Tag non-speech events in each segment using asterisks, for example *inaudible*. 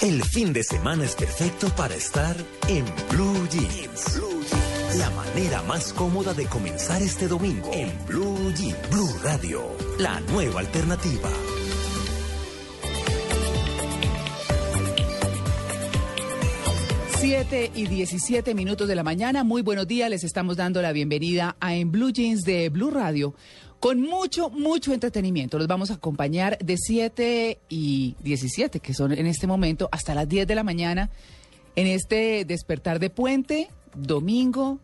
El fin de semana es perfecto para estar en Blue Jeans. La manera más cómoda de comenzar este domingo en Blue Jeans. Blue Radio, la nueva alternativa. Siete y 17 minutos de la mañana. Muy buenos días. Les estamos dando la bienvenida a En Blue Jeans de Blue Radio con mucho, mucho entretenimiento. Los vamos a acompañar de 7 y 17, que son en este momento, hasta las 10 de la mañana, en este despertar de puente, domingo.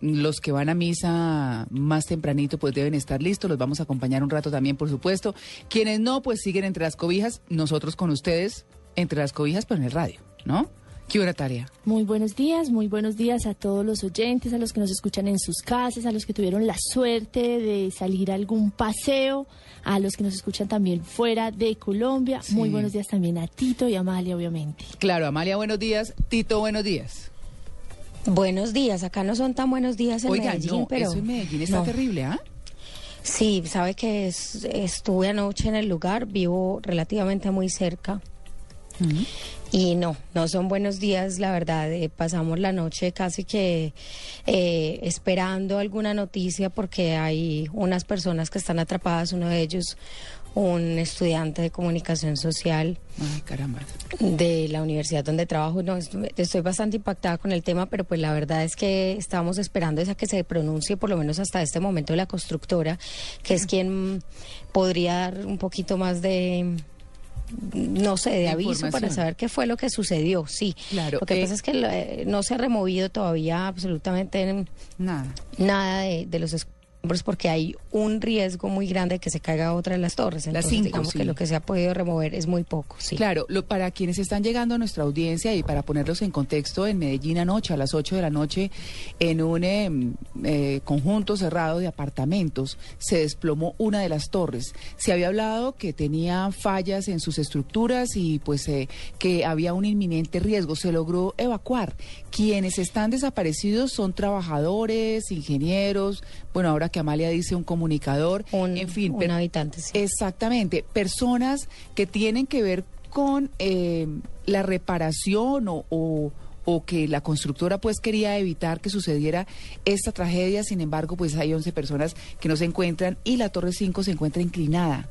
Los que van a misa más tempranito pues deben estar listos, los vamos a acompañar un rato también, por supuesto. Quienes no, pues siguen entre las cobijas, nosotros con ustedes entre las cobijas, pero en el radio, ¿no? ¿Qué hora tarea? Muy buenos días, muy buenos días a todos los oyentes, a los que nos escuchan en sus casas, a los que tuvieron la suerte de salir a algún paseo, a los que nos escuchan también fuera de Colombia. Sí. Muy buenos días también a Tito y a Amalia, obviamente. Claro, Amalia, buenos días. Tito, buenos días. Buenos días, acá no son tan buenos días en Oiga, Medellín, no, pero eso en Medellín está no. terrible, ¿ah? Sí, sabe que es- estuve anoche en el lugar, vivo relativamente muy cerca y no, no son buenos días, la verdad. eh, pasamos la noche casi que eh, esperando alguna noticia porque hay unas personas que están atrapadas, uno de ellos un estudiante de comunicación social Ay, caramba. de la universidad donde trabajo. No, estoy, bastante impactada con el tema, pero pues la verdad es que estábamos esperando esa que se pronuncie, por lo menos hasta este momento, la constructora, que es quien podría dar un poquito más de no sé, de aviso para saber qué fue lo que sucedió, sí. Claro, Lo que eh, pasa es que eh, no se ha removido todavía absolutamente Nada. nada de, de los porque hay un riesgo muy grande de que se caiga otra de las torres. Las Entonces, cinco, digamos sí. que lo que se ha podido remover es muy poco, sí. Claro, lo, para quienes están llegando a nuestra audiencia y para ponerlos en contexto, en Medellín anoche, a las 8 de la noche, en un eh, eh, conjunto cerrado de apartamentos, se desplomó una de las torres. Se había hablado que tenía fallas en sus estructuras y pues eh, que había un inminente riesgo. Se logró evacuar. Quienes están desaparecidos son trabajadores, ingenieros, bueno, ahora que Amalia dice un comunicador, Un, en fin. un per- habitante, sí. Exactamente, personas que tienen que ver con eh, la reparación o, o- o que la constructora pues quería evitar que sucediera esta tragedia, sin embargo pues hay 11 personas que no se encuentran y la Torre 5 se encuentra inclinada.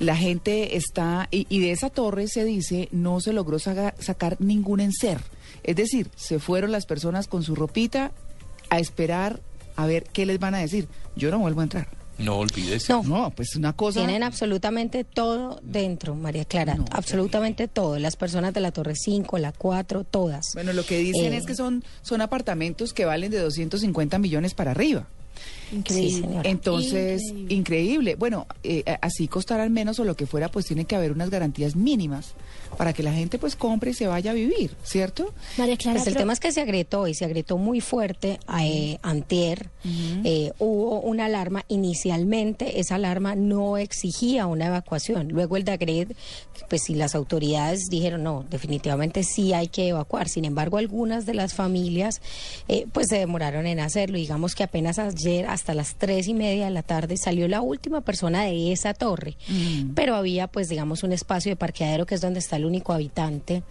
La gente está, y, y de esa torre se dice, no se logró sacar ningún enser. Es decir, se fueron las personas con su ropita a esperar a ver qué les van a decir. Yo no vuelvo a entrar. No olvídese. No. No, pues una cosa... Tienen absolutamente todo dentro, María Clara. No, absolutamente todo. Las personas de la Torre 5, la 4, todas. Bueno, lo que dicen Eh, es que son, son apartamentos que valen de 250 millones para arriba. Sí, señora. Entonces, increíble. Increíble. Bueno, eh, así costarán menos o lo que fuera, pues tiene que haber unas garantías mínimas para que la gente pues compre y se vaya a vivir, ¿cierto? María Clara, Pues el pero- tema es que se agrietó y se agrietó muy fuerte eh, antier. Eh, hubo una alarma. Inicialmente esa alarma no exigía una evacuación. Luego el DAGRED, pues si las autoridades dijeron no, definitivamente sí hay que evacuar. Sin embargo, algunas de las familias eh, pues se demoraron en hacerlo. Digamos que apenas ayer hasta las tres y media de la tarde salió la última persona de esa torre. Pero había pues digamos un espacio de parqueadero que es donde está el único habitante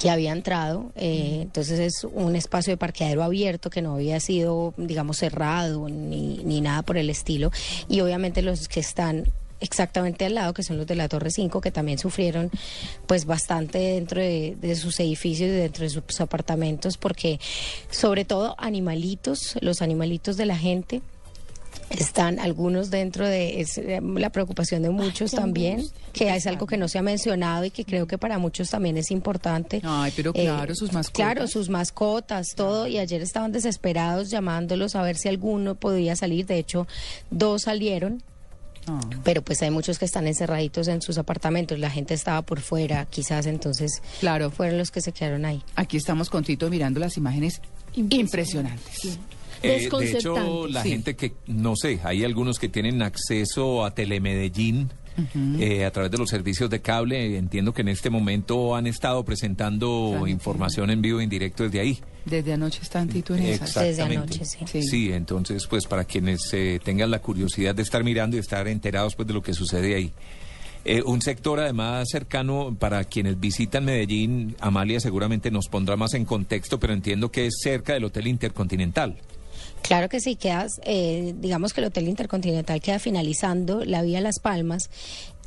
que había entrado, eh, entonces es un espacio de parqueadero abierto que no había sido, digamos, cerrado ni, ni nada por el estilo, y obviamente los que están exactamente al lado, que son los de la Torre 5, que también sufrieron pues bastante dentro de, de sus edificios y dentro de sus apartamentos, porque sobre todo animalitos, los animalitos de la gente, están algunos dentro de es, la preocupación de muchos también, angustia. que es algo que no se ha mencionado y que creo que para muchos también es importante. Ay, pero Eh, claro, sus mascotas. Claro, sus mascotas, todo. Y ayer estaban desesperados llamándolos a ver si alguno podía salir. De hecho, dos salieron. Ah. Pero pues hay muchos que están encerraditos en sus apartamentos. La gente estaba por fuera, quizás entonces Claro. fueron los que se quedaron ahí. Aquí estamos con Tito mirando las imágenes impresionantes. Sí. Eh, de hecho, la Sí. gente que, no sé, hay algunos que tienen acceso a Telemedellín eh, a través de los servicios de cable. Entiendo que en este momento han estado presentando información en vivo e indirecto desde ahí. Desde anoche están en esas. Desde Exactamente. anoche, sí. Sí. Sí, entonces, pues para quienes eh, tengan la curiosidad de estar mirando y estar enterados pues de lo que sucede ahí. Eh, un sector además cercano para quienes visitan Medellín, Amalia seguramente nos pondrá más en contexto, pero entiendo que es cerca del Hotel Intercontinental. Claro que sí, quedas, eh, digamos que el Hotel Intercontinental queda finalizando la vía Las Palmas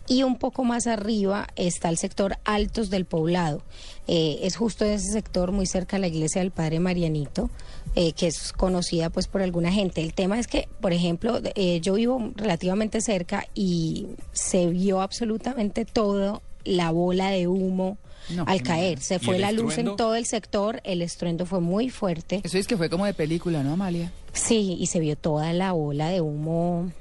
y un poco más arriba está el sector Altos del Poblado. Eh, es justo ese sector muy cerca de la iglesia del Padre Marianito, eh, que es conocida pues por alguna gente. El tema es que, por ejemplo, eh, yo vivo relativamente cerca y se vio absolutamente todo, la bola de humo. Al caer, se fue la luz en todo el sector, el estruendo fue muy fuerte. Eso es que fue como de película, ¿no, Amalia? Sí, y se vio toda la bola de humo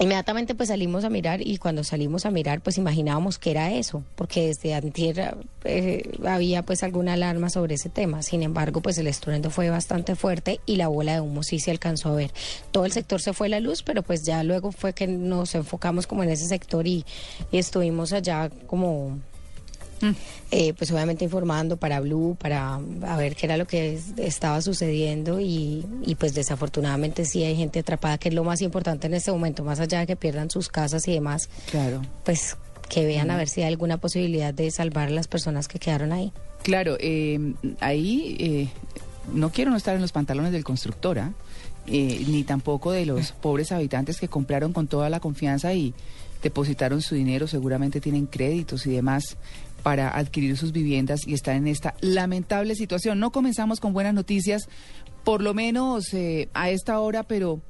Inmediatamente pues salimos a mirar y cuando salimos a mirar pues imaginábamos que era eso, porque desde antier eh, había pues alguna alarma sobre ese tema. Sin embargo pues el estruendo fue bastante fuerte y la bola de humo sí se alcanzó a ver. Todo el sector se fue la luz, pero pues ya luego fue que nos enfocamos como en ese sector y estuvimos allá como eh, pues obviamente informando para Blue, para a ver qué era lo que estaba sucediendo y, pues desafortunadamente sí hay gente atrapada, que es lo más importante en este momento, más allá de que pierdan sus casas y demás. Claro. Pues que vean a ver si hay alguna posibilidad de salvar a las personas que quedaron ahí. Claro, eh, ahí eh, no quiero no estar en los pantalones del constructor, ¿ah? ni tampoco de los *laughs* pobres habitantes que compraron con toda la confianza y depositaron su dinero, seguramente tienen créditos y demás para adquirir sus viviendas y están en esta lamentable situación. No comenzamos con buenas noticias, por lo menos eh, a esta hora, pero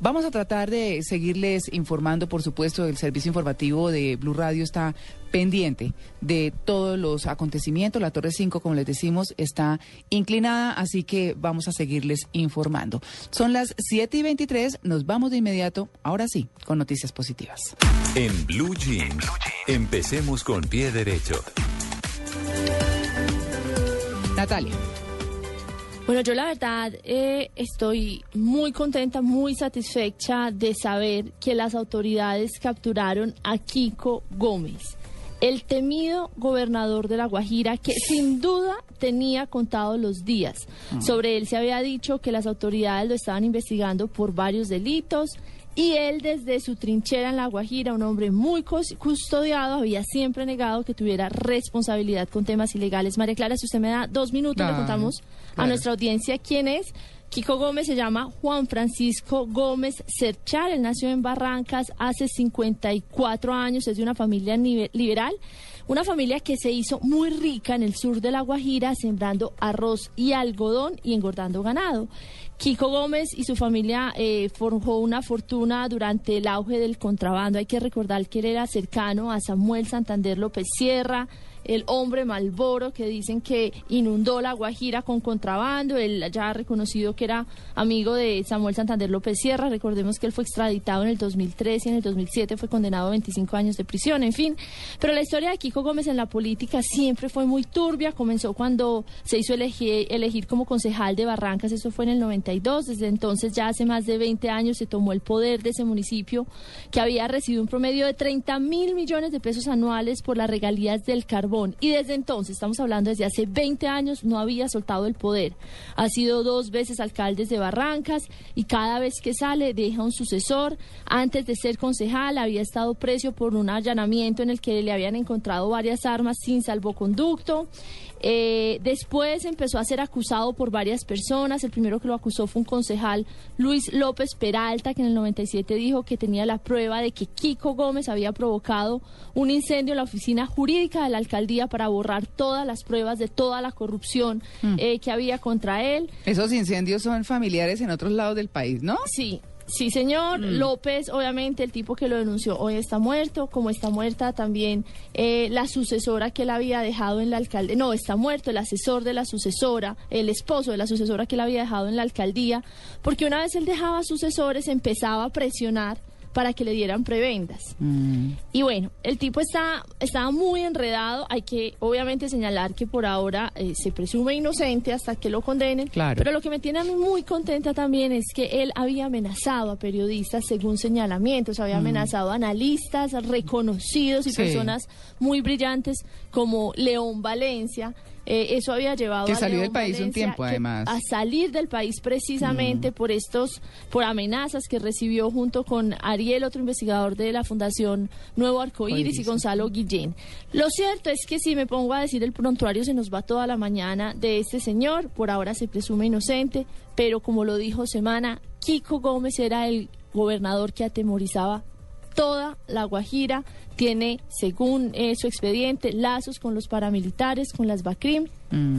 Vamos a tratar de seguirles informando, por supuesto, el servicio informativo de Blue Radio está pendiente de todos los acontecimientos. La Torre 5, como les decimos, está inclinada, así que vamos a seguirles informando. Son las 7 y 23, nos vamos de inmediato, ahora sí, con noticias positivas. En Blue Jeans, empecemos con pie derecho. Natalia. Bueno, yo la verdad eh, estoy muy contenta, muy satisfecha de saber que las autoridades capturaron a Kiko Gómez, el temido gobernador de La Guajira, que sin duda tenía contados los días. Ah. Sobre él se había dicho que las autoridades lo estaban investigando por varios delitos y él desde su trinchera en La Guajira, un hombre muy custodiado, había siempre negado que tuviera responsabilidad con temas ilegales. María Clara, si usted me da dos minutos, le contamos a nuestra audiencia quién es. Kiko Gómez se llama Juan Francisco Gómez Cerchar. Él nació en Barrancas hace 54 años, es de una familia liberal. Una familia que se hizo muy rica en el sur de La Guajira, sembrando arroz y algodón y engordando ganado. Kiko Gómez y su familia eh, forjó una fortuna durante el auge del contrabando. Hay que recordar que él era cercano a Samuel Santander López Sierra, el hombre Malboro que dicen que inundó la Guajira con contrabando. Él ya ha reconocido que era amigo de Samuel Santander López Sierra. Recordemos que él fue extraditado en el 2003 y en el 2007 fue condenado a 25 años de prisión, en fin. Pero la historia de Kiko Gómez en la política siempre fue muy turbia. Comenzó cuando se hizo elegir, elegir como concejal de Barrancas, eso fue en el 92. Desde entonces, ya hace más de 20 años, se tomó el poder de ese municipio que había recibido un promedio de 30 mil millones de pesos anuales por las regalías del carbón y desde entonces, estamos hablando desde hace 20 años, no había soltado el poder. Ha sido dos veces alcalde de Barrancas y cada vez que sale deja un sucesor. Antes de ser concejal había estado preso por un allanamiento en el que le habían encontrado varias armas sin salvoconducto. Eh, después empezó a ser acusado por varias personas. El primero que lo acusó fue un concejal, Luis López Peralta, que en el 97 dijo que tenía la prueba de que Kiko Gómez había provocado un incendio en la oficina jurídica de la alcaldía para borrar todas las pruebas de toda la corrupción mm. eh, que había contra él. Esos incendios son familiares en otros lados del país, ¿no? Sí. Sí, señor. Mm. López, obviamente, el tipo que lo denunció hoy está muerto, como está muerta también eh, la sucesora que él había dejado en la alcaldía. No, está muerto el asesor de la sucesora, el esposo de la sucesora que él había dejado en la alcaldía, porque una vez él dejaba sucesores empezaba a presionar para que le dieran prebendas. Mm. Y bueno, el tipo está, estaba muy enredado. Hay que obviamente señalar que por ahora eh, se presume inocente hasta que lo condenen. Claro. Pero lo que me tiene a mí muy contenta también es que él había amenazado a periodistas según señalamientos, había mm. amenazado a analistas reconocidos y personas muy brillantes como León Valencia Eh, eso había llevado Que a salió León del país un Valencia tiempo, que- además. a salir del país precisamente por estos, por amenazas que recibió junto con Ariel, otro investigador de la Fundación Nuevo Arcoíris y Gonzalo Guillén. Lo cierto es que si me pongo a decir el prontuario se nos va toda la mañana de este señor, por ahora se presume inocente, pero como lo dijo Semana, Kiko Gómez era el gobernador que atemorizaba toda la Guajira, tiene, según eh, su expediente, lazos con los paramilitares, con las BACRIM,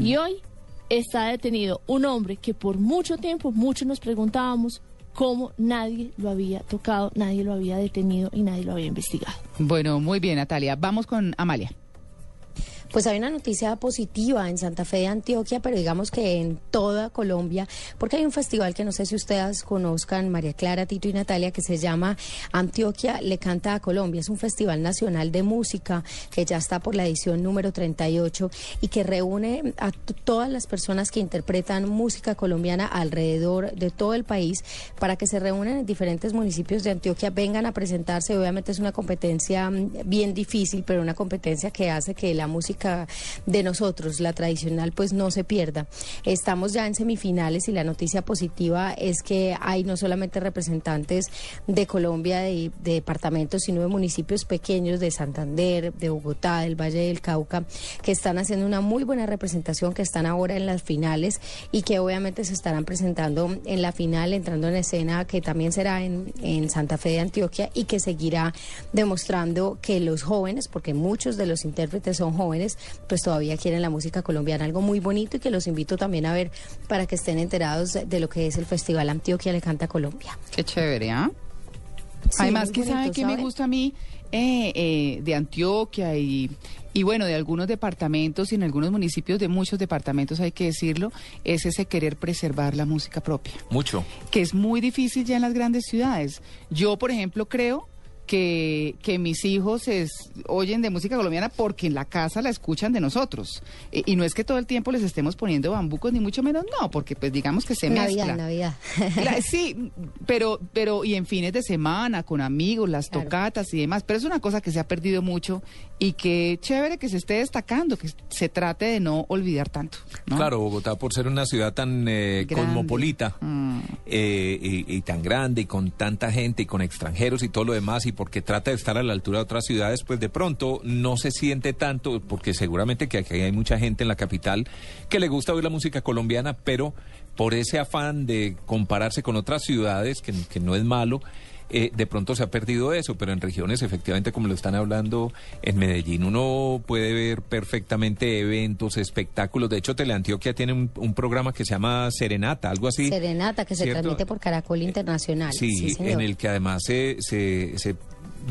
y hoy está detenido un hombre que por mucho tiempo, muchos nos preguntábamos cómo nadie lo había tocado, nadie lo había detenido y nadie lo había investigado. Bueno, muy bien, Natalia. Vamos con Amalia. Pues hay una noticia positiva en Santa Fe de Antioquia, pero digamos que en toda Colombia, porque hay un festival que no sé si ustedes conozcan, María Clara, Tito y Natalia, que se llama Antioquia le canta a Colombia. Es un festival nacional de música que ya está por la edición número 38 y que reúne a todas las personas que interpretan música colombiana alrededor de todo el país para que se reúnan en diferentes municipios de Antioquia, vengan a presentarse. Obviamente es una competencia mm, bien difícil, pero una competencia que hace que la música de nosotros, la tradicional, pues no se pierda. Estamos ya en semifinales y la noticia positiva es que hay no solamente representantes de Colombia, de, de departamentos, sino de municipios pequeños de Santander, de Bogotá, del Valle del Cauca, que están haciendo una muy buena representación, que están ahora en las finales y que obviamente se estarán presentando en la final, entrando en escena, que también será en, en Santa Fe de Antioquia y que seguirá demostrando que los jóvenes, porque muchos de los intérpretes son jóvenes, pues todavía quieren la música colombiana, algo muy bonito y que los invito también a ver para que estén enterados de, lo que es el Festival Antioquia Le Canta Colombia. Qué chévere, ¿ah? Sí, Además, que sabe bonito, que me gusta a mí eh, eh, de Antioquia y, y bueno, de algunos departamentos y en algunos municipios de muchos departamentos, hay que decirlo, es ese querer preservar la música propia, Mucho. que es muy difícil ya en las grandes ciudades. Yo, por ejemplo, creo que, que mis hijos es- oyen de música colombiana porque en la casa la escuchan de nosotros. Y, y no es que todo el tiempo les estemos poniendo bambucos, ni mucho menos, no, porque pues digamos que se Navidad, mezcla. Navidad. Cla- *laughs* Sí, pero, pero y en fines de semana, con amigos, las Claro. tocatas y demás, pero es una cosa que se ha perdido mucho y que chévere que se esté destacando, que se trate de no olvidar tanto. ¿no? Claro, Bogotá por ser una ciudad tan eh, cosmopolita Mm. eh, y, y tan grande y con tanta gente y con extranjeros y todo lo demás y porque trata de estar a la altura de otras ciudades, pues de pronto no se siente tanto, porque seguramente que aquí hay mucha gente en la capital que le gusta oír la música colombiana, pero por ese afán de compararse con otras ciudades, que, que no es malo, eh, de pronto se ha perdido eso, pero en regiones, efectivamente, como lo están hablando en Medellín, uno puede ver perfectamente eventos, espectáculos. De hecho, Teleantioquia tiene un, un programa que se llama Serenata, algo así. Serenata, que se transmite por Caracol Internacional. Sí, señor. en el que además se, se, se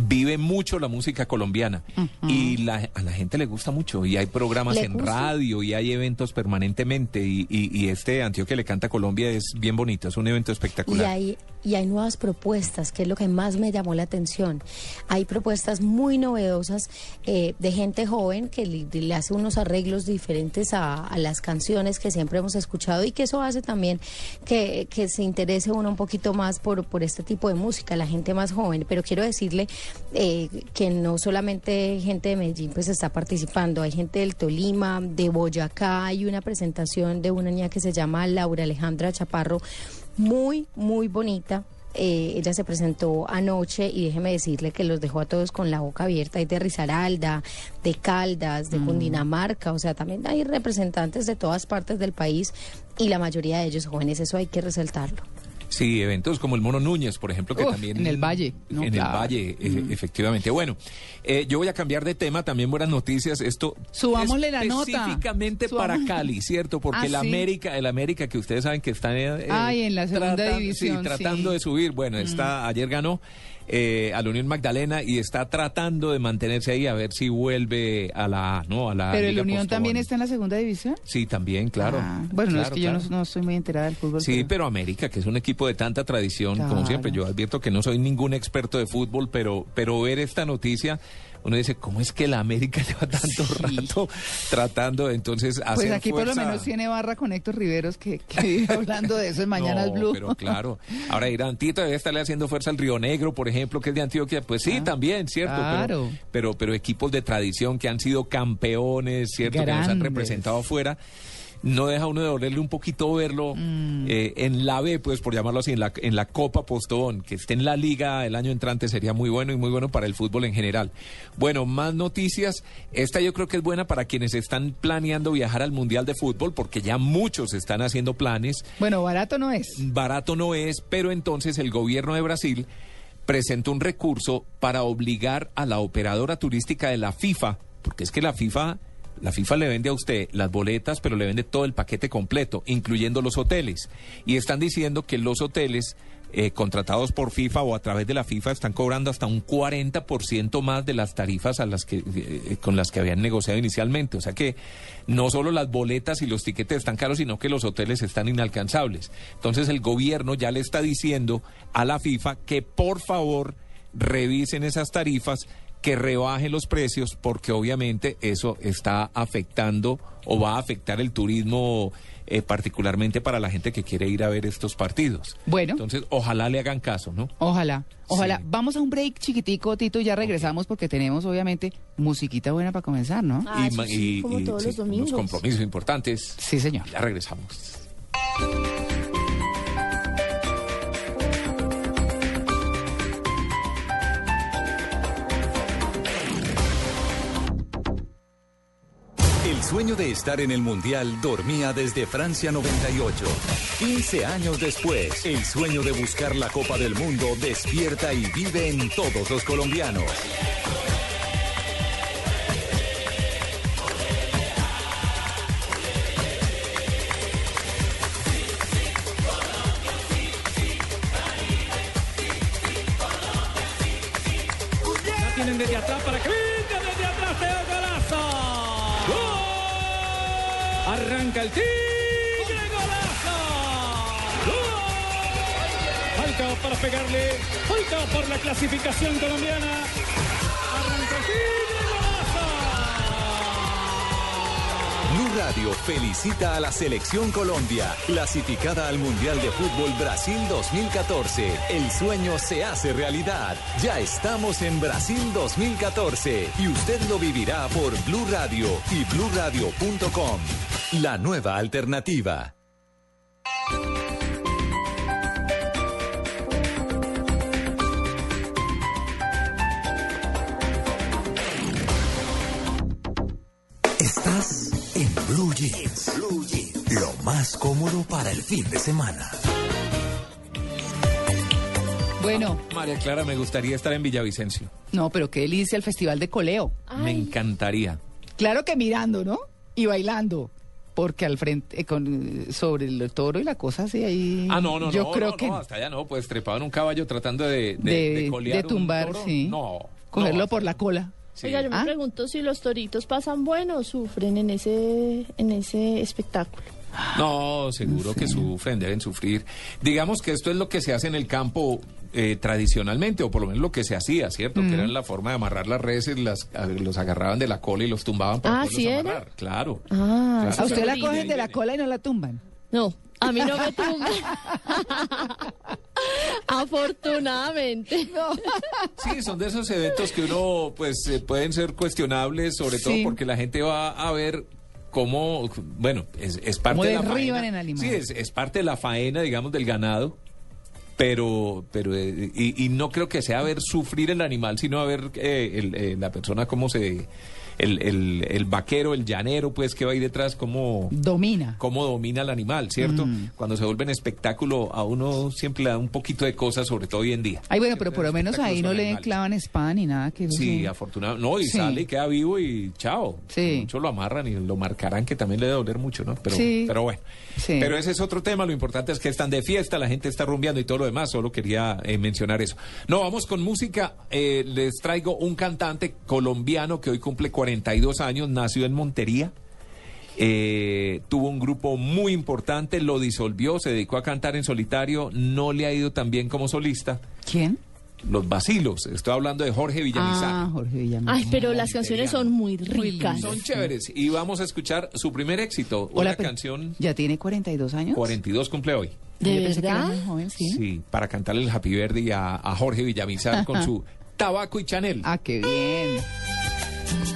vive mucho la música colombiana y la, a la gente le gusta mucho y hay programas ¿Le en radio y hay eventos permanentemente y, y, y este Antioquia le canta Colombia es bien bonito, es un evento Y espectacular. Y hay nuevas propuestas, que es lo que más me llamó la atención. Hay propuestas muy novedosas eh, de gente joven que le, hace unos arreglos diferentes a, las canciones que siempre hemos escuchado y que eso hace también que, que se interese uno un poquito más por, por este tipo de música, la gente más joven. Pero quiero decirle eh, que no solamente gente de Medellín pues está participando, hay gente del Tolima, de Boyacá, hay una presentación de una niña que se llama Laura Alejandra Chaparro, muy, muy bonita. Eh, ella se presentó anoche y déjeme decirle que los dejó a todos con la boca abierta. Hay de Risaralda, de Caldas, de Cundinamarca, o sea, también hay representantes de todas partes del país y la mayoría de ellos jóvenes, eso hay que resaltarlo. Sí, eventos como el Mono Núñez, por ejemplo, que Uf, también... en el Valle, ¿no? en Claro. el Valle, e- efectivamente. Bueno, eh, yo voy a cambiar de tema, también buenas noticias. Esto Subámosle la nota. Específicamente para Cali, ¿cierto? Porque Ah, el sí. América, el América que ustedes saben que está eh, Ay, en la segunda tratan- división, Sí, tratando sí. de subir. Bueno, está, ayer ganó eh, a la Unión Magdalena y está tratando de mantenerse ahí a ver si vuelve a la A, ¿no? A la Pero el Unión también está en la segunda división. Sí, también, claro. Ah, bueno, no, es Claro, que yo no, no estoy muy enterada del fútbol. Sí, pero América, que es un equipo de tanta tradición, como siempre, yo advierto que no soy ningún experto de fútbol, pero, pero ver esta noticia, uno dice, ¿cómo es que la América *laughs* lleva tanto rato tratando entonces hacer Pues aquí por lo menos tiene barra con Héctor Riveros que, que *laughs* hablando de eso en Mañanas No, Blue. Pero claro. Ahora Tito debe estarle haciendo fuerza al Río Negro, por ejemplo, que es de Antioquia. Pues sí, Ah, también, ¿cierto? Claro. Pero, pero, equipos de tradición que han sido campeones, ¿cierto? Que nos han representado afuera. No deja uno de dolerle un poquito verlo Mm. eh, en la B, pues por llamarlo así, en la, en la Copa Postobón, que esté en la liga el año entrante sería muy bueno y muy bueno para el fútbol en general. Bueno, más noticias. Esta yo creo que es buena para quienes están planeando viajar al Mundial de Fútbol, porque ya muchos están haciendo planes. Bueno, barato no es. Barato no es, pero entonces el gobierno de Brasil presentó un recurso para obligar a la operadora turística de la FIFA, porque es que la FIFA, la FIFA le vende a usted las boletas, pero le vende todo el paquete completo, incluyendo los hoteles. Y están diciendo que los hoteles eh, contratados por FIFA o a través de la FIFA están cobrando hasta un 40% más de las tarifas a las que, eh, con las que habían negociado inicialmente. O sea que no solo las boletas y los tiquetes están caros, sino que los hoteles están inalcanzables. Entonces el gobierno ya le está diciendo a la FIFA que por favor revisen esas tarifas, que rebajen los precios, porque obviamente eso está afectando o va a afectar el turismo, eh, particularmente para la gente que quiere ir a ver estos partidos. Bueno. Entonces, ojalá le hagan caso, ¿no? Ojalá, ojalá. Sí. Vamos a un break chiquitico, Tito, y ya regresamos porque tenemos obviamente musiquita buena para comenzar, ¿no? Ah, ma- sí, como todos los sí, domingos. unos compromisos importantes. Sí, señor. Ya regresamos. Sueño de estar en el Mundial dormía desde Francia 98. 15 años después, el sueño de buscar la Copa del Mundo despierta y vive en todos los colombianos. Tienen desde atrás para Arranca el tigre golazo. ¡Gol! Falcao para pegarle. Falcao por la clasificación colombiana. Arranca el tigre Blue Radio felicita a la Selección Colombia, clasificada al Mundial de Fútbol Brasil 2014. El sueño se hace realidad. Ya estamos en Brasil 2014 y usted lo vivirá por Blue Radio y bluradio.com. La nueva alternativa. Estás Blue Jeans. Blue Jeans. Lo más cómodo para el fin de semana. Bueno, María Clara, me gustaría estar en Villavicencio. no, pero qué delicia el Festival de Coleo. Me encantaría. Claro que mirando, ¿no? Y bailando. Porque al frente, eh, con, sobre el toro y la cosa así ahí. Ah, no, no, Yo no, creo no, que. no, hasta allá no, pues trepado en un caballo tratando de, de, de, de colear de un tumbar, toro. sí. No. Cogerlo no. por la cola. Sí. Oiga, yo me ¿Ah? pregunto si los toritos pasan bueno o sufren en ese, en ese espectáculo. No, seguro que sufren, deben sufrir. Digamos que esto es lo que se hace en el campo eh, tradicionalmente, o por lo menos lo que se hacía, ¿cierto? Que era la forma de amarrar las reses, las, a- los agarraban de la cola y los tumbaban para Ah, poderlos ¿sí era? amarrar. Claro. Ah, Claro. A usted la cogen de la cola y no la tumban. No, a mí no me tumba. Afortunadamente. Sí, son de esos eventos que uno, pues, eh, pueden ser cuestionables, sobre todo porque la gente va a ver cómo, bueno, es, es parte de la derriban faena. el animal. Sí, es, es parte de la faena, digamos, del ganado. Pero, pero eh, y, y no creo que sea ver sufrir el animal, sino a ver eh, el- eh, la persona cómo se, el, el, el vaquero, el llanero, pues, que va ahí detrás, cómo, Domina. cómo domina el animal, ¿cierto? Mm. Cuando se vuelve en espectáculo, a uno siempre le da un poquito de cosas, sobre todo hoy en día. Ay, bueno, pero por lo menos ahí no le clavan espada ni nada. Que Sí, sí. afortunado. No, y Sí. sale y queda vivo y chao. Sí. Muchos lo amarran y lo marcarán, que también le debe doler mucho, ¿no? Pero, Sí. pero bueno. Sí. Pero ese es otro tema. Lo importante es que están de fiesta, la gente está rumbeando y todo lo demás. Solo quería eh, mencionar eso. No, vamos con música. Eh, les traigo un cantante colombiano que hoy cumple 42 años, nació en Montería. Eh, tuvo un grupo muy importante, lo disolvió, se dedicó a cantar en solitario, no le ha ido tan bien como solista. ¿Quién? los vacilos. Estoy hablando de Jorge Villamizar. Ah, Jorge Villamizar. Ay, pero las canciones son muy ricas. Son chéveres. Y vamos a escuchar su primer éxito, Hola, una canción ¿Ya tiene 42 años? 42 cumple hoy. ¿De verdad? muy joven, sí. Sí, para cantarle el Happy Birthday a, a Jorge Villamizar con su *laughs* tabaco y Chanel. Ah, qué bien.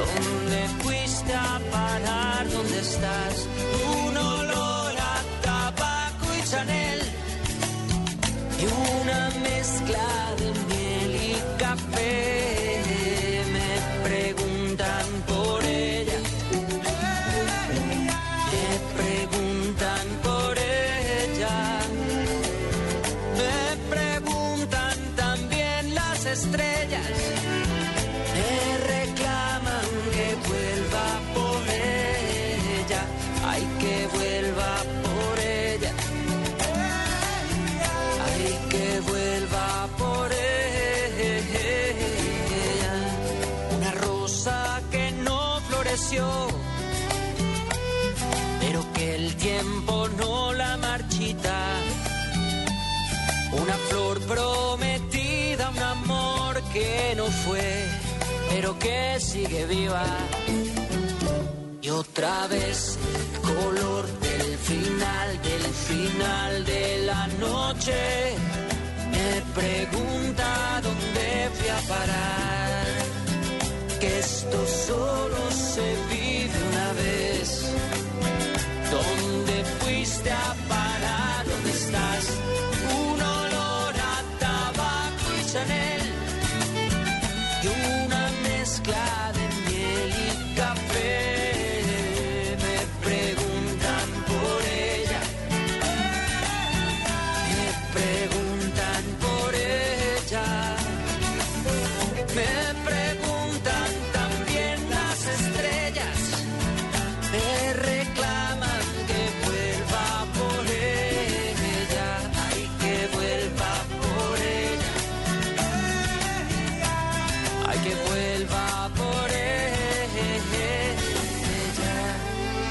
¿Dónde fuiste a parar? ¿Dónde estás? Un olor a tabaco y Chanel y una mezcla pero que el tiempo no la marchita. Una flor prometida, un amor que no fue, pero que sigue viva. Y otra vez color del final, del final de la noche. Me pregunta dónde fui a parar. Que esto solo se vive una vez. ¿Dónde fuiste a parar? ¿Dónde estás? Un olor a tabaco y Chanel y una mezcla de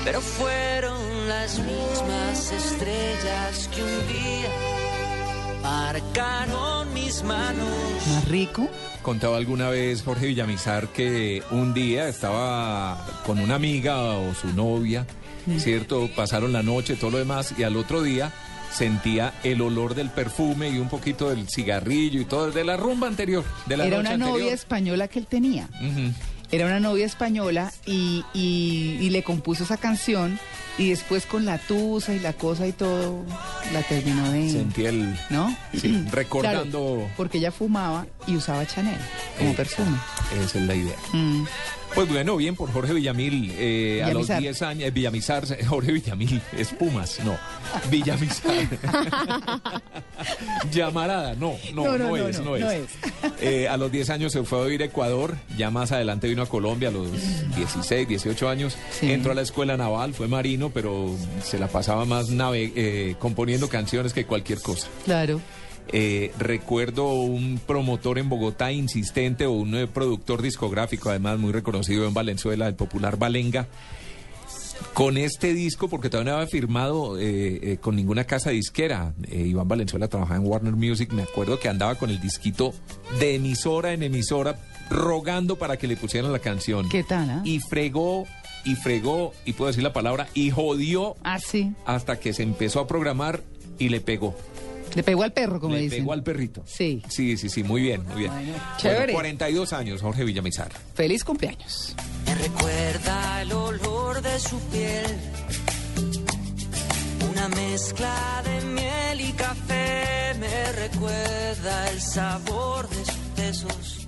Pero fueron las mismas estrellas que un día marcaron mis manos. Más rico. Contaba alguna vez Jorge Villamizar que un día estaba con una amiga o su novia, ¿cierto? Pasaron la noche, todo lo demás, y al otro día sentía el olor del perfume y un poquito del cigarrillo y todo, de la rumba anterior, de la Era noche una novia española que él tenía. Ujú. Era una novia española y, y- y le compuso esa canción y después con la tusa y la cosa y todo la terminó de... Sentía el... ¿No? Sí, recordando... Claro, porque ella fumaba y usaba Chanel como perfume. Esa es la idea. Mm. Pues bueno, bien por Jorge Villamil. eh, a los Villamizar. 10 años, eh, Villamizar, *laughs* Jorge Villamil, es Pumas, no. Villamizar. *laughs* Llamarada, no, no, No, no, no, es, no, es. *laughs* Eh, a los 10 años se fue a vivir a Ecuador, ya más adelante vino a Colombia a los 16, 18 años. Sí. Entró a la escuela naval, fue marino, pero se la pasaba más nave, eh, componiendo canciones que cualquier cosa. Claro. Eh, recuerdo un promotor en Bogotá insistente o un eh, productor discográfico, además muy reconocido en Valenzuela, el popular Valenga, con este disco, porque todavía no había firmado eh, eh, con ninguna casa disquera. Iván Valenzuela trabajaba en Warner Music, me acuerdo que andaba con el disquito de emisora en emisora, rogando para que le pusieran la canción. ¿Qué tal, ah? Y fregó, y fregó, y puedo decir la palabra, y jodió Ah, sí. hasta que se empezó a programar y le pegó. Le pegó al perro, como Le dicen. pegó al perrito. Sí. Sí, sí, sí, muy bien, muy bien. Bueno, Bueno, chévere. 42 años, Jorge Villamizar. Feliz cumpleaños. Me recuerda el olor de su piel. Una mezcla de miel y café me recuerda el sabor de sus besos.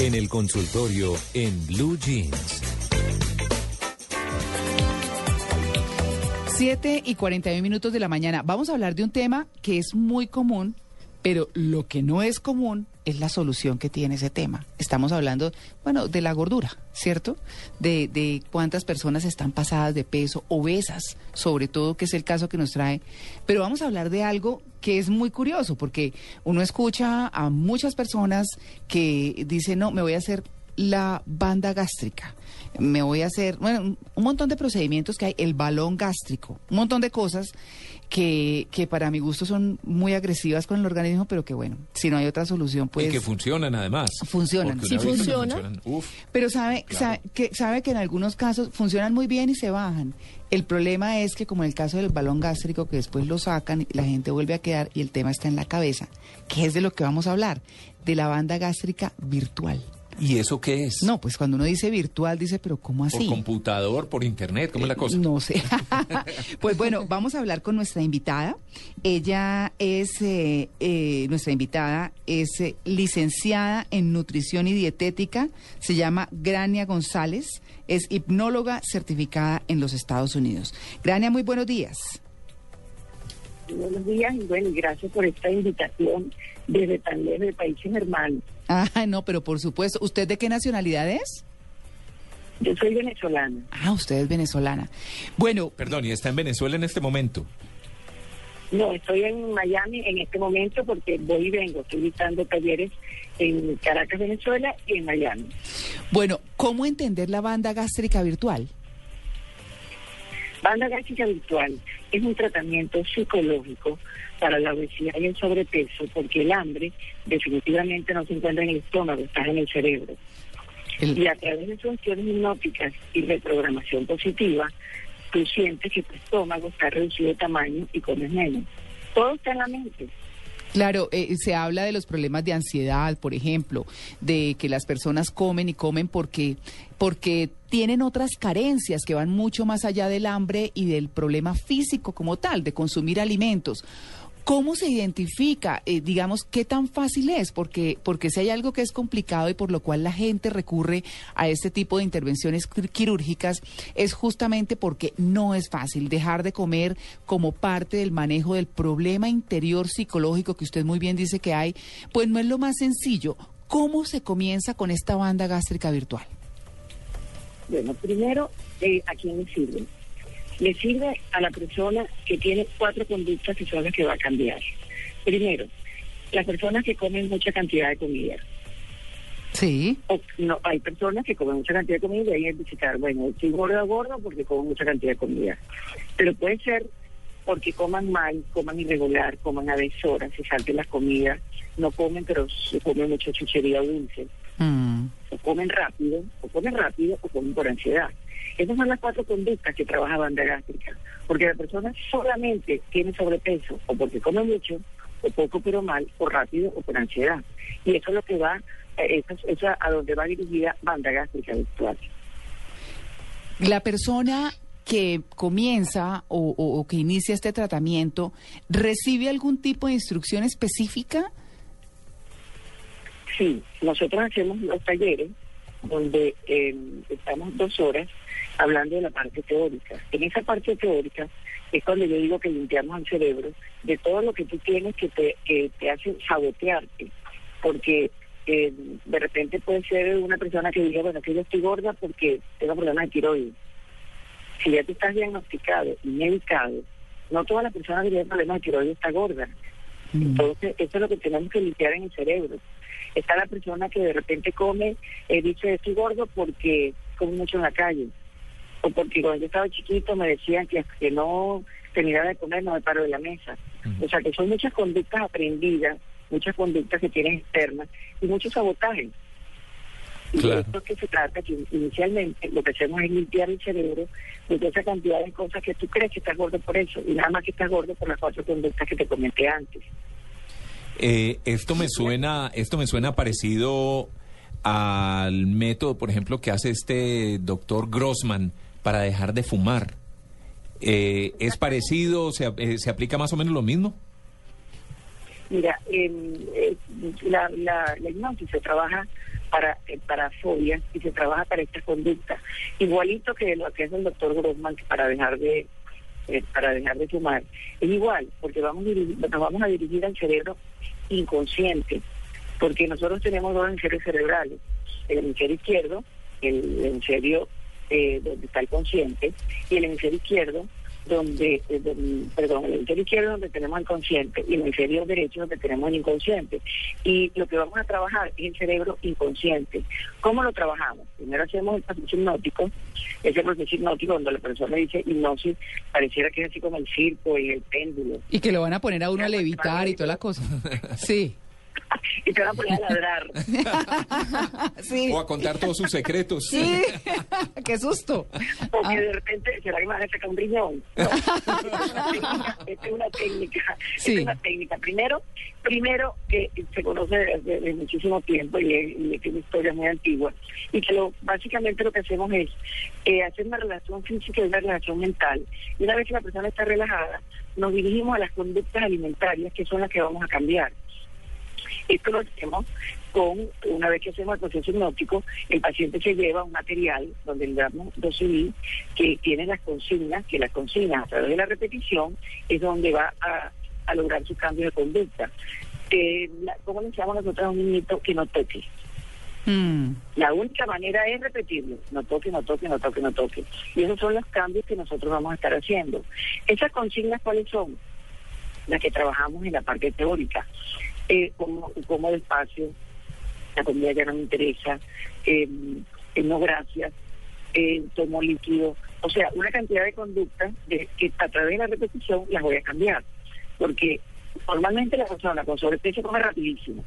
En el consultorio en Blue Jeans. 7 y 41 minutos de la mañana. Vamos a hablar de un tema que es muy común, pero lo que no es común es la solución que tiene ese tema. Estamos hablando, bueno, de la gordura, ¿cierto? De, de cuántas personas están pasadas de peso, obesas, sobre todo, que es el caso que nos trae. Pero vamos a hablar de algo que es muy curioso, porque uno escucha a muchas personas que dicen, no, me voy a hacer la banda gástrica, me voy a hacer, bueno, un- montón de procedimientos que hay, el balón gástrico, un montón de cosas que, que para mi gusto son muy agresivas con el organismo, pero que bueno, si no hay otra solución, pues... y que funcionan además. Funcionan. Sí funciona. funcionan, uf. Pero sabe, Claro. sabe, que, sabe que en algunos casos funcionan muy bien y se bajan. El problema es que como en el caso del balón gástrico, que después lo sacan y la gente vuelve a quedar y el tema está en la cabeza, que es de lo que vamos a hablar, de la banda gástrica virtual. ¿Y eso qué es? No, pues cuando uno dice virtual, dice, pero ¿cómo Por así? computador, por internet, ¿cómo es la cosa? No sé. *laughs* pues bueno, vamos a hablar con nuestra invitada. Ella es, eh, eh, nuestra invitada es eh, licenciada en nutrición y dietética, se llama Grania González, es hipnóloga certificada en los Estados Unidos. Grania, muy buenos días. Buenos días y bueno, y gracias por esta invitación desde tan lejos de países hermanos. Ah, no, pero por supuesto, ¿usted de qué nacionalidad es? Yo soy venezolana. Ah, usted es venezolana. Bueno, Perdón, y está en Venezuela en este momento. No, estoy en Miami en este momento porque voy y vengo. Estoy dictando talleres en Caracas, Venezuela y en Miami. bueno, ¿cómo entender la banda gástrica virtual? Banda gástrica virtual es un tratamiento psicológico para la obesidad y el sobrepeso porque el hambre definitivamente no se encuentra en el estómago, está en el cerebro. El- Y a través de funciones hipnóticas y reprogramación positiva, tú sientes que tu estómago está reducido de tamaño y comes menos. Todo está en la mente. Claro, eh, se habla de los problemas de ansiedad, por ejemplo, de que las personas comen y comen porque porque tienen otras carencias que van mucho más allá del hambre y del problema físico como tal, de consumir alimentos. ¿Cómo se identifica, eh, digamos, qué tan fácil es? Porque, porque si hay algo que es complicado y por lo cual la gente recurre a este tipo de intervenciones quir- quirúrgicas, es justamente porque no es fácil dejar de comer como parte del manejo del problema interior psicológico que usted muy bien dice que hay, pues no es lo más sencillo. ¿Cómo se comienza con esta banda gástrica virtual? Bueno, primero, eh, ¿a quién le sirve? Le sirve a la persona que tiene cuatro conductas que son las que va a cambiar. Primero, las personas que comen mucha cantidad de comida. Sí. O, no, hay personas que comen mucha cantidad de comida y hay visitar, bueno, estoy gordo gordo porque como mucha cantidad de comida. Pero puede ser porque coman mal, coman irregular, coman a deshoras, se salten las comidas, no comen pero se comen mucha chuchería dulce, Mm. o comen rápido, o comen rápido, o comen por ansiedad. Esas son las cuatro conductas que trabaja banda gástrica, porque la persona solamente tiene sobrepeso, o porque come mucho, o poco pero mal, o rápido, o por ansiedad. Y eso es lo que va, eh, eso, es- eso es a donde va dirigida banda gástrica virtual. La persona que comienza o, o- o que inicia este tratamiento, ¿recibe algún tipo de instrucción específica? Sí, nosotros hacemos los talleres donde eh, estamos dos horas hablando de la parte teórica. En esa parte teórica es cuando yo digo que limpiamos el cerebro de todo lo que tú tienes que te, que te hace sabotearte. Porque eh, de repente puede ser una persona que diga, bueno, que yo estoy gorda porque tengo problemas de tiroides. Si ya tú estás diagnosticado y medicado, no toda la persona que tiene problemas de tiroides está gorda. Entonces, eso es lo que tenemos que limpiar en el cerebro. Está la persona que de repente come, eh, dice, estoy gordo porque como mucho en la calle. O porque cuando yo estaba chiquito me decían que, que no terminaba de comer, no me paro de la mesa. O sea, que son muchas conductas aprendidas, muchas conductas que tienen externas y muchos sabotajes. Y Claro. de esto es que se trata, que inicialmente lo que hacemos es limpiar el cerebro de esa cantidad de cosas que tú crees que estás gordo por eso y nada más que estás gordo por las cuatro conductas que te comenté antes. Eh, esto me suena, esto me suena parecido al método, por ejemplo, que hace este doctor Grossman para dejar de fumar. Eh, ¿Es parecido? ¿Se, eh, ¿Se aplica más o menos lo mismo? Mira, em, eh, la, la, la hipnosis se trabaja para, eh, para fobias y se trabaja para estas conductas. Igualito que lo que hace el doctor Grossman para dejar de eh, para dejar de fumar. Es igual, porque vamos nos vamos a dirigir al cerebro inconsciente, porque nosotros tenemos dos hemisferios cerebrales, el hemisferio izquierdo, el hemisferio eh, donde está el consciente, y el hemisferio izquierdo donde, eh, donde- perdón, el hemisferio izquierdo donde tenemos el consciente y el hemisferio derecho donde tenemos el inconsciente. Y lo que vamos a trabajar es el cerebro inconsciente. ¿Cómo lo trabajamos? Primero hacemos el proceso hipnótico, ese proceso hipnótico donde la persona dice hipnosis, pareciera que es así como el circo y el péndulo. Y que lo van a poner a uno a levitar y toda la cosa. Sí. *laughs* Y te van a poner a ladrar. *laughs* Sí. O a contar todos sus secretos. Sí. *laughs* Qué susto. Porque Ah. de repente, ¿será que me van a sacar un riñón? No, esta es una técnica, esta es una técnica, Sí. esta es una técnica. Primero, primero que se conoce desde, desde muchísimo tiempo y, es- y es una historia muy antigua, y que lo, básicamente lo que hacemos es eh, hacer una relación física y una relación mental. Y una vez que la persona está relajada, nos dirigimos a las conductas alimentarias que son las que vamos a cambiar. Esto lo hacemos con, una vez que hacemos el proceso hipnótico, el paciente se lleva un material donde le damos dosis que tiene las consignas, que las consignas a través de la repetición es donde va a, a lograr su cambio de conducta. Eh, la- ¿Cómo le llamamos nosotros a un niñito que no toque? Mm. La única manera es repetirlo, no toque, no toque, no toque, no toque. Y esos son los cambios que nosotros vamos a estar haciendo. ¿Esas consignas cuáles son? Las que trabajamos en la parte teórica. Eh, como, como despacio, la comida ya no me interesa, eh, eh, no gracias, eh, tomo líquido. O sea, una cantidad de conductas de, que a través de la repetición las voy a cambiar. Porque normalmente la persona con sobrepeso come rapidísimo.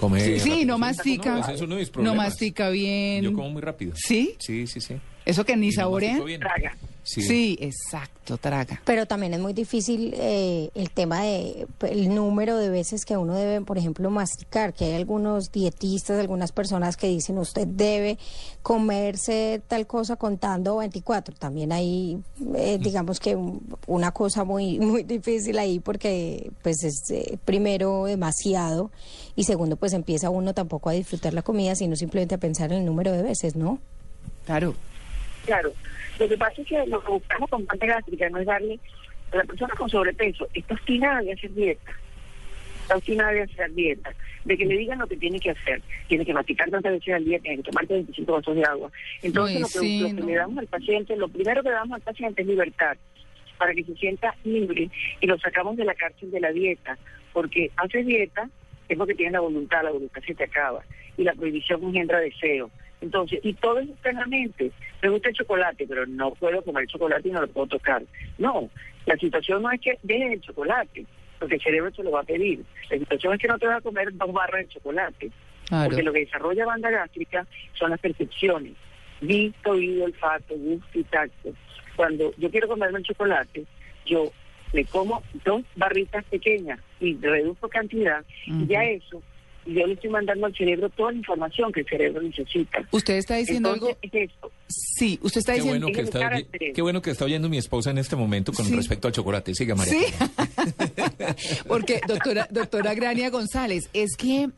Come Sí, sí, no mastica. No, ese es uno de mis No problemas. mastica bien. Yo como muy rápido. ¿Sí? Sí, sí, sí. Eso que ni saborean. Traga. Sí. Sí, exacto, traga. Pero también es muy difícil eh, el tema de pues, el número de veces que uno debe, por ejemplo, masticar, que hay algunos dietistas, algunas personas que dicen usted debe comerse tal cosa contando 24. También hay, eh, digamos que un- una cosa muy *laughs* muy difícil ahí porque pues es eh, primero demasiado y segundo pues empieza uno tampoco a disfrutar la comida, sino simplemente a pensar en el número de veces, ¿no? Claro. Claro, lo que pasa es que lo que buscamos con panta gástrica no es darle a la persona con sobrepeso, está obstinada de hacer dieta, está obstinada de hacer dieta, de que le digan lo que tiene que hacer, tiene que masticar tantas veces al día, tiene que tomar 25 vasos de agua. Entonces Uy, lo que, sí, lo que no. le damos al paciente, lo primero que le damos al paciente es libertad, para que se sienta libre y lo sacamos de la cárcel de la dieta, porque haces dieta es porque tienes la voluntad, la voluntad se te acaba y la prohibición engendra deseo. Entonces, y todo es externamente. Me gusta el chocolate, pero no puedo comer chocolate y no lo puedo tocar. No, la situación no es que dejes el chocolate, porque el cerebro te lo va a pedir. La situación es que no te vas a comer dos barras de chocolate, Claro. porque lo que desarrolla banda gástrica son las percepciones. Visto, oído, olfato, gusto y tacto. Cuando yo quiero comerme el chocolate, yo me como dos barritas pequeñas y reduzco cantidad y ya eso, yo le estoy mandando al cerebro toda la información que el cerebro necesita. Usted está diciendo Entonces, algo. es esto. Sí, usted está Qué diciendo. bueno, que está, oye- qué bueno que está oyendo mi esposa en este momento con Sí. respecto al chocolate. Siga, María. Sí. *laughs* Porque, doctora, doctora Grania González, es que, eh,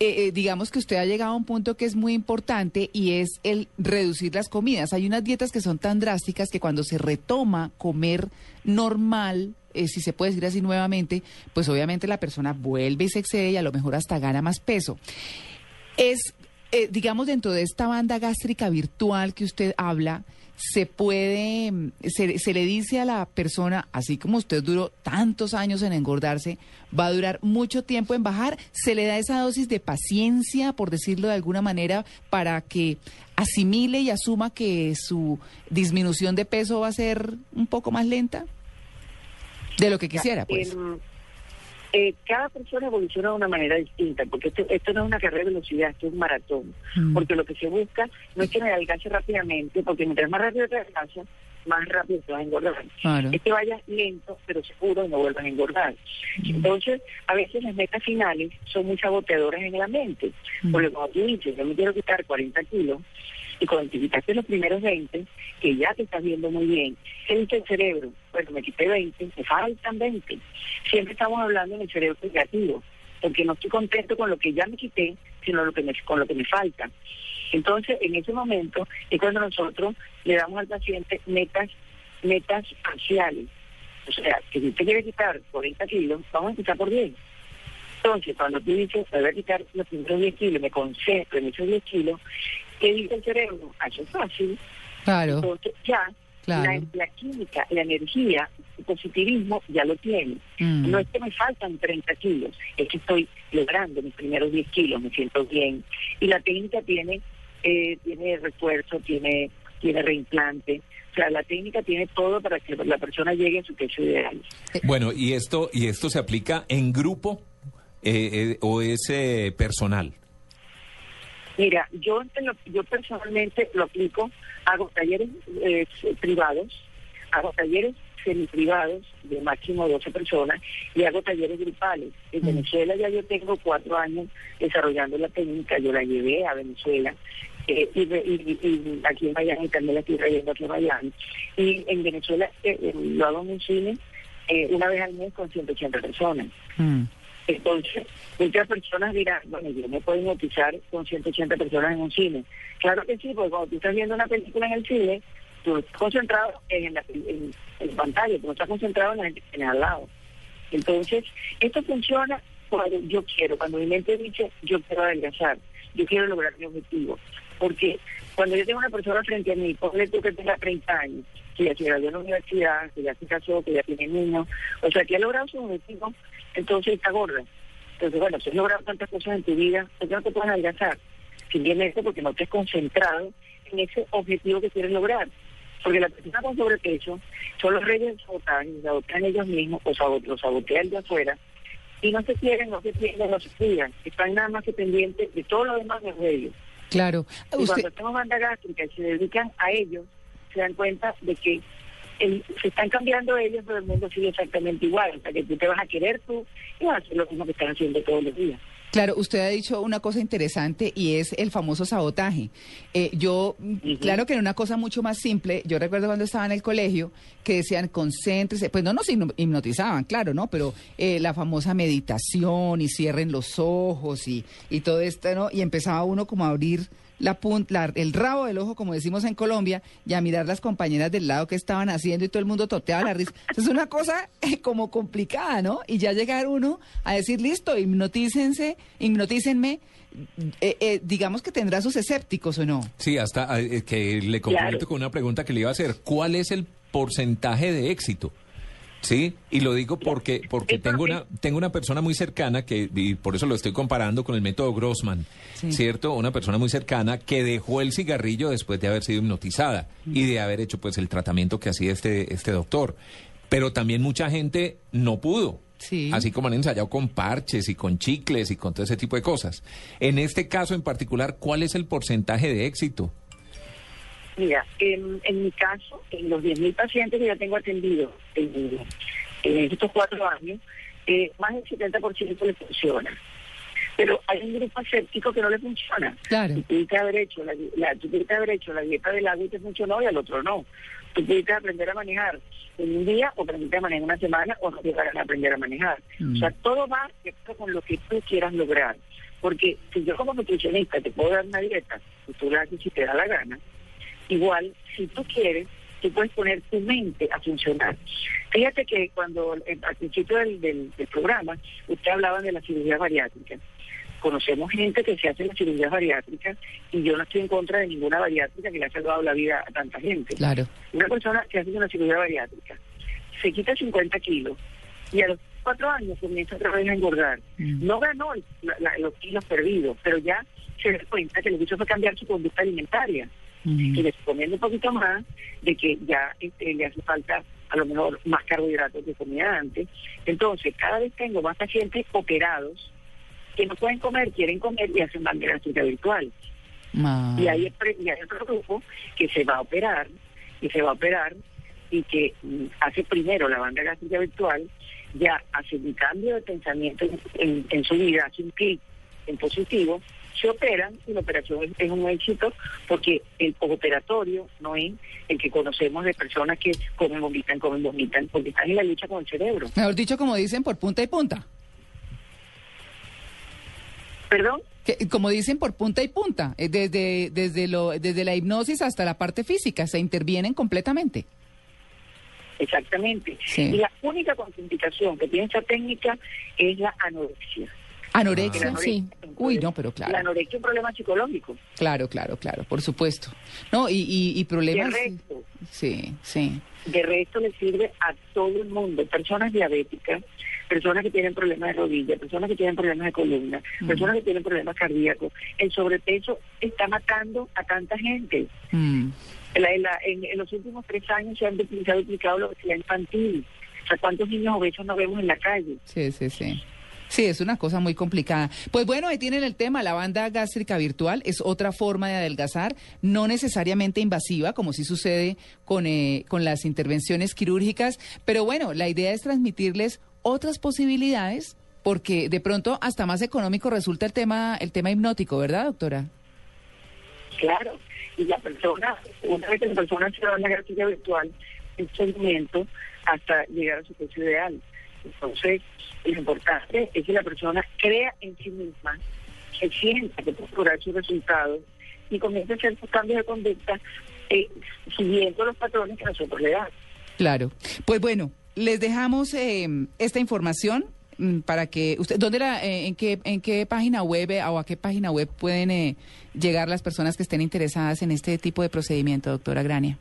eh, digamos que usted ha llegado a un punto que es muy importante y es el reducir las comidas. Hay unas dietas que son tan drásticas que cuando se retoma comer normal, eh, si se puede decir así nuevamente, pues obviamente la persona vuelve y se excede y a lo mejor hasta gana más peso. Es eh, digamos, dentro de esta banda gástrica virtual que usted habla, se puede, mm, se, se, le dice a la persona, así como usted duró tantos años en engordarse, va a durar mucho tiempo en bajar, se le da esa dosis de paciencia, por decirlo de alguna manera, para que asimile y asuma que su disminución de peso va a ser un poco más lenta de lo que quisiera, pues. Eh, cada persona evoluciona de una manera distinta, porque esto, esto no es una carrera de velocidad, esto es un maratón. Mm. Porque lo que se busca no es que me adelgace rápidamente, porque mientras más rápido te adelgazas, más rápido te vas a engordar. Claro. Es que vayas lento, pero seguro y no vuelvas a engordar. Entonces, a veces las metas finales son muy saboteadoras en la mente. Porque cuando tú dices, yo me quiero quitar 40 kilos, y cuando te quitaste los primeros 20, que ya te estás viendo muy bien, ¿qué dice el cerebro? Bueno, me quité 20, me faltan 20. Siempre estamos hablando en el cerebro negativo, porque no estoy contento con lo que ya me quité, sino con lo que me falta. Entonces, en ese momento es cuando nosotros le damos al paciente metas, metas parciales. O sea, que si usted quiere quitar 40 kilos, vamos a empezar por 10. Entonces, cuando tú dices, me voy a quitar los primeros 10 kilos, me concentro en esos 10 kilos, ¿qué dice el cerebro? Ah, eso es fácil. Claro. Entonces, ya, Claro. la, la química, la energía, el positivismo ya lo tiene. Mm. No es que me faltan 30 kilos, es que estoy logrando mis primeros 10 kilos, me siento bien. Y la técnica tiene, eh, tiene refuerzo, tiene, tiene reimplante. O sea, la técnica tiene todo para que la persona llegue a su peso ideal. Bueno, y esto, y esto se aplica en grupo eh, eh, o es eh, personal. Mira, yo, yo personalmente lo aplico, hago talleres eh, privados, hago talleres semiprivados de máximo 12 personas y hago talleres grupales. En Venezuela ya yo tengo cuatro años desarrollando la técnica, yo la llevé a Venezuela eh, y, re- y- y aquí en Miami también la estoy trayendo aquí en Miami. Y en Venezuela eh, eh, lo hago en un cine eh, una vez al mes con 180 personas. Mm. Entonces, muchas personas dirán, bueno, yo me puedo hipnotizar con 180 personas en un cine. Claro que sí, porque cuando tú estás viendo una película en el cine, tú estás concentrado en la, pantalla, tú estás concentrado en la gente que tienes al lado. Entonces, esto funciona cuando yo quiero, cuando mi mente dice, yo quiero adelgazar, yo quiero lograr mi objetivo. Porque cuando yo tengo una persona frente a mí, ponle tú que tenga 30 años, que ya se graduó en la universidad, que ya se casó, que ya tiene niños, o sea, que ha logrado su objetivo, entonces está gorda. Entonces, bueno, si has logrado tantas cosas en tu vida, ¿por qué no te puedes adelgazar? Simplemente porque no te has concentrado en ese objetivo que quieres lograr. Porque la persona con sobrepeso son los reyes del sabotaje, sabotean ellos mismos o sabo- los sabotean de afuera y no se quieren, no se quieren, no se cuidan. Están nada más que pendientes de todo lo demás de ellos. Claro. Y Usted, cuando tenemos banda gástrica y se dedican a ellos, se dan cuenta de que el- se están cambiando ellos, pero el mundo sigue exactamente igual. O sea, que tú te vas a querer tú y vas a hacer lo mismo que están haciendo todos los días. Claro, usted ha dicho una cosa interesante y es el famoso sabotaje. Eh, yo, claro que era una cosa mucho más simple. Yo recuerdo cuando estaba en el colegio que decían concéntrese, pues no nos hipno- hipnotizaban, claro, ¿no? Pero eh, la famosa meditación y cierren los ojos y, y todo esto, ¿no? Y empezaba uno como a abrir la punta, el rabo del ojo, como decimos en Colombia, y a mirar las compañeras del lado que estaban haciendo y todo el mundo toteaba la risa. Es una cosa eh, como complicada, ¿no? Y ya llegar uno a decir, listo, hipnotícense, hipnotícenme, eh, eh, digamos que tendrá sus escépticos o no. Sí, hasta eh, que le complemento Claro. con una pregunta que le iba a hacer. ¿Cuál es el porcentaje de éxito? Sí, y lo digo porque porque tengo una tengo una persona muy cercana que y por eso lo estoy comparando con el método Grossman, Sí. ¿cierto? Una persona muy cercana que dejó el cigarrillo después de haber sido hipnotizada y de haber hecho pues el tratamiento que hacía este este doctor. Pero también mucha gente no pudo. Sí. Así como han ensayado con parches y con chicles y con todo ese tipo de cosas. En este caso en particular, ¿cuál es el porcentaje de éxito? Mira, en, en mi caso, en los 10.000 pacientes que ya tengo atendidos en, en estos cuatro años, eh, más del 70% les funciona. Pero hay un grupo escéptico que no le funciona. Claro. Tú pudiste haber hecho la, la- tú pudiste haber hecho la dieta del agua y te funcionó y al otro no. Tú pudiste aprender a manejar en un día o aprendiste a manejar en una semana o no llegaron a aprender a manejar. Mm. O sea, todo va con lo que tú quieras lograr. Porque si yo como nutricionista te puedo dar una dieta, y tú la haces si te da la gana, igual, si tú quieres, tú puedes poner tu mente a funcionar. Fíjate que cuando eh, al principio del, del- del programa usted hablaba de la cirugía bariátrica. conocemos gente que se hace la cirugía bariátrica y yo no estoy en contra de ninguna bariátrica que le ha salvado la vida a tanta gente. Claro. Una persona que hace una cirugía bariátrica se quita 50 kilos y a los cuatro años comienza otra vez a engordar. No ganó la- los kilos perdidos, pero ya se da cuenta que lo que hizo fue cambiar su conducta alimentaria y le comiendo un poquito más de que ya este, le hace falta a lo mejor más carbohidratos que comía antes. Entonces, cada vez tengo más pacientes operados que no pueden comer, quieren comer y hacen banda gástrica virtual. Ah. Y hay, otro- y hay otro grupo que se va a operar, y se va a operar, y que mm, hace primero la banda gástrica virtual, ya hace un cambio de pensamiento en, en- en su vida, hace un clic en positivo, se operan y la operación es, es un éxito porque el operatorio no es el que conocemos de personas que comen, vomitan, comen, vomitan, porque están en la lucha con el cerebro. Mejor dicho, como dicen, por punta y punta. ¿Perdón? Que, como dicen, por punta y punta. eh, Desde, desde, lo, desde la hipnosis hasta la parte física. Se intervienen completamente. Exactamente. Sí. Y la única contraindicación que tiene esta técnica es la anorexia. Anorexia, La sí. Uy, no, pero La claro. anorexia es un problema psicológico. Claro, claro, claro, por supuesto. No, y, y, y problemas. De resto, Sí, sí. de resto le sirve a todo el mundo, personas diabéticas, personas que tienen problemas de rodilla, personas que tienen problemas de columna, personas que tienen problemas cardíacos. El sobrepeso está matando a tanta gente. Mm. La- la- en, en los últimos tres años se han duplicado, duplicado la obesidad infantil. O sea, ¿cuántos niños obesos no vemos en la calle? Sí, sí, sí. Sí, es una cosa muy complicada. Pues bueno, ahí tienen el tema, la banda gástrica virtual es otra forma de adelgazar, no necesariamente invasiva, como sí sucede con, eh, con las intervenciones quirúrgicas, pero bueno, la idea es transmitirles otras posibilidades, porque de pronto hasta más económico resulta el tema, el tema hipnótico, ¿verdad, doctora? Claro, y la persona, una vez que la persona se da la gástrica virtual, es seguimiento hasta llegar a su peso ideal. Entonces, lo importante es que la persona crea en sí misma, que sienta que puede lograr sus resultados y comience a hacer sus cambios de conducta eh, siguiendo los patrones que nosotros le damos. Claro. Pues bueno, les dejamos eh, esta información mm, para que usted, ¿dónde la, eh, en qué, en qué página web eh, o a qué página web pueden eh, llegar las personas que estén interesadas en este tipo de procedimiento, doctora Grania?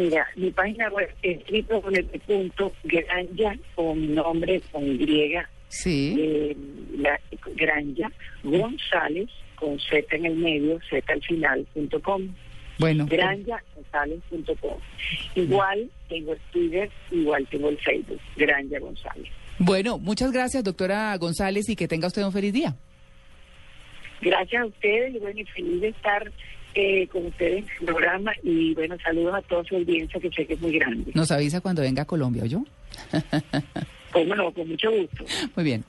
Mira, mi página web es www.granja, como mi nombre, con Y, Sí. eh, la, Granja González, con Z en el medio, Z al final, punto com. Bueno. GranjaGonzález.com. Igual tengo el Twitter, igual tengo el Facebook, Granja González. Bueno, muchas gracias, doctora González, y que tenga usted un feliz día. Gracias a ustedes y bueno, y feliz de estar eh, con ustedes en el programa y bueno, saludos a toda su audiencia que sé que es muy grande. Nos avisa cuando venga a Colombia, ¿oyó? Cómo no, con mucho gusto. Muy bien.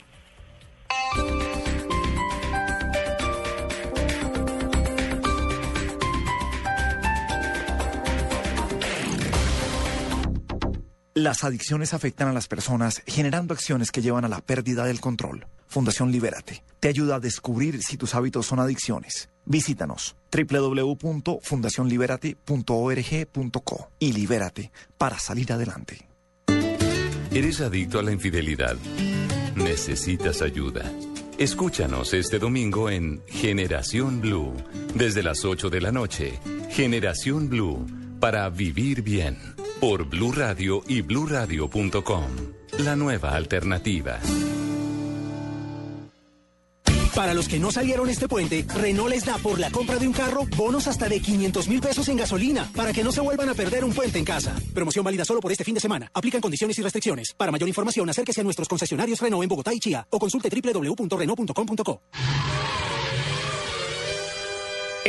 Las adicciones afectan a las personas generando acciones que llevan a la pérdida del control. Fundación Libérate te ayuda a descubrir si tus hábitos son adicciones. Visítanos www.fundacionliberate.org.co y libérate para salir adelante. ¿Eres adicto a la infidelidad? ¿Necesitas ayuda? Escúchanos este domingo en Generación Blue, desde las 8 de la noche. Generación Blue, para vivir bien, por Blue Radio y bluradio.com. La nueva alternativa. Para los que no salieron este puente, Renault les da por la compra de un carro bonos hasta de 500 mil pesos en gasolina para que no se vuelvan a perder un puente en casa. Promoción válida solo por este fin de semana. Aplican condiciones y restricciones. Para mayor información, acérquese a nuestros concesionarios Renault en Bogotá y Chía o consulte www.renault.com.co.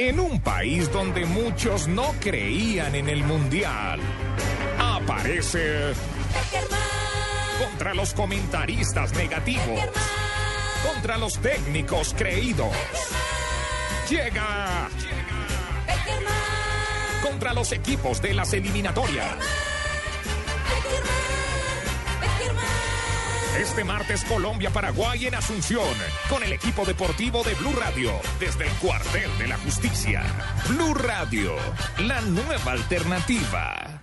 En un país donde muchos no creían en el mundial, aparece contra los comentaristas negativos, contra los técnicos creídos. Llega contra los equipos de las eliminatorias. Este martes Colombia-Paraguay en Asunción, con el equipo deportivo de Blue Radio, desde el cuartel de la justicia. Blue Radio, la nueva alternativa.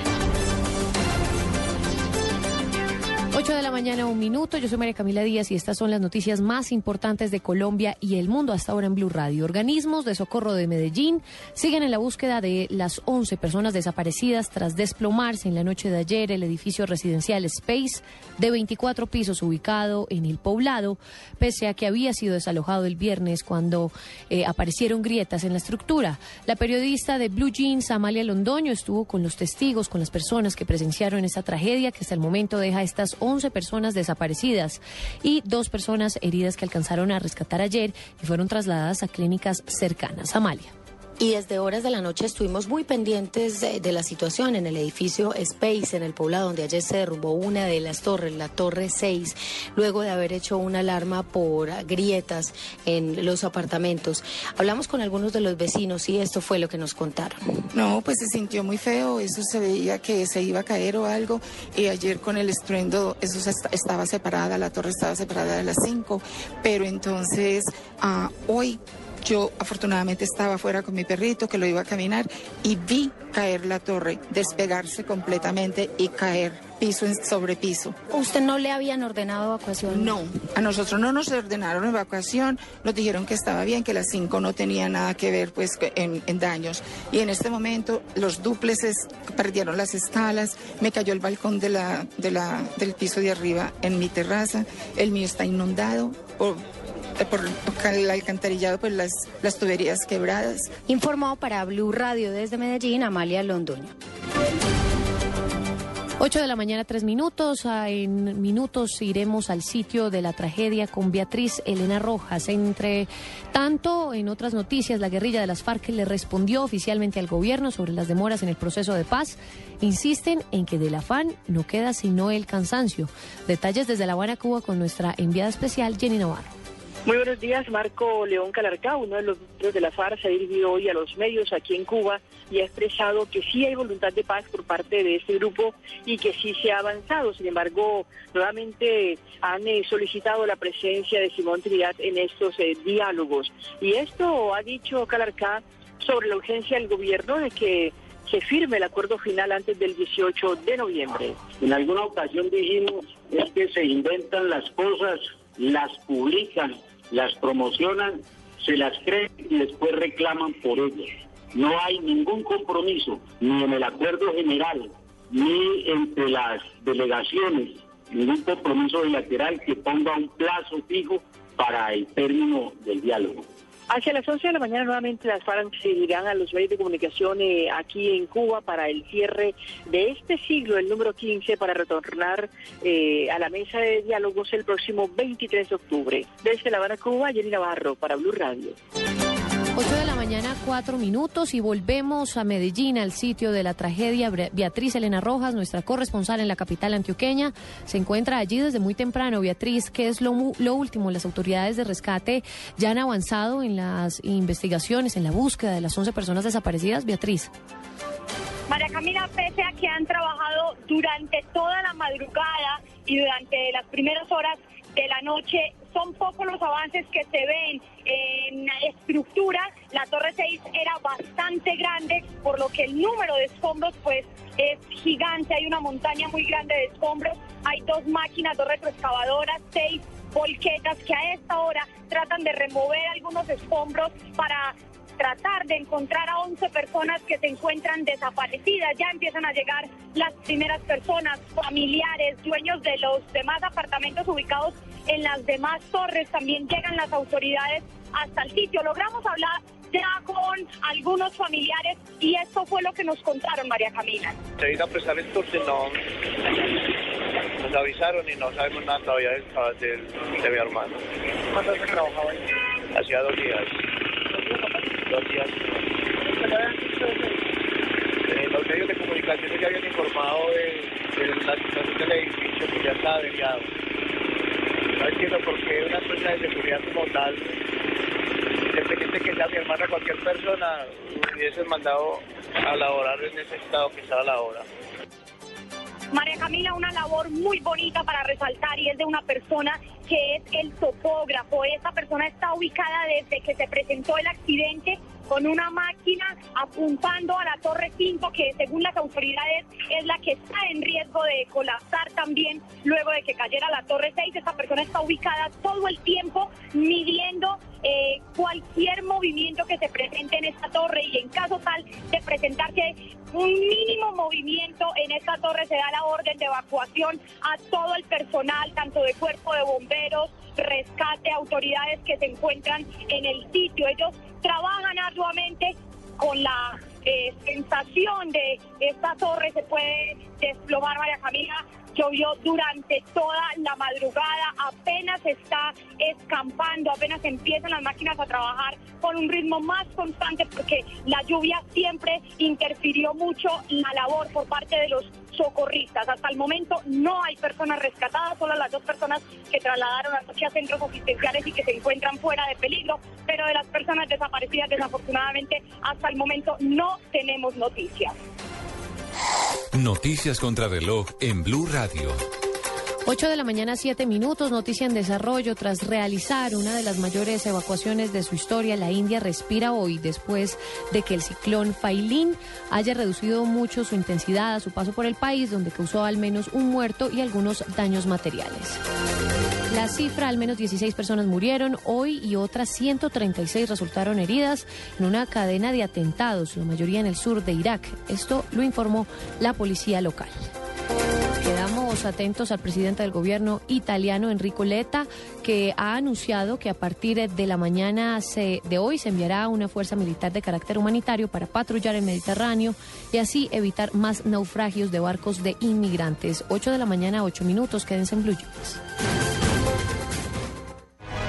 8 de la mañana, un minuto. Yo soy María Camila Díaz y estas son las noticias más importantes de Colombia y el mundo hasta ahora en Blue Radio. Organismos de socorro de Medellín siguen en la búsqueda de las 11 personas desaparecidas tras desplomarse en la noche de ayer el edificio residencial Space de 24 pisos ubicado en el poblado, pese a que había sido desalojado el viernes cuando eh, aparecieron grietas en la estructura. La periodista de Blue Jeans, Amalia Londoño, estuvo con los testigos, con las personas que presenciaron esta tragedia que hasta el momento deja estas 11 personas desaparecidas y dos personas heridas que alcanzaron a rescatar ayer y fueron trasladadas a clínicas cercanas. Amalia. Y desde horas de la noche estuvimos muy pendientes de, la situación en el edificio Space, en el poblado donde ayer se derrumbó una de las torres, la Torre 6, luego de haber hecho una alarma por grietas en los apartamentos. Hablamos con algunos de los vecinos y esto fue lo que nos contaron. No, pues se sintió muy feo, eso se veía que se iba a caer o algo. Y ayer con el estruendo, eso estaba separada, la torre estaba separada de las 5, pero entonces uh, hoy yo afortunadamente estaba afuera con mi perrito que lo iba a caminar y vi caer la torre, despegarse completamente y caer piso sobre piso. ¿Usted no le habían ordenado evacuación? No, a nosotros no nos ordenaron evacuación, nos dijeron que estaba bien, que las cinco no tenía nada que ver pues en, en daños. Y en este momento los dúpleces perdieron las escalas, me cayó el balcón de la, de la, del piso de arriba en mi terraza, el mío está inundado por por el alcantarillado, pues las, las tuberías quebradas. Informó para Blue Radio desde Medellín, Amalia Londoño. 8 de la mañana, tres minutos. En minutos iremos al sitio de la tragedia con Beatriz Elena Rojas. Entre tanto, en otras noticias, la guerrilla de las FARC le respondió oficialmente al gobierno sobre las demoras en el proceso de paz. Insisten en que del afán no queda sino el cansancio. Detalles desde La Habana, Cuba, con nuestra enviada especial, Jenny Navarro. Muy buenos días, Marco León Calarcá, uno de los miembros de la FARC, se ha dirigido hoy a los medios aquí en Cuba y ha expresado que sí hay voluntad de paz por parte de este grupo y que sí se ha avanzado. Sin embargo, nuevamente han eh, solicitado la presencia de Simón Trinidad en estos eh, diálogos. Y esto ha dicho Calarcá sobre la urgencia del gobierno de que se firme el acuerdo final antes del 18 de noviembre. En alguna ocasión dijimos es que se inventan las cosas, las publican las promocionan, se las creen y después reclaman por ellas. No hay ningún compromiso, ni en el acuerdo general, ni entre las delegaciones, ningún compromiso bilateral que ponga un plazo fijo para el término del diálogo. Hacia las 11 de la mañana nuevamente las FARC se irán a los medios de comunicación eh, aquí en Cuba para el cierre de este siglo, el número 15, para retornar eh, a la mesa de diálogos el próximo 23 de octubre. Desde La Habana, Cuba, Jenny Navarro para Blue Radio. 8 de la mañana, 4 minutos y volvemos a Medellín, al sitio de la tragedia. Beatriz Elena Rojas, nuestra corresponsal en la capital antioqueña, se encuentra allí desde muy temprano. Beatriz, ¿qué es lo, lo último? Las autoridades de rescate ya han avanzado en las investigaciones, en la búsqueda de las 11 personas desaparecidas. Beatriz. María Camila, pese a que han trabajado durante toda la madrugada y durante las primeras horas de la noche, son pocos los avances que se ven en estructura. La Torre 6 era bastante grande, por lo que el número de escombros pues es gigante. Hay una montaña muy grande de escombros. Hay dos máquinas, dos retroexcavadoras, seis volquetas que a esta hora tratan de remover algunos escombros para tratar de encontrar a 11 personas que se encuentran desaparecidas. Ya empiezan a llegar las primeras personas, familiares, dueños de los demás apartamentos ubicados en las demás torres. También llegan las autoridades hasta el sitio. Logramos hablar ya con algunos familiares y esto fue lo que nos contaron María Camila. Se vino a prestar y no nos avisaron y no sabemos nada todavía del, del- de mi hermano. ¿Cuánto se trabajaba ahí? Hacía dos días. Dos días. Eh, los medios de comunicación ya habían informado de, la situación del edificio que ya estaba averiado. No entiendo por qué una empresa de seguridad como tal, independiente que sea mi hermana cualquier persona, hubiese mandado a laborar en ese estado que está a la hora. María Camila, una labor muy bonita para resaltar y es de una persona que es el topógrafo. Esta persona está ubicada desde que se presentó el accidente con una máquina apuntando a la Torre 5, que según las autoridades es la que está en riesgo de colapsar también luego de que cayera la Torre 6. Esta persona está ubicada todo el tiempo midiendo eh, cualquier movimiento que se presente en esta torre y en caso tal de presentarse un mínimo movimiento en esta torre se da la orden de evacuación a todo el personal, tanto de cuerpo de bomberos, rescate, autoridades que se encuentran en el sitio. Ellos trabajan arduamente con la eh, sensación de esta torre se puede desplomar, María Camila. Llovió durante toda la madrugada, apenas está escampando, apenas empiezan las máquinas a trabajar con un ritmo más constante porque la lluvia siempre interfirió mucho la labor por parte de los socorristas. Hasta el momento no hay personas rescatadas, solo las dos personas que trasladaron a centros asistenciales y que se encuentran fuera de peligro, pero de las personas desaparecidas desafortunadamente hasta el momento no tenemos noticias. Noticias contra reloj en Blue Radio. 8 de la mañana, 7 minutos, noticia en desarrollo. Tras realizar una de las mayores evacuaciones de su historia, la India respira hoy después de que el ciclón Failín haya reducido mucho su intensidad a su paso por el país, donde causó al menos un muerto y algunos daños materiales. La cifra, al menos 16 personas murieron hoy y otras 136 resultaron heridas en una cadena de atentados, la mayoría en el sur de Irak. Esto lo informó la policía local. Quedamos atentos al presidente del gobierno italiano, Enrico Letta, que ha anunciado que a partir de la mañana de hoy se enviará una fuerza militar de carácter humanitario para patrullar el Mediterráneo y así evitar más naufragios de barcos de inmigrantes. 8 de la mañana, 8 minutos, quédense en Blue Jeans.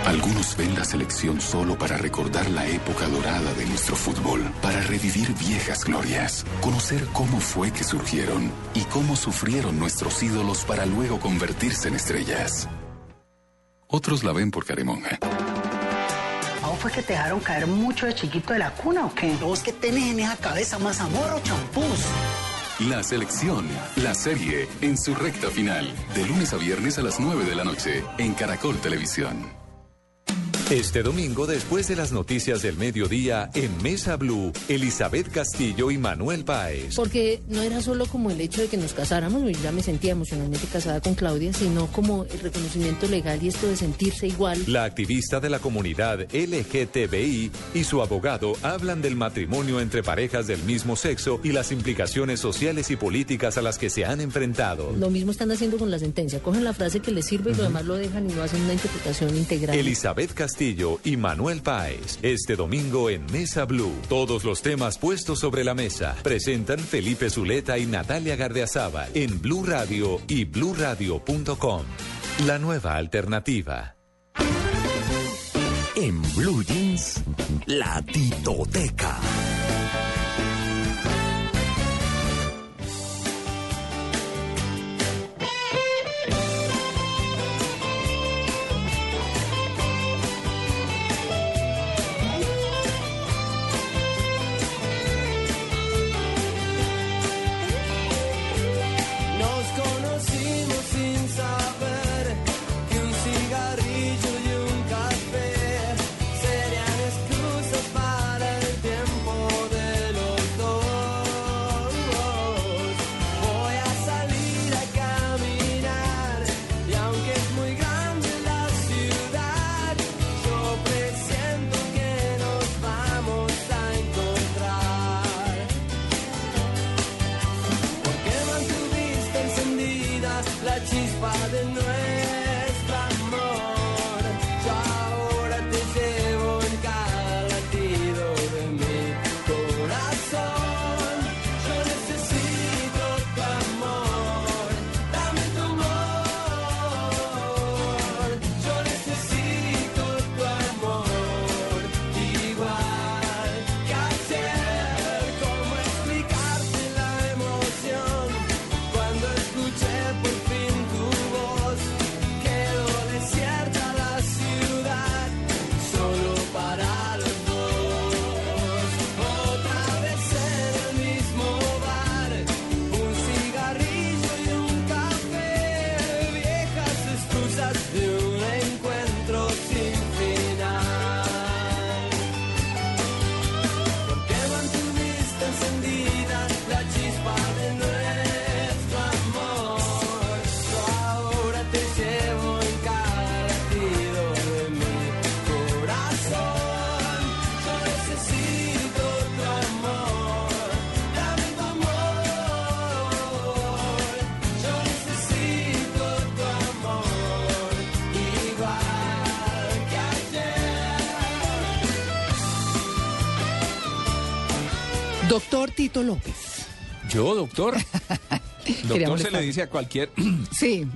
Algunos ven la selección solo para recordar la época dorada de nuestro fútbol, para revivir viejas glorias, conocer cómo fue que surgieron y cómo sufrieron nuestros ídolos para luego convertirse en estrellas. Otros la ven por caremonja. ¿A vos fue que te dejaron caer mucho de chiquito de la cuna o qué? Vos que tenés en esa cabeza más amor o champús. La selección, la serie, en su recta final, de lunes a viernes a las 9 de la noche, en Caracol Televisión. Este domingo, después de las noticias del mediodía, en Mesa Blue, Elizabeth Castillo y Manuel Páez. Porque no era solo como el hecho de que nos casáramos, yo ya me sentía emocionalmente casada con Claudia, sino como el reconocimiento legal y esto de sentirse igual. La activista de la comunidad LGTBI y su abogado hablan del matrimonio entre parejas del mismo sexo y las implicaciones sociales y políticas a las que se han enfrentado. Lo mismo están haciendo con la sentencia. Cogen la frase que les sirve y lo demás lo dejan y no hacen una interpretación integral. Elizabeth Castillo y Manuel Páez. Este domingo en Mesa Blue. Todos los temas puestos sobre la mesa. Presentan Felipe Zuleta y Natalia Gardeazaba en Blue Radio y bluradio.com. La nueva alternativa. En Blue Jeans, la titoteca. Tito López. Yo, doctor. *laughs* Doctor se le dice a cualquier... *clears throat* *clears throat* Sí,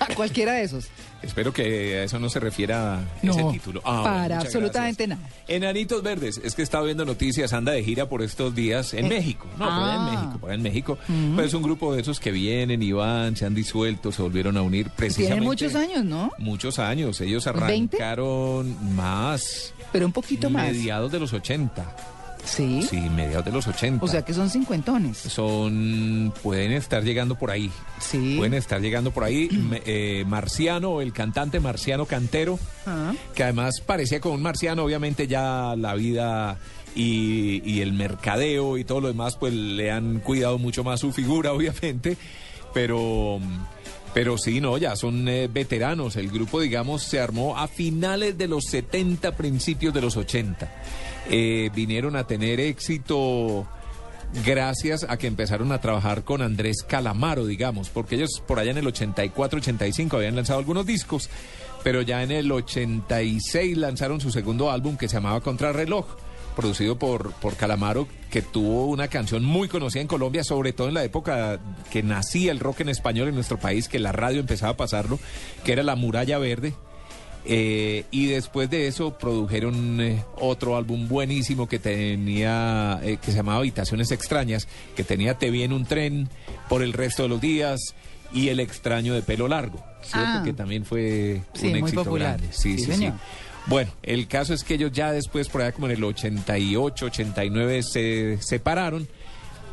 a cualquiera de esos. Espero que a eso no se refiera No, ese título. Ah, para absolutamente nada. Enanitos Verdes, es que estaba viendo noticias, anda de gira por estos días en Eh, México. No, por allá en ah. México, por en México. Ujú. Pues es un grupo de esos que vienen y van, se han disuelto, se volvieron a unir precisamente. Tienen muchos años, ¿no? Muchos años. Ellos arrancaron más. Pero un poquito más. Mediados de los 80. Sí. Sí, mediados de los 80. O sea que son cincuentones. Son. Pueden estar llegando por ahí. Sí. Pueden estar llegando por ahí. *clears throat* Eh, Marciano, el cantante Marciano Cantero, Ah. que además parecía como un marciano, obviamente ya la vida y, y el mercadeo y todo lo demás, pues le han cuidado mucho más su figura, *laughs* obviamente, pero... Pero sí, no, ya son eh, veteranos. El grupo, digamos, se armó a finales de los 70, principios de los 80. Eh, vinieron a tener éxito gracias a que empezaron a trabajar con Andrés Calamaro, digamos, porque ellos por allá en el 84, 85 habían lanzado algunos discos, pero ya en el 86 lanzaron su segundo álbum que se llamaba Contrarreloj, producido por, por Calamaro, que tuvo una canción muy conocida en Colombia, sobre todo en la época que nacía el rock en español en nuestro país, que la radio empezaba a pasarlo, que era La Muralla Verde. Eh, y después de eso produjeron eh, otro álbum buenísimo que tenía, eh, que se llamaba Habitaciones Extrañas, que tenía Te vi en un tren por el resto de los días y El extraño de pelo largo, ¿cierto? Ah. Que también fue Sí, un muy éxito popular. grande. Sí, Sí, sí, sí. Bueno, el caso es que ellos ya después, por allá como en el 88, 89, se separaron,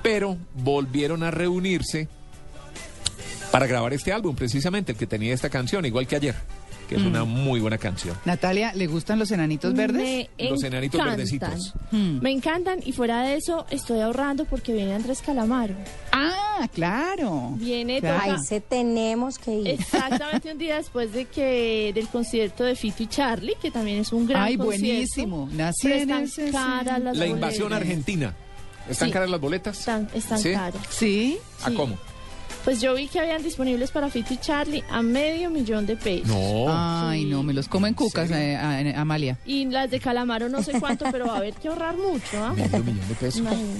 pero volvieron a reunirse para grabar este álbum, precisamente el que tenía esta canción, igual que ayer, que es Mm. una muy buena canción. Natalia, ¿le gustan los enanitos verdes? Me Los enanitos verdecitos. Hmm. Me encantan y fuera de eso estoy ahorrando porque viene Andrés Calamaro. Ah, claro. Viene Claro. toca- Ahí se tenemos que ir. Exactamente un día después de que del concierto de Fito y Charlie, que también es un gran Ay, concierto. buenísimo. Nací en las La invasión argentina. ¿Están Sí. caras las boletas? Están, están ¿Sí? caras. ¿Sí? ¿A Sí. cómo? Pues yo vi que habían disponibles para Fito y Charlie a medio millón de pesos. No. Ay, no, me los comen cucas, eh, a- a- Amalia. Y las de Calamaro no sé cuánto, pero va a haber que ahorrar mucho, ¿ah? Medio millón de pesos. Imagínate.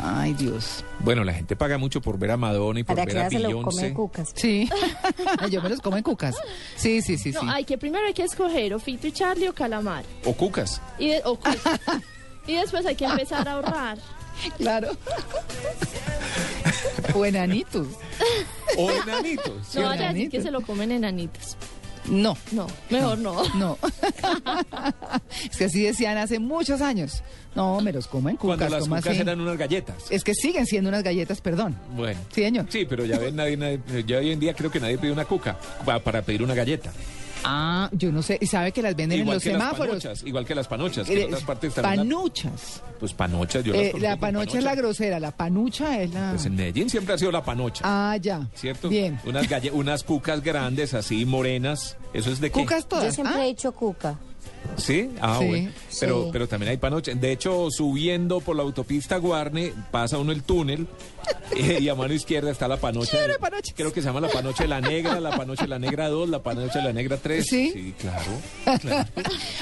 Ay, Dios. Bueno, la gente paga mucho por ver a Madonna y por Para ver a ahora se lo Beyoncé. comen cucas. Sí. *laughs* Yo me los como en cucas. Sí, sí, sí, sí. No, hay que primero hay que escoger o Fito y Charlie o Calamaro. O cucas. Y, de- o cu- y después hay que empezar a ahorrar. Claro. *laughs* *laughs* o enanitos. O enanitos. No vaya a decir que se lo comen enanitos. No. No, mejor no. No. *laughs* es que así decían hace muchos años. No, me los como en cucas. Cuando las ¿cómo cucas así? eran unas galletas. Es que siguen siendo unas galletas, perdón. Bueno. Sí, señor. Sí, pero ya ven, nadie, nadie- ya hoy en día creo que nadie pide una cuca pa- para pedir una galleta. Ah, yo no sé. ¿Y sabe que las venden igual en los que semáforos? Las panochas, igual que las panochas. que Eh, en otras partes también la- panuchas. pues panochas, yo las Eh, conozco la como panocha es la panocha. grosera, la panucha es la... Pues en Medellín siempre ha sido la panocha. Ah, ya. ¿Cierto? Bien. Unas, galle- unas cucas grandes, así, morenas. ¿Eso es de qué? Cucas todas. Yo siempre Ah, he dicho cuca. ¿Sí? Ah, Sí, bueno. Pero, sí. pero también hay panocha. De hecho, subiendo por la autopista Guarne, pasa uno el túnel *laughs* eh, y a mano izquierda está la panocha. Quiero de- panochas. Creo que se llama la panocha de la negra, la panocha de la negra 2, la panocha de la negra 3. ¿Sí? claro. *laughs* claro.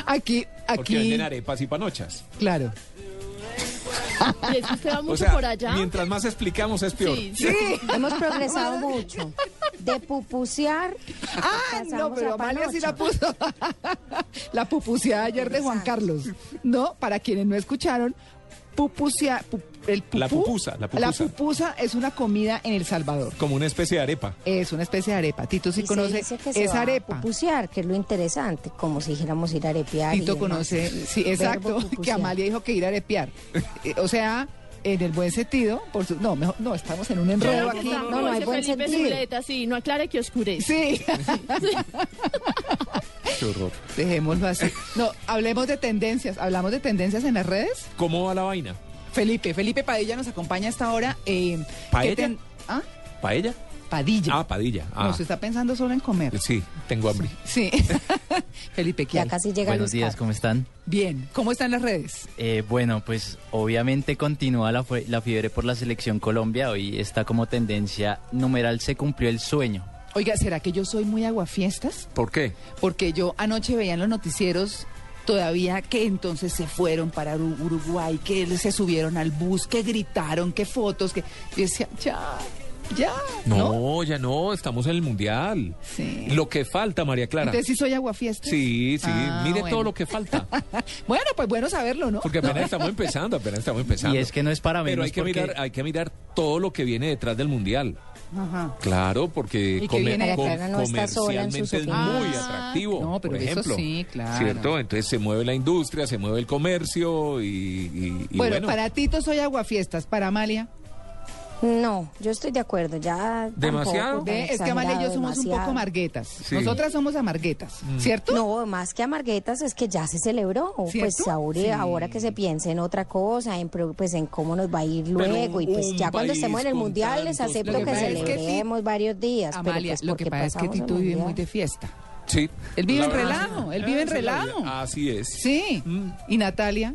aquí, Porque aquí... venden arepas y panochas. Claro. Y es que usted va mucho O sea, por allá. mientras más explicamos es peor. Sí, Sí. Hemos progresado mucho. De pupusear. Ah, no, pero Amalia sí la puso. *laughs* la pupuseada ayer de Juan Carlos. No, para quienes no escucharon, pupusea, pu- el pupú, La pupusa, la pupusa. pupusa es una comida en El Salvador. Como una especie de arepa. Es una especie de arepa. Tito sí Y se conoce dice que se esa a arepa. pupusear, que es lo interesante, como si dijéramos ir a arepear. Tito demás. conoce, sí, exacto, *laughs* que. Amalia dijo que ir a arepear. Eh, o sea, en el buen sentido, por su, no, mejor, no, estamos en un enredo aquí. no, como no hay buen Felipe sentido. Zuleta, sí, no aclare que oscurece. Sí, *laughs* Qué horror. dejémoslo así. No, hablemos de tendencias. ¿Hablamos de tendencias en las redes? ¿Cómo va la vaina? Felipe, Felipe Padilla nos acompaña a esta hora. Eh, ¿Paella? ¿qué ten- ¿Ah? ¿Paella? Padilla. Ah, Padilla. Ah. No, se está pensando solo en comer. Sí, tengo hambre. Sí. *laughs* *laughs* Felipe, ¿qué Ya hay? casi llega Buenos días. ¿cómo están? Bien. ¿Cómo están las redes? Eh, bueno, pues obviamente continúa la, fue- la fiebre por la selección Colombia. Hoy está como tendencia numeral se cumplió el sueño. Oiga, ¿será que yo soy muy aguafiestas? ¿Por qué? Porque yo anoche veía en los noticieros todavía que entonces se fueron para Uru- Uruguay, que se subieron al bus, que gritaron, que fotos, que yo decía, ya, ya. No, ya no, estamos en el mundial. Sí. Lo que falta, María Clara. Entonces sí soy aguafiestas. Sí, sí, Ah, mire bueno. todo lo que falta. *laughs* Bueno, pues bueno saberlo, ¿no? Porque apenas estamos empezando, apenas estamos empezando. Y es que no es para Pero menos hay que porque- mirar, hay que mirar todo lo que viene detrás del mundial. Ajá. Claro, porque ¿Y comer- com- no comercialmente es muy opiniones. atractivo. No, pero por eso ejemplo, sí, claro. ¿Cierto? Entonces se mueve la industria, se mueve el comercio y, y- y bueno, bueno. para Tito soy aguafiestas, para Amalia. No, yo estoy de acuerdo, ya. ¿Demasiado? tampoco, es que Amalia y yo somos un poco amarguetas. Sí. Nosotras somos amarguetas, Mm. ¿cierto? No, más que amarguetas es que ya se celebró. ¿Cierto? Pues ahora, Sí. ahora que se piense en otra cosa, en pro- pues en cómo nos va a ir luego. Y pues ya cuando estemos en el mundial les acepto que, que pasa es que celebremos varios días. Amalia, pero pues lo que pasa es que el Tito vive muy de fiesta. Sí. Él vive La en verdad, relajo, sí. él vive en relajo. Así es. Sí. ¿Y Natalia?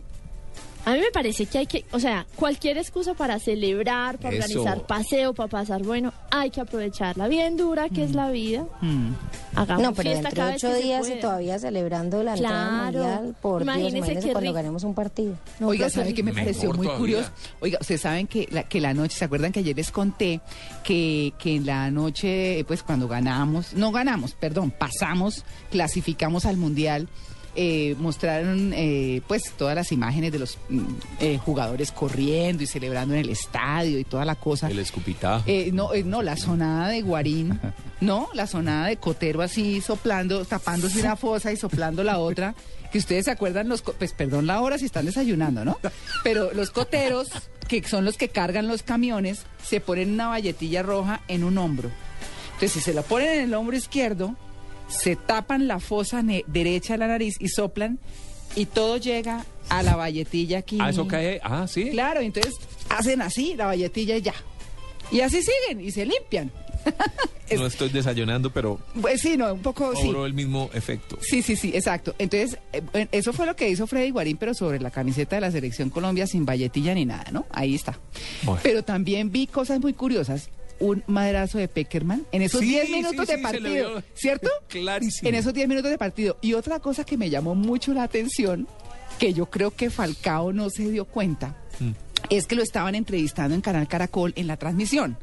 A mí me parece que hay que, o sea, cualquier excusa para celebrar, para Eso. organizar paseo, para pasar bueno, hay que aprovecharla bien dura, que es la vida. Mm. Hagamos No, pero fiesta dentro cada de vez ocho que días y todavía celebrando la entrada Claro. mundial. Por Dios, Imagínese imagínese qué cuando rico. ganemos un partido. No, Oiga, pero ¿sabe qué qué me Mejor pareció muy todavía. curioso? Oiga, ustedes saben que la, que la noche, ¿se acuerdan que ayer les conté que, que en la noche, pues cuando ganamos, no ganamos, perdón, pasamos, clasificamos al Mundial, eh, mostraron eh, pues todas las imágenes de los mm, eh, jugadores corriendo y celebrando en el estadio y toda la cosa. El escupitajo. Eh, no, eh, no, la sonada de Guarín, *laughs* no, la sonada de Cotero así soplando, tapándose una fosa y soplando la otra. Que ustedes se acuerdan, los, pues perdón la hora si están desayunando, ¿no? Pero los coteros, que son los que cargan los camiones, se ponen una valletilla roja en un hombro. Entonces, si se la ponen en el hombro izquierdo, se tapan la fosa derecha de la nariz y soplan, y todo llega a la valletilla aquí. Ah, eso cae. Ah, sí. Claro, entonces hacen así la valletilla y ya. Y así siguen y se limpian. *laughs* No estoy desayunando, pero Pues sí, no, un poco sí. el mismo efecto. Sí, sí, sí, exacto. Entonces, eh, bueno, eso fue lo que hizo Freddy Guarín, pero sobre la camiseta de la Selección Colombia sin valletilla ni nada, ¿no? Ahí está. Bueno. Pero también vi cosas muy curiosas. Un madrazo de Peckerman en esos Sí, 10 sí, minutos sí, de partido. ¿cierto? Clarísimo. En esos 10 minutos de partido. Y otra cosa que me llamó mucho la atención, que yo creo que Falcao no se dio cuenta, Mm. es que lo estaban entrevistando en Canal Caracol en la transmisión.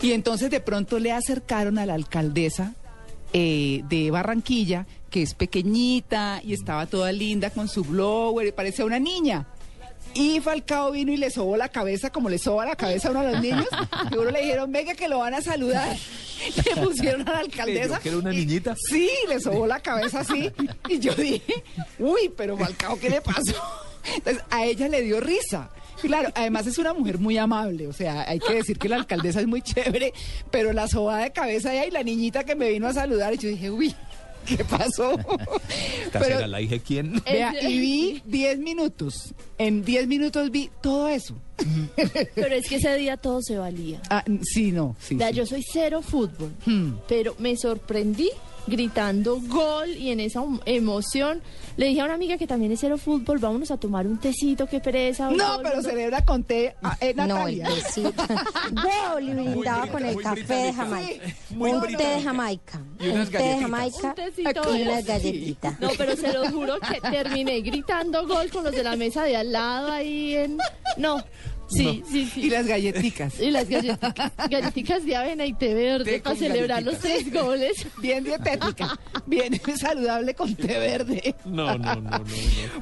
Y entonces de pronto le acercaron a la alcaldesa eh, de Barranquilla, que es pequeñita y estaba toda linda con su blower, y parecía una niña. Y Falcao vino y le sobó la cabeza, como le soba la cabeza a uno de los niños. Y uno le dijeron, venga que lo van a saludar. *laughs* Le pusieron a la alcaldesa. Que era una niñita. Sí, le sobó la cabeza así. Y yo dije, uy, pero Falcao, ¿qué le pasó? Entonces, a ella le dio risa. Claro, además es una mujer muy amable, o sea, hay que decir que la alcaldesa es muy chévere, pero la sobada de cabeza ella y la niñita que me vino a saludar, y yo dije, uy, *laughs* ¿qué pasó? Pero- la hija quién. Vea, y vi 10 minutos, en 10 minutos vi todo eso. *laughs* Pero es que ese día todo se valía. Ah, sí, no, sí. Vea, sí. yo soy cero fútbol, Hmm. pero me sorprendí gritando gol y en esa emoción le dije a una amiga que también es cero fútbol, vámonos a tomar un tecito, qué pereza. No, gol, pero gol". celebra con té, ah, eh, No, el tecito. Gol y brindaba con el café de. Jamaica. muy un té de. Jamaica. Y unas Un té de galletitas. Jamaica Un tecito y unas galletitas. No, pero se lo juro que terminé gritando gol con los de la mesa de al lado ahí en... No, sí, sí, sí. Y las galletitas. Y las galletitas, *laughs* galletitas de avena y té verde Té para celebrar los tres goles. *laughs* Bien dietética, bien saludable con té verde. No, no, no, no. no.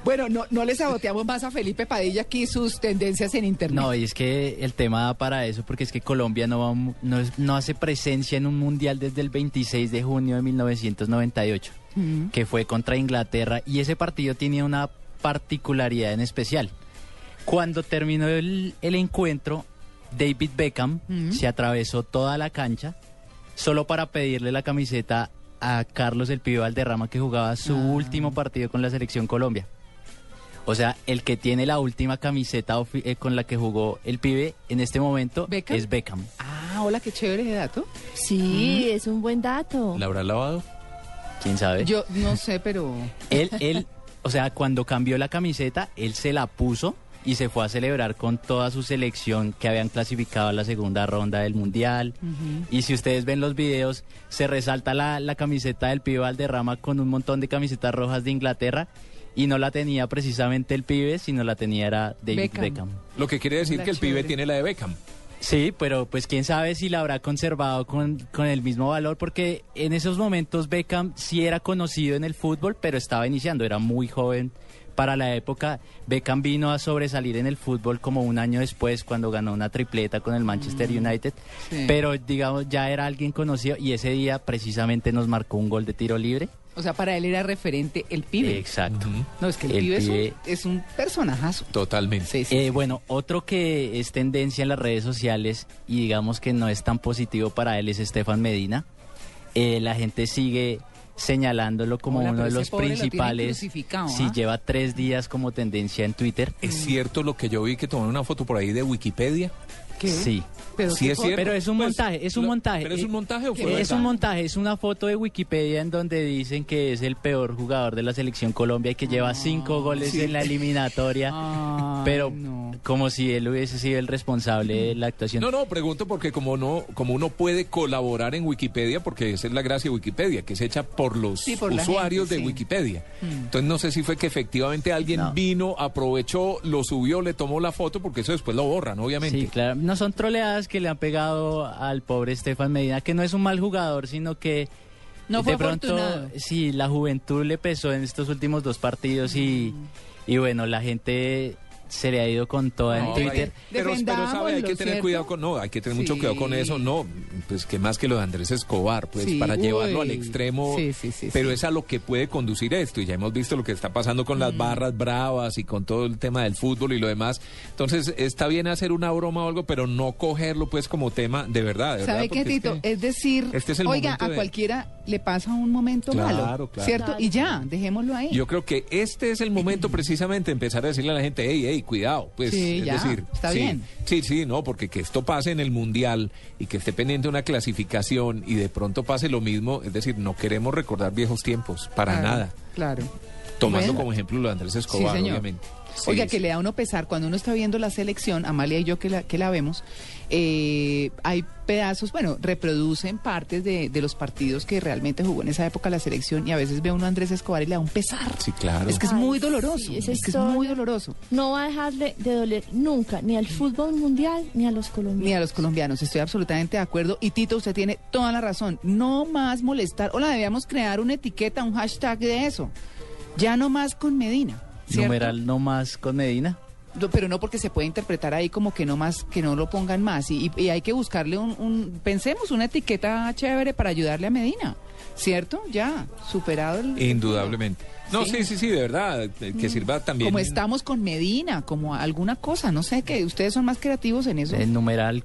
Bueno, no, no le saboteamos más a Felipe Padilla aquí sus tendencias en internet. No, y es que el tema da para eso, porque es que Colombia no, va no, es- no hace presencia en un mundial desde el 26 de junio de 1998, Mm. que fue contra Inglaterra, y ese partido tenía una particularidad en especial. Cuando terminó el, el encuentro, David Beckham Mm. se atravesó toda la cancha solo para pedirle la camiseta a Carlos el Pibe Valderrama, que jugaba su Ah. último partido con la selección Colombia. O sea, el que tiene la última camiseta eh, con la que jugó el pibe en este momento ¿Beckham? es Beckham. Ah, hola, qué chévere ese dato. Sí, es un buen dato. ¿La habrá lavado? ¿Quién sabe? Yo no sé, pero... *laughs* Él, él, o sea, cuando cambió la camiseta, él se la puso y se fue a celebrar con toda su selección que habían clasificado a la segunda ronda del Mundial. Y si ustedes ven los videos, se resalta la, la camiseta del pibe Valderrama con un montón de camisetas rojas de Inglaterra. y no la tenía precisamente el pibe, sino la tenía era David Beckham. Beckham. Lo que quiere decir que el pibe chévere. tiene la de Beckham. Sí, pero pues quién sabe si la habrá conservado con, con el mismo valor, porque en esos momentos Beckham sí era conocido en el fútbol, pero estaba iniciando, era muy joven para la época. Beckham vino a sobresalir en el fútbol como un año después, cuando ganó una tripleta con el Manchester United, sí. pero digamos ya era alguien conocido y ese día precisamente nos marcó un gol de tiro libre. O sea, para él era referente el pibe. Exacto. No, es que el, El pibe, es un- pibe- Es, un, personajazo. Totalmente. Eh, bueno, otro que es tendencia en las redes sociales y digamos que no es tan positivo para él es Estefan Medina. Eh, la gente sigue señalándolo como Hola, uno de los lo principales. Sí, ¿ah? lleva tres días como tendencia en Twitter. ¿Es cierto lo que yo vi que tomaron una foto por ahí de Wikipedia? ¿Qué? Sí. Pero Sí es foto. cierto. Pero es un Pues, montaje, es un lo- montaje. ¿Pero es un Eh, montaje o fue Es verdad? un montaje, es una foto de Wikipedia en donde dicen que es el peor jugador de la selección Colombia y que lleva cinco goles sí. en la eliminatoria. *laughs* Pero no. como si él hubiese sido el responsable de la actuación. No, no, pregunto porque como no, como uno puede colaborar en Wikipedia, porque esa es la gracia de Wikipedia, que es hecha por los Sí, por la usuarios gente, de sí. Wikipedia. Mm. Entonces no sé si fue que efectivamente alguien No. vino, aprovechó, lo subió, le tomó la foto, porque eso después lo borran, obviamente. Sí, claro. No son troleadas que le han pegado al pobre Estefan Medina, que no es un mal jugador, sino que No de pronto, afortunado. sí, la juventud le pesó en estos últimos dos partidos y, Mm. y bueno, la gente se le ha ido con toda en No, Twitter. Pero, pero sabe, hay que tener cuidado con, no, hay que tener mucho cuidado con eso, no, pues que más que lo de Andrés Escobar, pues Sí, para llevarlo al extremo, Sí, sí, sí, pero sí. es a lo que puede conducir esto, y ya hemos visto lo que está pasando con Mm. las barras bravas y con todo el tema del fútbol y lo demás, entonces está bien hacer una broma o algo, pero no cogerlo pues como tema de verdad, de ¿Sabe verdad, qué, es Tito? que- Es, decir, este es el oiga, a de- cualquiera le pasa un momento Claro, malo, claro. ¿cierto? Claro. Y ya, dejémoslo ahí. Yo creo que este es el momento precisamente de empezar a decirle a la gente, hey, hey, cuidado, pues Sí, es ya, decir, está sí, bien. Sí, sí, no, porque que esto pase en el mundial y que esté pendiente una clasificación y de pronto pase lo mismo, es decir, no queremos recordar viejos tiempos, para Claro, nada. Claro. Tomando Bueno. como ejemplo lo de Andrés Escobar, Sí, obviamente. Oiga, que le da uno pesar cuando uno está viendo la selección, Amalia y yo que la, que la vemos, eh, hay pedazos, bueno, reproducen partes de, de los partidos que realmente jugó en esa época la selección y a veces ve uno a Andrés Escobar y le da un pesar. Sí, claro. Es que es Ay, muy doloroso, sí, es que es historia. muy doloroso. No va a dejarle de doler nunca, ni al fútbol mundial, ni a los colombianos. Ni a los colombianos, estoy absolutamente de acuerdo. Y Tito, usted tiene toda la razón. No más molestar. Hola, debíamos crear una etiqueta, un hashtag de eso. Ya no más con Medina. ¿cierto? Numeral no más con Medina. No, pero no porque se puede interpretar ahí como que no más, que no lo pongan más. Y, y hay que buscarle un, un- pensemos, una etiqueta chévere para ayudarle a Medina. ¿Cierto? Ya, superado el... Indudablemente. No, Sí. sí, sí, sí, de verdad, eh, que sirva también. Como estamos con Medina, como alguna cosa, no sé, que ustedes son más creativos en eso. El numeral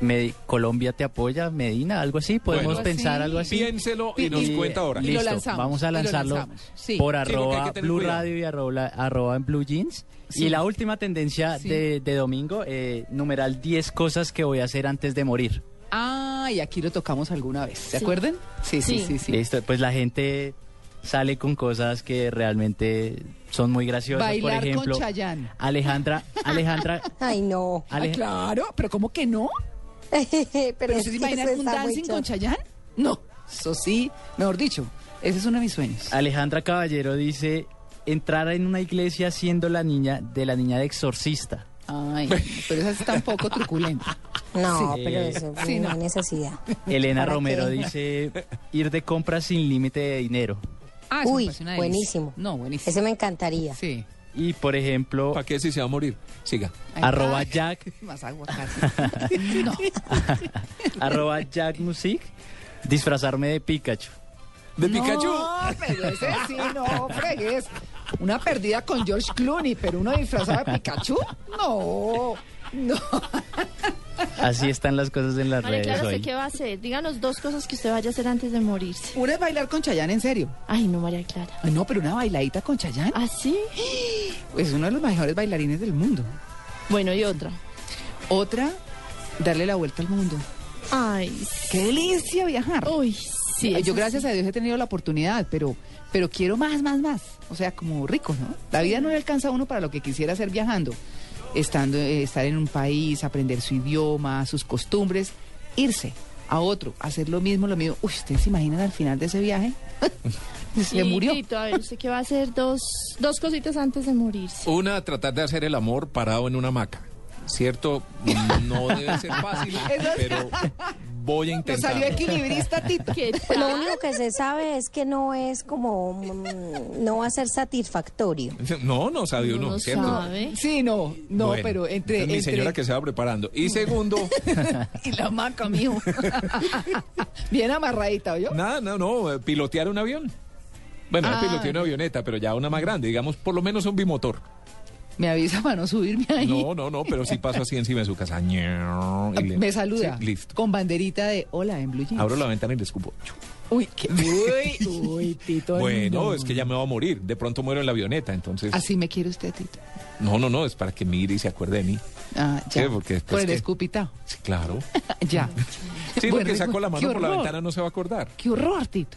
Medi- Colombia te apoya, Medina, algo así. Podemos Bueno, pensar sí. algo así. Piénselo y nos cuenta ahora. Y lo Listo, lanzamos, vamos a lo lanzarlo por Sí, arroba Blue cuidado. Radio y arroba, arroba en Blue Jeans. Sí. Y la última tendencia Sí. de, de domingo, eh, numeral 10 cosas que voy a hacer antes de morir. Ah, y aquí lo tocamos alguna vez, ¿se Sí. acuerdan? Sí, sí, Sí. sí, sí. Listo, pues la gente sale con cosas que realmente son muy graciosas. Bailar Por ejemplo, con Chayanne. Alejandra, Alejandra, *laughs* Ay, no. Ah, claro, pero ¿cómo que no? *laughs* Pero ¿Pero se que imagina eso un dancing con. Chayanne? No, eso sí, mejor dicho, ese es uno de mis sueños. Alejandra Caballero dice entrar en una iglesia siendo la niña de la niña de exorcista. Ay, pero esa está un poco truculenta. *laughs* No, Sí. pero eso Sí, no hay necesidad. Elena ¿Para Romero qué? dice ir de compras sin límite de dinero. Ah, Uy, buenísimo. No, buenísimo. Ese me encantaría. Sí. Y por ejemplo, ¿Para qué si se va a morir? Siga. Ay, arroba ay, Jack, *laughs* Más aguacate. *laughs* no. arroba Jack Music, disfrazarme de Pikachu. ¿De Pikachu? No, pero ese sí, no, fregues. Una perdida con George Clooney, pero uno disfrazado de Pikachu. No, no. Así están las cosas en las María redes Clara, ¿usted hoy. qué va a hacer? Díganos dos cosas que usted vaya a hacer antes de morirse. Una es bailar con Chayanne, en serio. Ay, no, María Clara. Ay, no, pero una bailadita con Chayanne. ¿Ah, sí? Es uno de los mejores bailarines del mundo. Bueno, y otra. Otra, darle la vuelta al mundo. Ay, ¡Qué delicia viajar! uy, sí. Yo gracias sí. a Dios he tenido la oportunidad, pero, pero quiero más, más, más. O sea, como rico, ¿no? La vida no le alcanza a uno para lo que quisiera hacer viajando. Estando, eh, estar en un país, aprender su idioma, sus costumbres, irse. a otro, hacer lo mismo, lo mismo. Uy, ¿ustedes se imaginan al final de ese viaje? *laughs* se murió. Tito, a ver, ¿usted qué va a hacer dos, dos cositas antes de morirse? Una, tratar de hacer el amor parado en una hamaca. ¿Cierto? No debe ser fácil, *laughs* pero voy a intentar. salió equilibrista, Tito. Lo único que se sabe es que no es como, mm, no va a ser satisfactorio. No, no sabe uno, ¿cierto? Sí, no, no, Bueno, pero entre, entonces mi entre- señora que se va preparando. Y segundo, *laughs* y la maca, mijo. *laughs* Bien amarradita, ¿oyó? nada, no, no, eh, pilotear un avión. Bueno, Ah. no piloteé una avioneta, pero ya una más grande, digamos, por lo menos un bimotor. Me avisa para no subirme ahí. No, no, no, pero sí paso así encima de su casa. Y le- Me saluda Sí, listo. con banderita de hola en Blue Jeans. Abro la ventana y le escupo. Uy, qué- *laughs* uy, uy, Tito. Bueno, no. es que ya me va a morir. De pronto muero en la avioneta, entonces. Así me quiere usted, Tito. No, no, no, es para que mire y se acuerde de mí. Ah, ya. Sí, porque después Por el que- escupitao. Sí, claro. *laughs* ya. Sí, Bueno, porque saco la mano por la ventana no se va a acordar. Qué horror, Tito.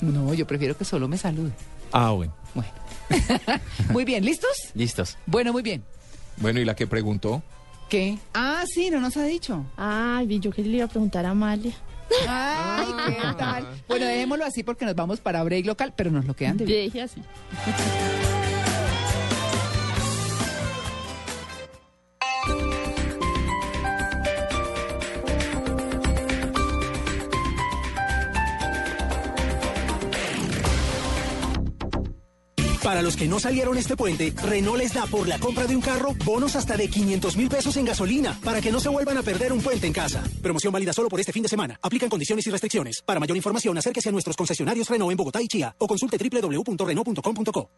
No, yo prefiero que solo me salude. Ah, bueno. *laughs* Muy bien, ¿listos? Listos. Bueno, muy bien. Bueno, ¿y la que preguntó? ¿Qué? Ah, sí, no nos ha dicho. Ay, yo que le iba a preguntar a Amalia. Ay, ¿qué tal? Bueno, dejémoslo así porque nos vamos para break local, pero nos lo quedan de bien. Deje así. *laughs* Para los que no salieron este puente, Renault les da por la compra de un carro bonos hasta de 500 mil pesos en gasolina para que no se vuelvan a perder un puente en casa. Promoción válida solo por este fin de semana. Aplican condiciones y restricciones. Para mayor información, acérquese a nuestros concesionarios Renault en Bogotá y Chía o consulte www.renault.com.co.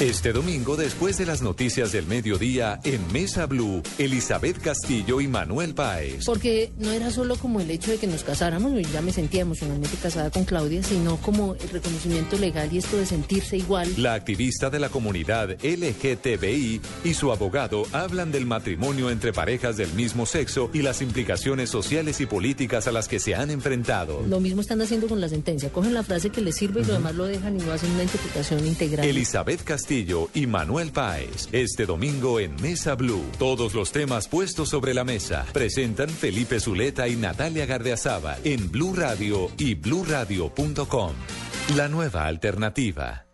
Este domingo, después de las noticias del mediodía, en Mesa Blue, Elizabeth Castillo y Manuel Páez. Porque no era solo como el hecho de que nos casáramos, y ya me sentía emocionalmente casada con Claudia, sino como el reconocimiento legal y esto de sentirse igual. La activista de la comunidad LGTBI y su abogado hablan del matrimonio entre parejas del mismo sexo y las implicaciones sociales y políticas a las que se han enfrentado. Lo mismo están haciendo con la sentencia. Cogen la frase que les sirve y lo demás lo dejan y no hacen una interpretación integral. Elizabeth Castillo y Manuel Páez. Este domingo en Mesa Blue. Todos los temas puestos sobre la mesa. Presentan Felipe Zuleta y Natalia Gardeazaba en Blue Radio y bluradio.com. La nueva alternativa.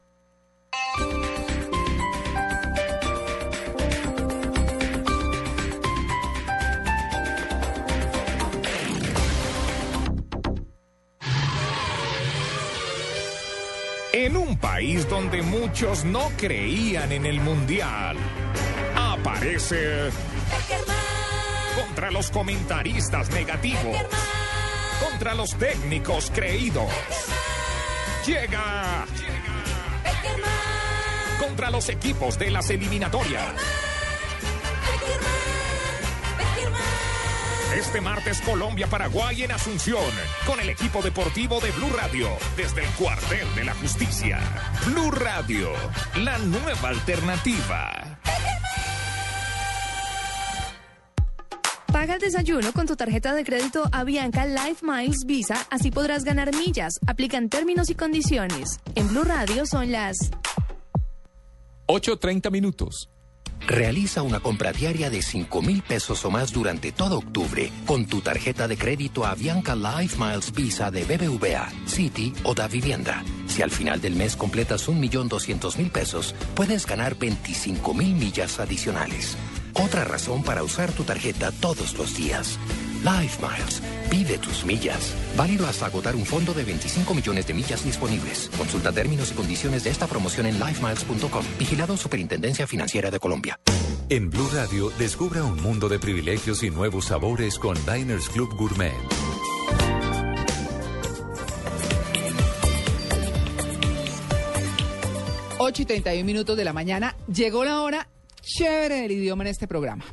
En un país donde muchos no creían en el mundial, aparece contra los comentaristas negativos, contra los técnicos creídos. Llega contra los equipos de las eliminatorias. Este martes Colombia-Paraguay en Asunción, con el equipo deportivo de Blue Radio, desde el cuartel de la justicia. Blue Radio, la nueva alternativa. Paga el desayuno con tu tarjeta de crédito Avianca Life Miles Visa, así podrás ganar millas. Aplican términos y condiciones. En Blue Radio son las 8.30 minutos. Realiza una compra diaria de 5 mil pesos o más durante todo octubre con tu tarjeta de crédito Avianca Life Miles Visa de BBVA, City o Da Vivienda. Si al final del mes completas 1.200.000 pesos, puedes ganar 25 mil millas adicionales. Otra razón para usar tu tarjeta todos los días. Life Miles. Pide tus millas. Válido hasta agotar un fondo de 25 millones de millas disponibles. Consulta términos y condiciones de esta promoción en lifemiles.com. Vigilado Superintendencia Financiera de Colombia. En Blue Radio, descubra un mundo de privilegios y nuevos sabores con Diners Club Gourmet. Ocho y 31 minutos de la mañana. Llegó la hora chévere del idioma en este programa.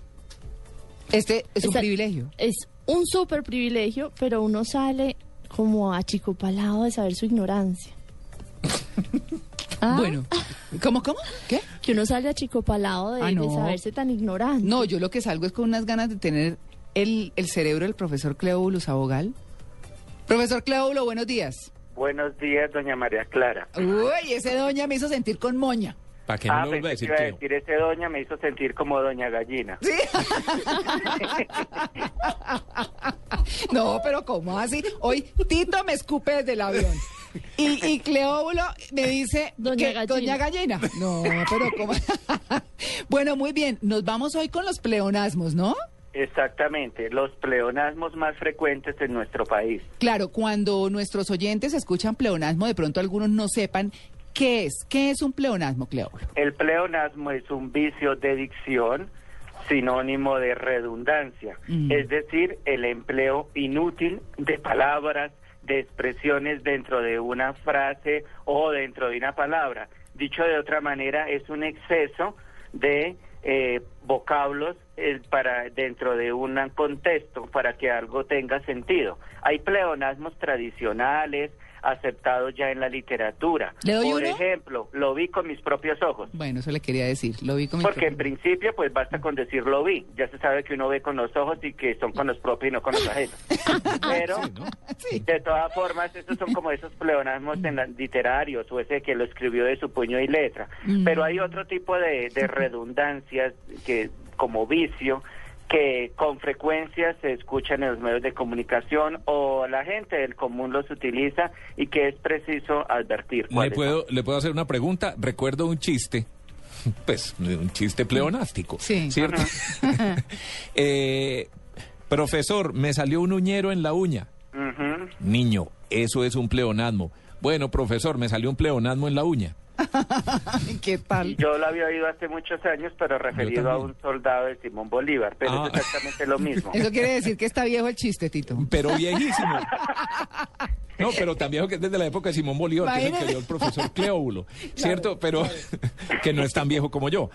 Este es un Esta- privilegio. Es un súper privilegio, pero uno sale como achicopalado de saber su ignorancia. *laughs* Ah. Bueno, ¿cómo, cómo? ¿Qué? Que uno sale achicopalado de, Ah, de saberse tan ignorante. No, yo lo que salgo es con unas ganas de tener el, el cerebro del profesor Cleóbulo Abogal. Profesor Cleóbulo, buenos días. Buenos días, doña María Clara. Uy, ese doña me hizo sentir con moña. Para que no ah, le vuelva a decir que decir ese doña me hizo sentir como doña gallina. *laughs* No, pero ¿cómo así? Hoy Tito me escupe desde el avión. Y, y Cleóbulo me dice Doña que Gallina. Doña Gallina. No, pero ¿cómo? *laughs* bueno, muy bien. Nos vamos hoy con los pleonasmos, ¿no? Exactamente, los pleonasmos más frecuentes en nuestro país. Claro, cuando nuestros oyentes escuchan pleonasmo, de pronto algunos no sepan qué es. ¿Qué es un pleonasmo, Cleóbulo? El pleonasmo es un vicio de dicción sinónimo de redundancia, Mm. es decir, el empleo inútil de palabras, de expresiones dentro de una frase o dentro de una palabra. Dicho de otra manera, es un exceso de eh, vocablos eh, para dentro de un contexto para que algo tenga sentido. Hay pleonasmos tradicionales aceptados ya en la literatura. ¿Le doy Por uno? ejemplo, lo vi con mis propios ojos. Bueno, eso le quería decir. Lo vi con mi Porque en principio, pues basta con decir lo vi. Ya se sabe que uno ve con los ojos y que son con los propios y no con los ajenos. *laughs* Pero, de todas formas, estos son como esos pleonasmos en la- literarios o ese que lo escribió de su puño y letra. Mm. Pero hay otro tipo de, de *laughs* redundancias que como vicio que con frecuencia se escuchan en los medios de comunicación o la gente del común los utiliza y que es preciso advertir. ¿Le puedo, ¿Le puedo hacer una pregunta? Recuerdo un chiste, *laughs* pues un chiste pleonástico, ¿cierto? *laughs* Eh, profesor, me salió un uñero en la uña. Ujú. Niño, eso es un pleonasmo. Bueno, profesor, me salió un pleonasmo en la uña. *laughs* ¿Qué tal? Yo lo había oído hace muchos años, pero referido a un soldado de Simón Bolívar, pero Ah. es exactamente lo mismo. *laughs* Eso quiere decir que está viejo el chiste, Tito. Pero *laughs* viejísimo. No, pero también que es desde la época de Simón Bolívar, que es el que dio el profesor Cleóbulo, ¿cierto? Pero que no es tan viejo como yo.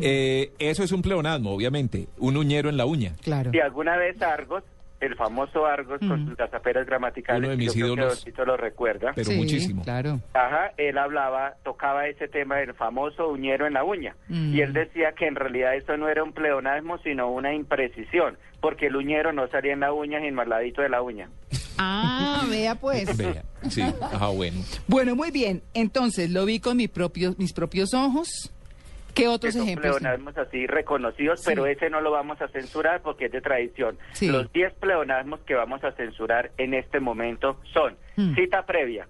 Eh, eso es un pleonasmo, obviamente. Un uñero en la uña. Claro. Si alguna vez Argos, el famoso Argos con sus gazaperas gramaticales, Uno de que mis yo creo que ídolos. Don Tito lo recuerda. Pero Sí, muchísimo. Claro. Ajá, él hablaba, tocaba ese tema del famoso uñero en la uña. Mm. Y él decía que en realidad eso no era un pleonasmo, sino una imprecisión, porque el uñero no salía en la uña, sino al ladito de la uña. Ah, *laughs* vea pues. Vea, sí, ajá, bueno. Bueno, muy bien. Entonces, lo vi con mi propio- mis propios ojos. ¿Qué otros que son ejemplos? pleonasmos así reconocidos, pero ese no lo vamos a censurar porque es de tradición. Sí. Los 10 pleonasmos que vamos a censurar en este momento son Mm. cita previa.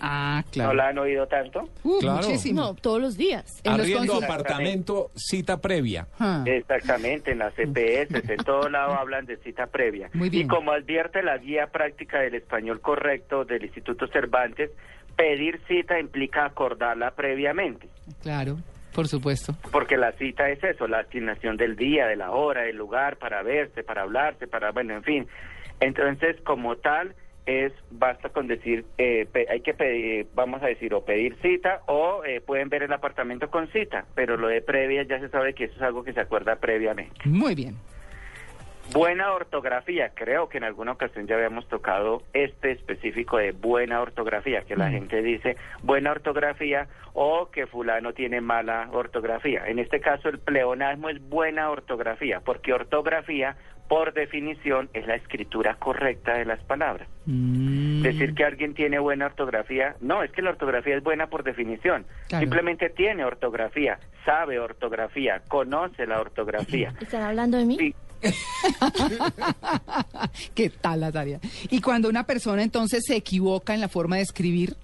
Ah, claro. ¿No la han oído tanto? Uh, Claro. muchísimo. No, todos los días. En los Arriendo consul- apartamento, cita previa. Ah. Exactamente, en las CPS, en todo lado hablan de cita previa. Muy bien. Y como advierte la guía práctica del español correcto del Instituto Cervantes, pedir cita implica acordarla previamente. Claro, por supuesto. Porque la cita es eso, la asignación del día, de la hora, del lugar, para verse, para hablarse, para, bueno, en fin. Entonces, como tal, es, basta con decir, eh, pe- hay que pedir, vamos a decir, o pedir cita, o eh, pueden ver el apartamento con cita, pero lo de previa ya se sabe que eso es algo que se acuerda previamente. Muy bien. Buena ortografía, creo que en alguna ocasión ya habíamos tocado este específico de buena ortografía, que la Mm. gente dice buena ortografía o que fulano tiene mala ortografía. En este caso el pleonasmo es buena ortografía, porque ortografía por definición es la escritura correcta de las palabras. Mm. Decir que alguien tiene buena ortografía, no, es que la ortografía es buena por definición. Claro. Simplemente tiene ortografía, sabe ortografía, conoce la ortografía. ¿Están hablando de mí? *laughs* ¿Qué tal, Natalia? Y cuando una persona entonces se equivoca en la forma de escribir,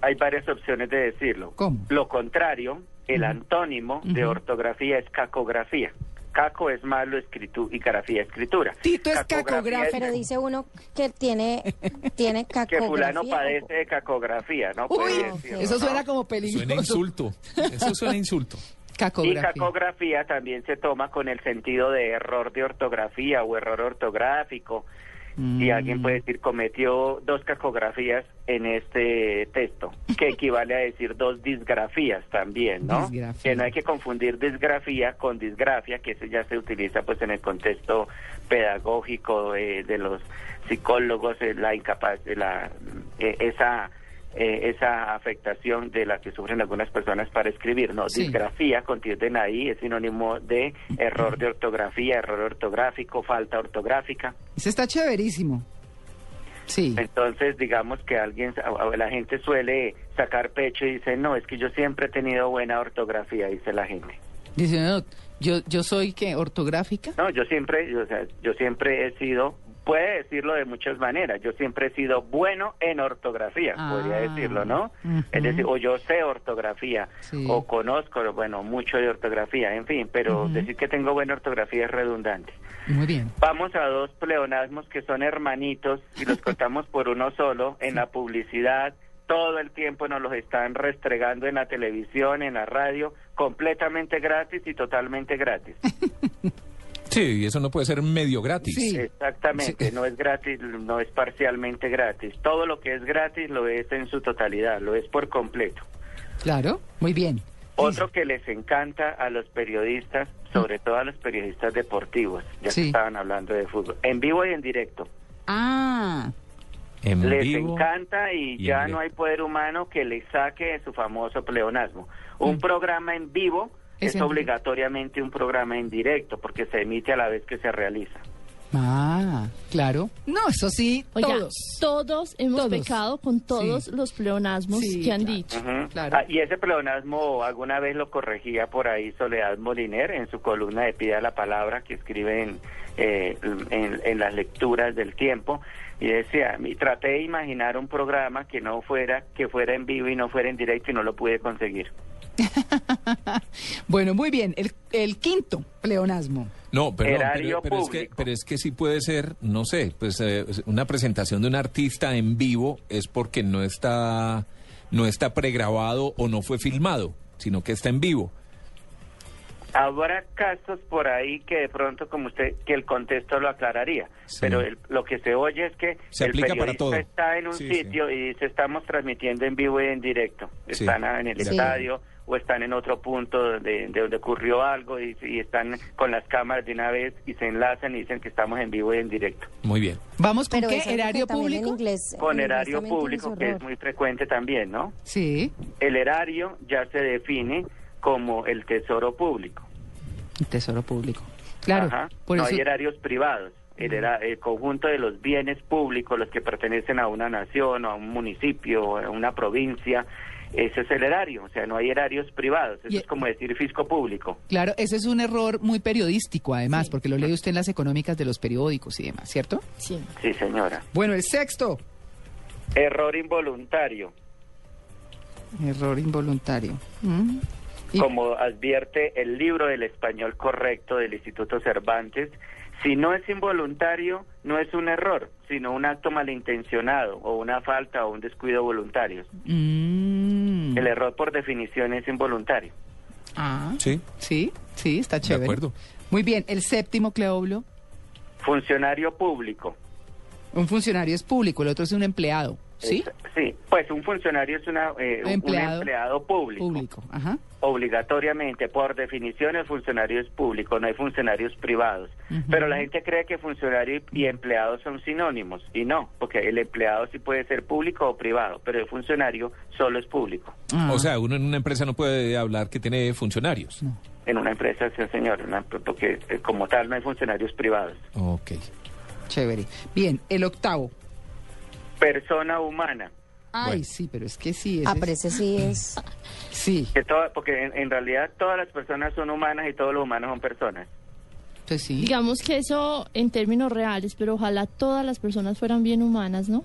Hay varias opciones de decirlo. ¿Cómo? Lo contrario, el antónimo de ortografía es cacografía. Caco es malo escritu y grafía escritura. Tito es Cacografía Pero dice uno que tiene, tiene *laughs* que cacografía. fulano o- padece de cacografía, ¿no? Puede Uy, decirlo, eso ¿no? suena como peligroso. Suena insulto. Eso suena insulto. *laughs* Y Cacografía. también se toma con el sentido de error de ortografía o error ortográfico. Y alguien puede decir cometió dos cacografías en este texto, que equivale a decir dos disgrafías también, ¿no? Disgrafía. Que no hay que confundir disgrafía con disgrafia, que eso ya se utiliza pues en el contexto pedagógico eh, de los psicólogos, eh, la incapaz, eh, la eh, esa eh, esa afectación de la que sufren algunas personas para escribir, no, Sí. disgrafía, ahí, es sinónimo de error de ortografía, error ortográfico, falta ortográfica. Ese está chéverísimo. Sí. Entonces, digamos que alguien, la gente suele sacar pecho y dice, no, es que yo siempre he tenido buena ortografía, dice la gente. Dice, no, yo, yo soy que ortográfica. No, yo siempre, yo, o sea, yo siempre he sido, puede decirlo de muchas maneras, yo siempre he sido bueno en ortografía, podría Ah. decirlo, ¿no? Es decir, o yo sé ortografía, Sí. o conozco, bueno, mucho de ortografía, en fin, pero decir que tengo buena ortografía es redundante. Muy bien. Vamos a dos pleonasmos que son hermanitos y los *laughs* contamos por uno solo en la publicidad. Todo el tiempo nos los están restregando en la televisión, en la radio, completamente gratis y totalmente gratis. *laughs* Sí, eso no puede ser medio gratis. Exactamente, no es gratis, no es parcialmente gratis. Todo lo que es gratis lo es en su totalidad, lo es por completo. Claro, muy bien. Otro que les encanta a los periodistas, sobre todo a los periodistas deportivos, ya Sí. que estaban hablando de fútbol, en vivo y en directo. Ah, En les vivo encanta y, ya no hay poder humano que le saque de su famoso pleonasmo. Un programa en vivo Es obligatoriamente un programa en directo porque se emite a la vez que se realiza. ah, claro. No, eso sí, Oiga, todos. todos hemos Todos. pecado con todos Sí. los pleonasmos Sí, que han claro. dicho. Claro. Ah, y ese pleonasmo alguna vez lo corregía por ahí Soledad Moliner en su columna de Pida la Palabra que escribe en, eh, en, en las lecturas del tiempo y decía, y traté de imaginar un programa que no fuera, que fuera en vivo y no fuera en directo y no lo pude conseguir. *laughs* Bueno, muy bien. El, el quinto pleonasmo. No, perdón, pero, pero es que, pero es que sí puede ser, no sé, pues eh, una presentación de un artista en vivo es porque no está, no está pregrabado o no fue filmado, sino que está en vivo. Habrá casos por ahí que de pronto, como usted, que el contexto lo aclararía, Sí. pero el- lo que se oye es que Se el aplica para periodista todo. está en un Sí, sitio y dice estamos transmitiendo en vivo y en directo, Sí, están en el estadio o están en otro punto de, de donde ocurrió algo y, y están con las cámaras de una vez y se enlazan y dicen que estamos en vivo y en directo. Muy bien. Vamos con Pero qué? ¿Erario en público? inglés- Con en erario público, que es muy frecuente también, ¿no? Sí, El erario ya se define como el tesoro público. el tesoro público. Claro, Ajá. por no eso... hay erarios privados. El, era- el conjunto de los bienes públicos, los que pertenecen a una nación o a un municipio o a una provincia, ese es el erario. O sea, no hay erarios privados. Eso Y- es como decir fisco público. Claro, ese es un error muy periodístico, además, porque lo lee usted en las económicas de los periódicos y demás, ¿cierto? Sí. Sí, señora. Bueno, el sexto. Error involuntario. Error involuntario. Mm. Y- Como advierte el libro del español correcto del Instituto Cervantes, si no es involuntario, no es un error, sino un acto malintencionado o una falta o un descuido voluntarios. Mm. El error por definición es involuntario. Ah, Sí. sí, sí, está De chévere. acuerdo. Muy bien, el séptimo, Cleoblo. Funcionario público. Un funcionario es público, el otro es un empleado, ¿sí? Sí, pues un funcionario es una, eh, un- Empleado. un empleado público. Público, ajá. Obligatoriamente, por definición, el funcionario es público, no hay funcionarios privados. Pero la gente cree que funcionario y empleado son sinónimos, y no, porque el empleado sí puede ser público o privado, pero el funcionario solo es público. Ah. O sea, uno en una empresa no puede hablar que tiene funcionarios. En una empresa, sí, señor, una- porque eh, como tal no hay funcionarios privados. Ok. Chévere. Bien, el octavo. Persona humana. Ay, Bueno. sí, pero es que sí. ese Ah, es- pero ese sí es... *laughs* Sí, Que toda- porque en, en realidad todas las personas son humanas y todos los humanos son personas. pues sí. Digamos que eso en términos reales, pero ojalá todas las personas fueran bien humanas, ¿no?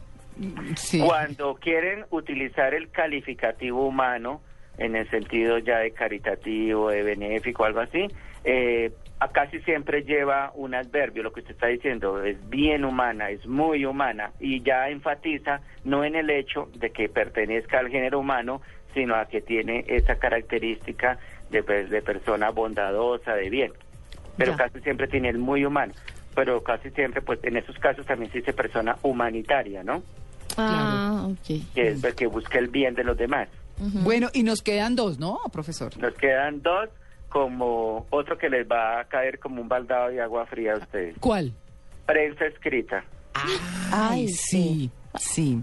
Sí. Cuando quieren utilizar el calificativo humano, en el sentido ya de caritativo, de benéfico, algo así, eh, casi siempre lleva un adverbio, lo que usted está diciendo, es bien humana, es muy humana, y ya enfatiza no en el hecho de que pertenezca al género humano, sino a que tiene esa característica de, pues, de persona bondadosa, de bien. Pero Ya. casi siempre tiene el muy humano. Pero casi siempre, pues en esos casos también se dice persona humanitaria, ¿no? Ah, ok. que es el que busca el bien de los demás. Bueno, y nos quedan dos, ¿no, profesor? Nos quedan dos, como otro que les va a caer como un baldado de agua fría a ustedes. ¿Cuál? Prensa escrita, Ay, sí, sí.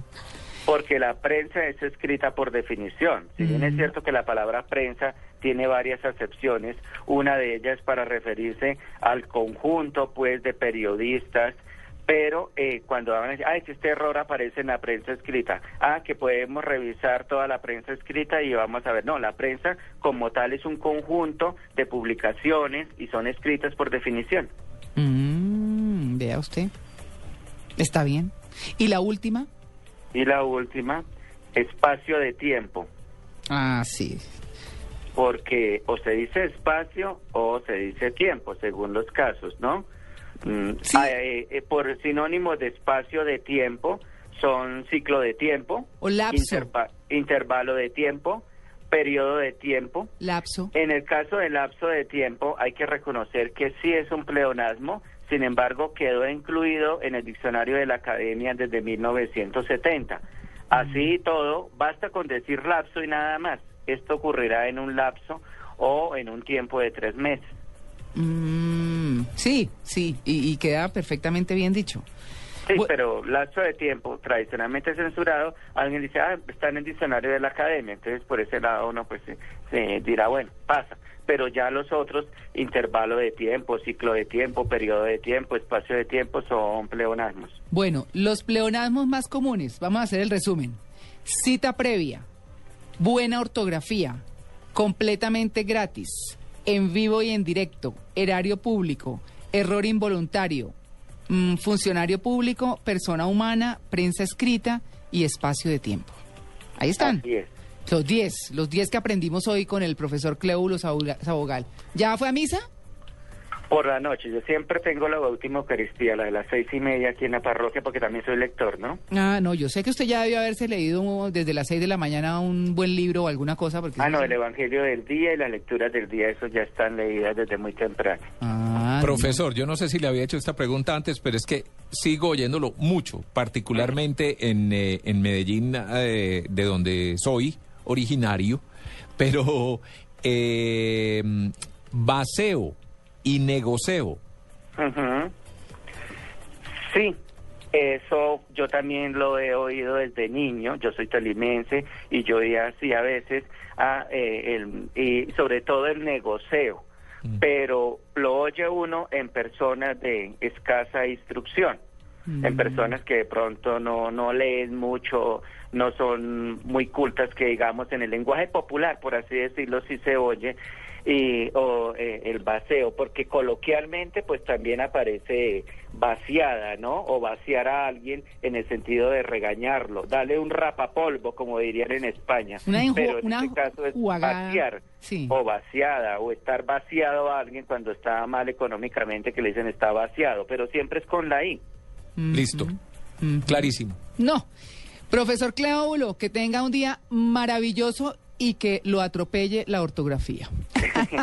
porque la prensa es escrita por definición. Si bien es Mm. cierto que la palabra prensa tiene varias acepciones, una de ellas para referirse al conjunto, pues, de periodistas pero eh, cuando van a decir, ah, es que este error aparece en la prensa escrita, ah, que podemos revisar toda la prensa escrita y vamos a ver, no, la prensa como tal es un conjunto de publicaciones y son escritas por definición. Mm, vea usted. Está bien. ¿Y la última? Y la última, espacio de tiempo, Ah, sí. porque o se dice espacio o se dice tiempo, según los casos, ¿no? Mm, ah, eh, eh, por sinónimos de espacio de tiempo son ciclo de tiempo, O lapso. interva- intervalo de tiempo, periodo de tiempo. Lapso. En el caso del lapso de tiempo hay que reconocer que sí es un pleonasmo, sin embargo quedó incluido en el diccionario de la academia desde 1970. Así y todo, basta con decir lapso y nada más. Esto ocurrirá en un lapso o en un tiempo de tres meses. Mm, sí, sí, y, y queda perfectamente bien dicho. Sí, pero lapso de tiempo tradicionalmente censurado, alguien dice, ah, está en el diccionario de la academia, entonces por ese lado uno pues se, se dirá, bueno, pasa. Pero ya los otros, intervalo de tiempo, ciclo de tiempo, periodo de tiempo, espacio de tiempo, son pleonasmos. Bueno, los pleonasmos más comunes, vamos a hacer el resumen. Cita previa, buena ortografía, completamente gratis, en vivo y en directo, erario público, error involuntario, mm, funcionario público, persona humana, prensa escrita y espacio de tiempo. Ahí están. Así es. Los 10, los 10 que aprendimos hoy con el profesor Cleulo Saboga- Sabogal. ¿Ya fue a misa? Por la noche, yo siempre tengo la última Eucaristía, la de las seis y media aquí en la parroquia, porque también soy lector, ¿no? Ah, no, yo sé que usted ya debió haberse leído desde las 6 de la mañana un buen libro o alguna cosa. Porque Ah, no, el Evangelio del día y las lecturas del día, eso ya están leídas desde muy temprano. Ah, Profesor, yo no sé si le había hecho esta pregunta antes, pero es que sigo oyéndolo mucho, particularmente en, eh, en Medellín, eh, de donde soy originario, pero eh, baseo y negocio. Ujú. Sí, eso yo también lo he oído desde niño, yo soy tolimense y yo oía así a veces, eh, el, y sobre todo el negocio, pero lo oye uno en personas de escasa instrucción. en personas que de pronto no, no leen mucho, no son muy cultas, que digamos en el lenguaje popular, por así decirlo, sí se oye, y, o eh, el vaceo, porque coloquialmente pues también aparece vaciada, ¿no? O vaciar a alguien en el sentido de regañarlo, dale un rapapolvo, como dirían en España. Una Pero en una este caso es jugada- vaciar Sí. o vaciada o estar vaciado a alguien cuando está mal económicamente que le dicen está vaciado, pero siempre es con la I. Listo. Clarísimo. No. Profesor Cleóbulo, que tenga un día maravilloso y que lo atropelle la ortografía.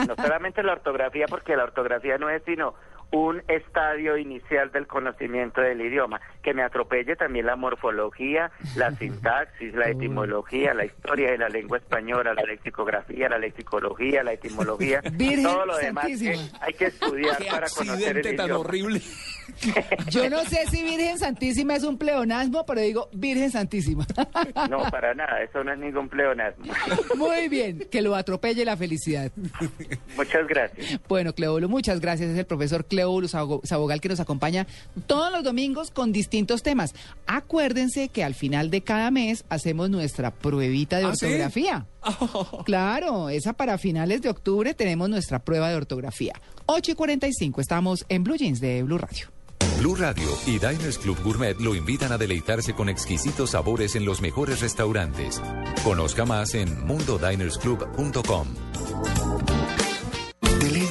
no solamente la ortografía, porque la ortografía no es sino un estadio inicial del conocimiento del idioma, que me atropelle también la morfología, la *laughs* sintaxis, la etimología, la historia de la lengua española, la lexicografía, la lexicología, la etimología, *laughs* Virgen todo lo demás Santísima. que hay que estudiar Qué para conocer el tan idioma. horrible. *laughs* Yo no sé si Virgen Santísima es un pleonasmo, pero digo Virgen Santísima. No, para nada, eso no es ningún pleonasmo. Muy bien, que lo atropelle la felicidad. Muchas gracias. Bueno, Cleóbulo, muchas gracias. Es el profesor Cleóbulo Sabo- Sabogal que nos acompaña todos los domingos con distintos temas. Acuérdense que al final de cada mes hacemos nuestra pruebita de ¿Ah, sí? ortografía. *laughs* Claro, esa para finales de octubre tenemos nuestra prueba de ortografía. 8 y 45, estamos en Blue Jeans de Blue Radio. Blue Radio y Diners Club Gourmet lo invitan a deleitarse con exquisitos sabores en los mejores restaurantes. Conozca más en mundodinersclub.com.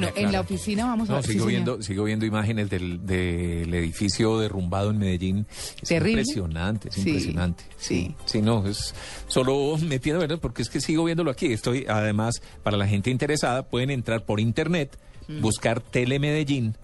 Bueno, en la oficina vamos a No, ver. sí, sigo, señor. viendo, sigo viendo imágenes del, del edificio derrumbado en Medellín. Es Terrible. impresionante, es Sí, impresionante. sí. Sí, no, es solo me tiene verdad porque es que sigo viéndolo aquí. Estoy, además, para la gente interesada, pueden entrar por internet, Mm. buscar Telemedellín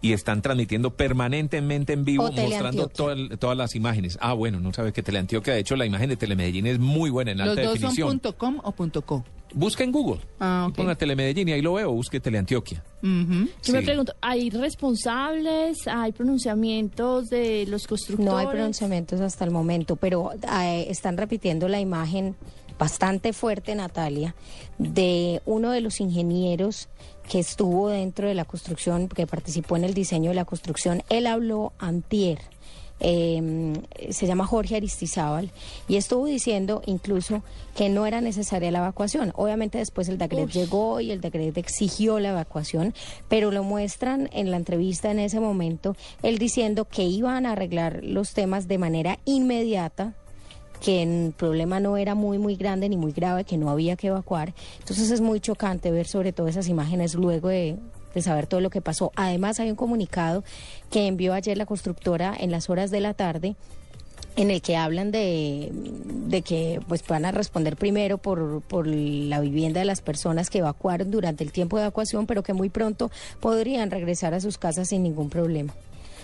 y están transmitiendo permanentemente en vivo, mostrando toda el- todas las imágenes. Ah, bueno, no sabe que Teleantioquia, de hecho, la imagen de Telemedellín es muy buena en ¿Los alta dos definición. son punto .com o punto .co? Busca en Google, Ah, ponga Telemedellín y ahí lo veo, busque Teleantioquia. Ujú. Yo me pregunto, ¿hay responsables? ¿Hay pronunciamientos de los constructores? No hay pronunciamientos hasta el momento, pero eh, están repitiendo la imagen bastante fuerte, Natalia, de uno de los ingenieros que estuvo dentro de la construcción, que participó en el diseño de la construcción. Él habló antier. Eh, se llama Jorge Aristizábal y estuvo diciendo incluso que no era necesaria la evacuación. Obviamente después el DACRED llegó y el DACRED exigió la evacuación, pero lo muestran en la entrevista en ese momento, él diciendo que iban a arreglar los temas de manera inmediata que el problema no era muy, muy grande ni muy grave, que no había que evacuar. Entonces es muy chocante ver sobre todo esas imágenes luego de, de saber todo lo que pasó. Además hay un comunicado que envió ayer la constructora en las horas de la tarde en el que hablan de, de que pues van a responder primero por, por la vivienda de las personas que evacuaron durante el tiempo de evacuación, pero que muy pronto podrían regresar a sus casas sin ningún problema.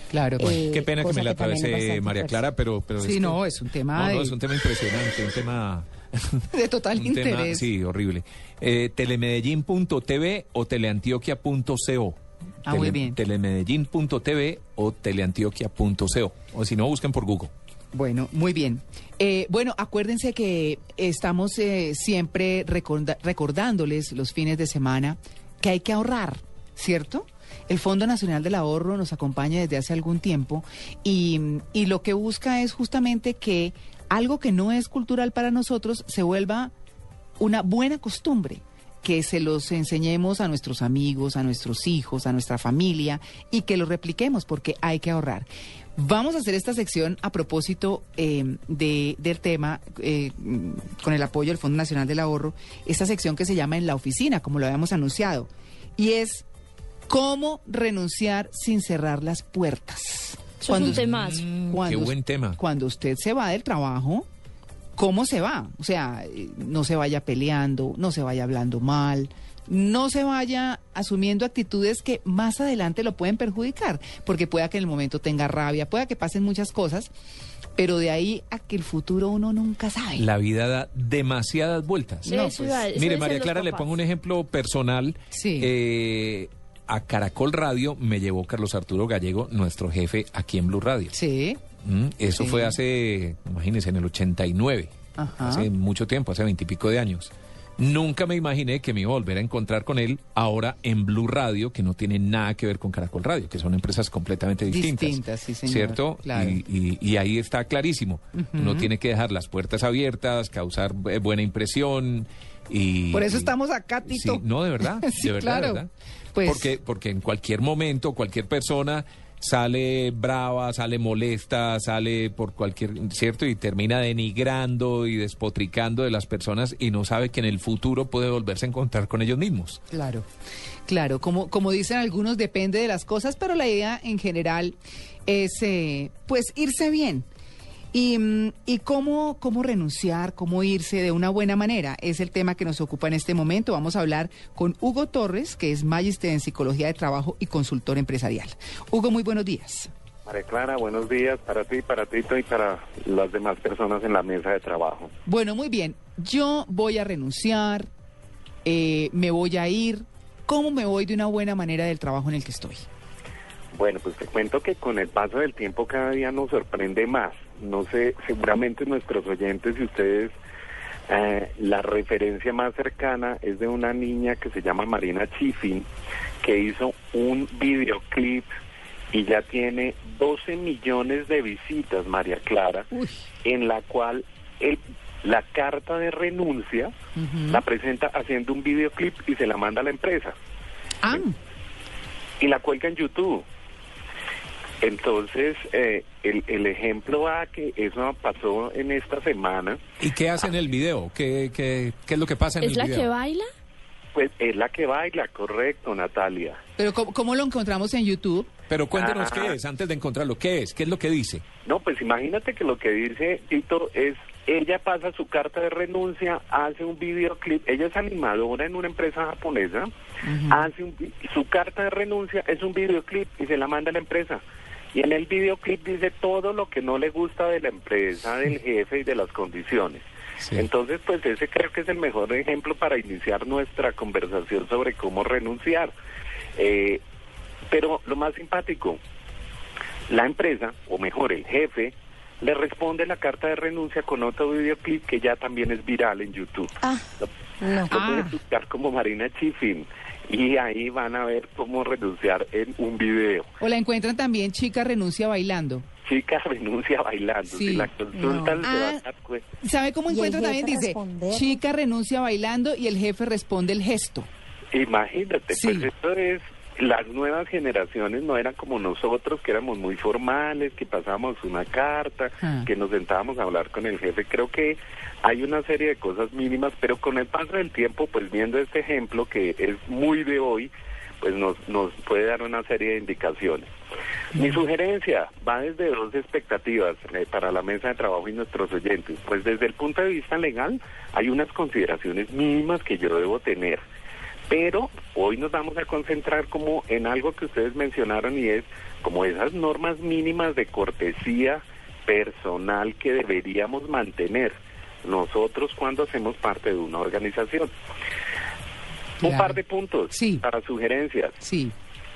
Claro. Eh, Qué pena que me la atravesé María. Clara, pero... pero Sí, que- no, es un tema No, no, es un tema impresionante, un tema... *laughs* De total tema, interés. sí, horrible. Eh, telemedellín.tv o teleantioquia.co. Ah, muy bien. Telemedellín.tv o teleantioquia.co. O si no, busquen por Google. Bueno, muy bien. Eh, bueno, acuérdense que estamos eh, siempre recorda- recordándoles los fines de semana que hay que ahorrar, ¿cierto? El Fondo Nacional del Ahorro nos acompaña desde hace algún tiempo y, y lo que busca es justamente que algo que no es cultural para nosotros se vuelva una buena costumbre, que se los enseñemos a nuestros amigos, a nuestros hijos, a nuestra familia y que lo repliquemos porque hay que ahorrar. Vamos a hacer esta sección a propósito eh, de, del tema eh, con el apoyo del Fondo Nacional del Ahorro, esta sección que se llama En la Oficina, como lo habíamos anunciado, y es cómo renunciar sin cerrar las puertas. Eso es un temazo. Qué buen tema. Cuando usted se va del trabajo, ¿cómo se va? O sea, eh, no se vaya peleando, no se vaya hablando mal, no se vaya asumiendo actitudes que más adelante lo pueden perjudicar, porque pueda que en el momento tenga rabia, pueda que pasen muchas cosas, pero de ahí a que el futuro uno nunca sabe. La vida da demasiadas vueltas. No, pues. Mire, María Clara, le pongo un ejemplo personal. Eh, a Caracol Radio me llevó Carlos Arturo Gallego, nuestro jefe aquí en Blue Radio. Sí. Mm, eso Sí. fue hace, imagínense, en el 89. Ajá. Hace mucho tiempo, hace veintipico de años. Nunca me imaginé que me iba a volver a encontrar con él ahora en Blue Radio, que no tiene nada que ver con Caracol Radio, que son empresas completamente distintas. Distintas, sí, señor, ¿Cierto? claro. Y, y- y ahí está clarísimo. Ujú. Uno tiene que dejar las puertas abiertas, causar eh, buena impresión y... Por eso estamos acá, Tito. Sí, no, de verdad, *laughs* Sí, de verdad, de claro. verdad. Pues- porque, porque en cualquier momento, cualquier persona sale brava, sale molesta, sale por cualquier, ¿cierto? Y termina denigrando y despotricando de las personas y no sabe que en el futuro puede volverse a encontrar con ellos mismos. Claro, claro, como, como dicen algunos, depende de las cosas, pero la idea en general es eh, pues irse bien. Y, mm, y cómo, cómo renunciar, cómo irse de una buena manera, es el tema que nos ocupa en este momento. Vamos a hablar con Hugo Torres, que es magister en psicología de trabajo y consultor empresarial. Hugo, muy buenos días. María Clara, buenos días para ti, para Tito y para las demás personas en la mesa de trabajo. Bueno, muy bien. Yo voy a renunciar, eh, me voy a ir. ¿Cómo me voy de una buena manera del trabajo en el que estoy? Bueno, pues te cuento que con el paso del tiempo cada día nos sorprende más. No sé, seguramente nuestros oyentes y ustedes, eh, la referencia más cercana es de una niña que se llama Marina Chifin, que hizo un videoclip y ya tiene 12 millones de visitas, María Clara, en la cual el- la carta de renuncia la presenta haciendo un videoclip y se la manda a la empresa. Ah. Y la cuelga en YouTube. Entonces, eh, el, el ejemplo a que eso pasó en esta semana, ¿Y qué hace en el video? ¿Qué, qué, qué es lo que pasa en ¿Es el la video? que baila? pues es la que baila, correcto, Natalia. Pero ¿cómo, cómo lo encontramos en YouTube? Pero cuéntenos Ah. qué es, antes de encontrarlo, ¿qué es? ¿Qué es lo que dice? No, pues imagínate que lo que dice Tito es, ella pasa su carta de renuncia, hace un videoclip, ella es animadora en una empresa japonesa, hace un su carta de renuncia es un videoclip y se la manda a la empresa. Y en el videoclip dice todo lo que no le gusta de la empresa, del jefe y de las condiciones. Entonces, pues ese creo que es el mejor ejemplo para iniciar nuestra conversación sobre cómo renunciar. Eh, pero lo más simpático, la empresa, o mejor el jefe, le responde la carta de renuncia con otro videoclip que ya también es viral en YouTube. lo, lo pueden buscar como Marina Chifin y ahí van a ver cómo renunciar en un video. O la encuentran también chica renuncia bailando. Chica renuncia bailando. Sí. Si la consultan, No. se va Ah. a dar cuenta. ¿Sabe cómo Y el encuentra jefe también? Dice, responder. chica renuncia bailando y el jefe responde el gesto. Imagínate, pues esto es, las nuevas generaciones no eran como nosotros, que éramos muy formales, que pasábamos una carta, Ah. que nos sentábamos a hablar con el jefe. Creo que hay una serie de cosas mínimas, pero con el paso del tiempo, pues viendo este ejemplo que es muy de hoy, pues nos, nos puede dar una serie de indicaciones. Mi sugerencia va desde dos expectativas eh, para la mesa de trabajo y nuestros oyentes. Pues desde el punto de vista legal hay unas consideraciones mínimas que yo debo tener. Pero hoy nos vamos a concentrar como en algo que ustedes mencionaron y es como esas normas mínimas de cortesía personal que deberíamos mantener nosotros cuando hacemos parte de una organización. Un par de puntos para sugerencias. Sí.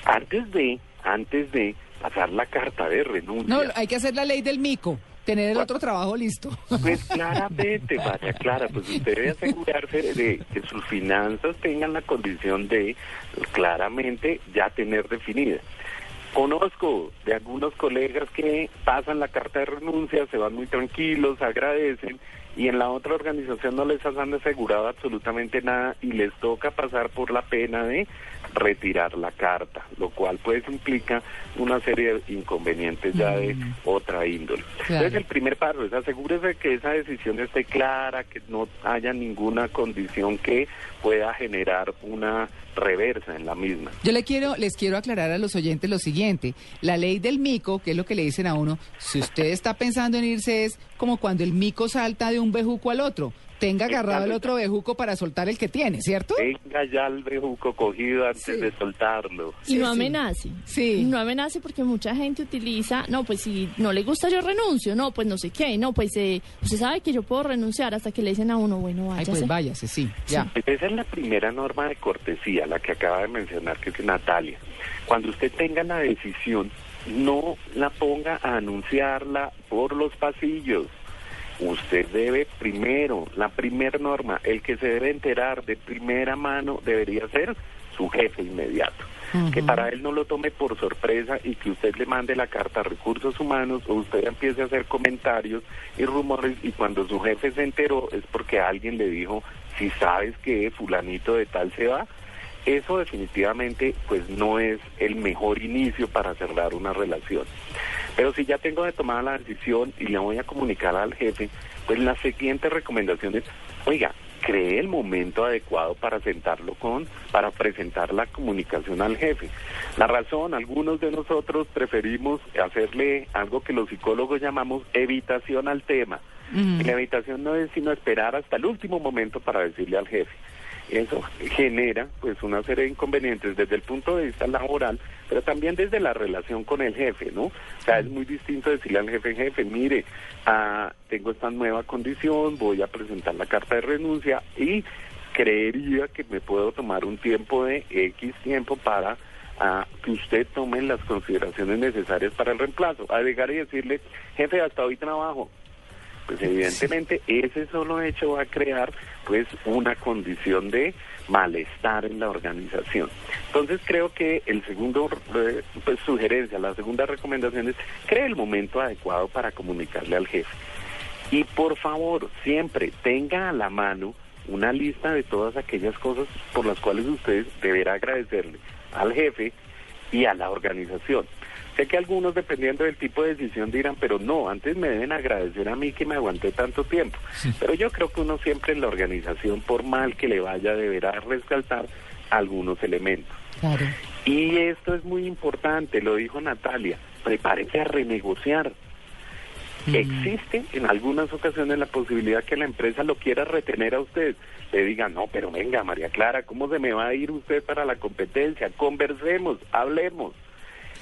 Antes de, antes de pasar la carta de renuncia. No, hay que hacer la ley del mico, tener el otro trabajo listo. Pues *laughs* claramente, María Clara, pues usted debe asegurarse de que sus finanzas tengan la condición de pues, claramente ya tener definida. Conozco de algunos colegas que pasan la carta de renuncia, se van muy tranquilos, agradecen y en la otra organización no les han asegurado absolutamente nada y les toca pasar por la pena de retirar la carta, lo cual pues implica una serie de inconvenientes ya de otra índole. Claro. Entonces el primer paso es asegúrese que esa decisión esté clara, que no haya ninguna condición que pueda generar una reversa en la misma. Yo le quiero, les quiero aclarar a los oyentes lo siguiente. La ley del mico, que es lo que le dicen a uno, si usted está pensando en irse es como cuando el mico salta de un bejuco al otro. Tenga agarrado el otro bejuco para soltar el que tiene, ¿cierto? Tenga ya el bejuco cogido antes de soltarlo. Y no amenace. Sí. No amenace porque mucha gente utiliza, no, pues si no le gusta yo renuncio, no, pues no sé qué, no, pues eh, usted sabe que yo puedo renunciar hasta que le dicen a uno, bueno, Ay, váyase. pues váyase, sí, ya. Esa es la primera norma de cortesía, la que acaba de mencionar, que es Natalia. Cuando usted tenga la decisión, no la ponga a anunciarla por los pasillos. Usted debe primero, la primera norma, el que se debe enterar de primera mano debería ser su jefe inmediato. Que para él no lo tome por sorpresa y que usted le mande la carta a recursos humanos o usted empiece a hacer comentarios y rumores y cuando su jefe se enteró es porque alguien le dijo, si sabes que fulanito de tal se va, eso definitivamente pues no es el mejor inicio para cerrar una relación. Pero si ya tengo de tomar la decisión y le voy a comunicar al jefe, pues la siguiente recomendación es, oiga, cree el momento adecuado para sentarlo con, para presentar la comunicación al jefe. La razón, algunos de nosotros preferimos hacerle algo que los psicólogos llamamos evitación al tema. Y la evitación no es sino esperar hasta el último momento para decirle al jefe. Eso genera pues una serie de inconvenientes desde el punto de vista laboral, pero también desde la relación con el jefe, ¿no? O sea, es muy distinto decirle al jefe, jefe, mire, ah, tengo esta nueva condición, voy a presentar la carta de renuncia y creería que me puedo tomar un tiempo de X tiempo para ah, que usted tome las consideraciones necesarias para el reemplazo. A llegar y decirle, jefe, hasta hoy trabajo, pues evidentemente ese solo hecho va a crear pues una condición de malestar en la organización. Entonces creo que el segundo eh, pues sugerencia, la segunda recomendación es cree el momento adecuado para comunicarle al jefe. Y por favor, siempre tenga a la mano una lista de todas aquellas cosas por las cuales usted deberá agradecerle al jefe y a la organización. Sé que algunos, dependiendo del tipo de decisión, dirán, pero no, antes me deben agradecer a mí que me aguanté tanto tiempo. Pero yo creo que uno siempre en la organización, por mal que le vaya, deberá resaltar algunos elementos. Claro. Y esto es muy importante, lo dijo Natalia, prepárese a renegociar. Existe en algunas ocasiones la posibilidad que la empresa lo quiera retener a usted. Le diga, no, pero venga, María Clara, ¿cómo se me va a ir usted para la competencia? Conversemos, hablemos.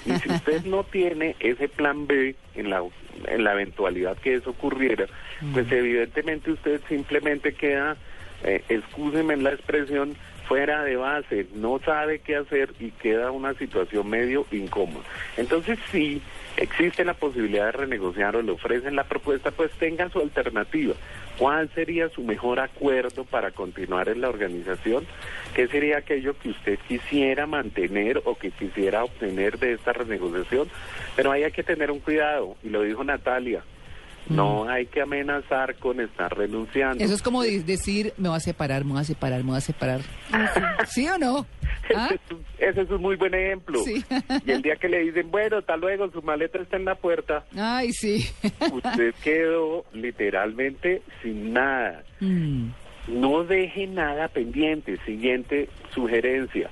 Y si usted no tiene ese plan B en la, en la eventualidad que eso ocurriera, pues evidentemente usted simplemente queda, eh, excúseme en la expresión, fuera de base, no sabe qué hacer y queda una situación medio incómoda. Entonces, si existe la posibilidad de renegociar o le ofrecen la propuesta, pues tengan su alternativa. ¿Cuál sería su mejor acuerdo para continuar en la organización? ¿Qué sería aquello que usted quisiera mantener o que quisiera obtener de esta renegociación? Pero ahí hay que tener un cuidado, y lo dijo Natalia. No hay que amenazar con estar renunciando. Eso es como de- decir, me voy a separar, me voy a separar, me voy a separar. *laughs* ¿Sí o no? ¿Ah? Ese, es un, ese es un muy buen ejemplo. Sí. Y el día que le dicen, bueno, hasta luego, su maleta está en la puerta, Ay, sí. usted *laughs* quedó literalmente sin nada. Mm. No deje nada pendiente. Siguiente sugerencia.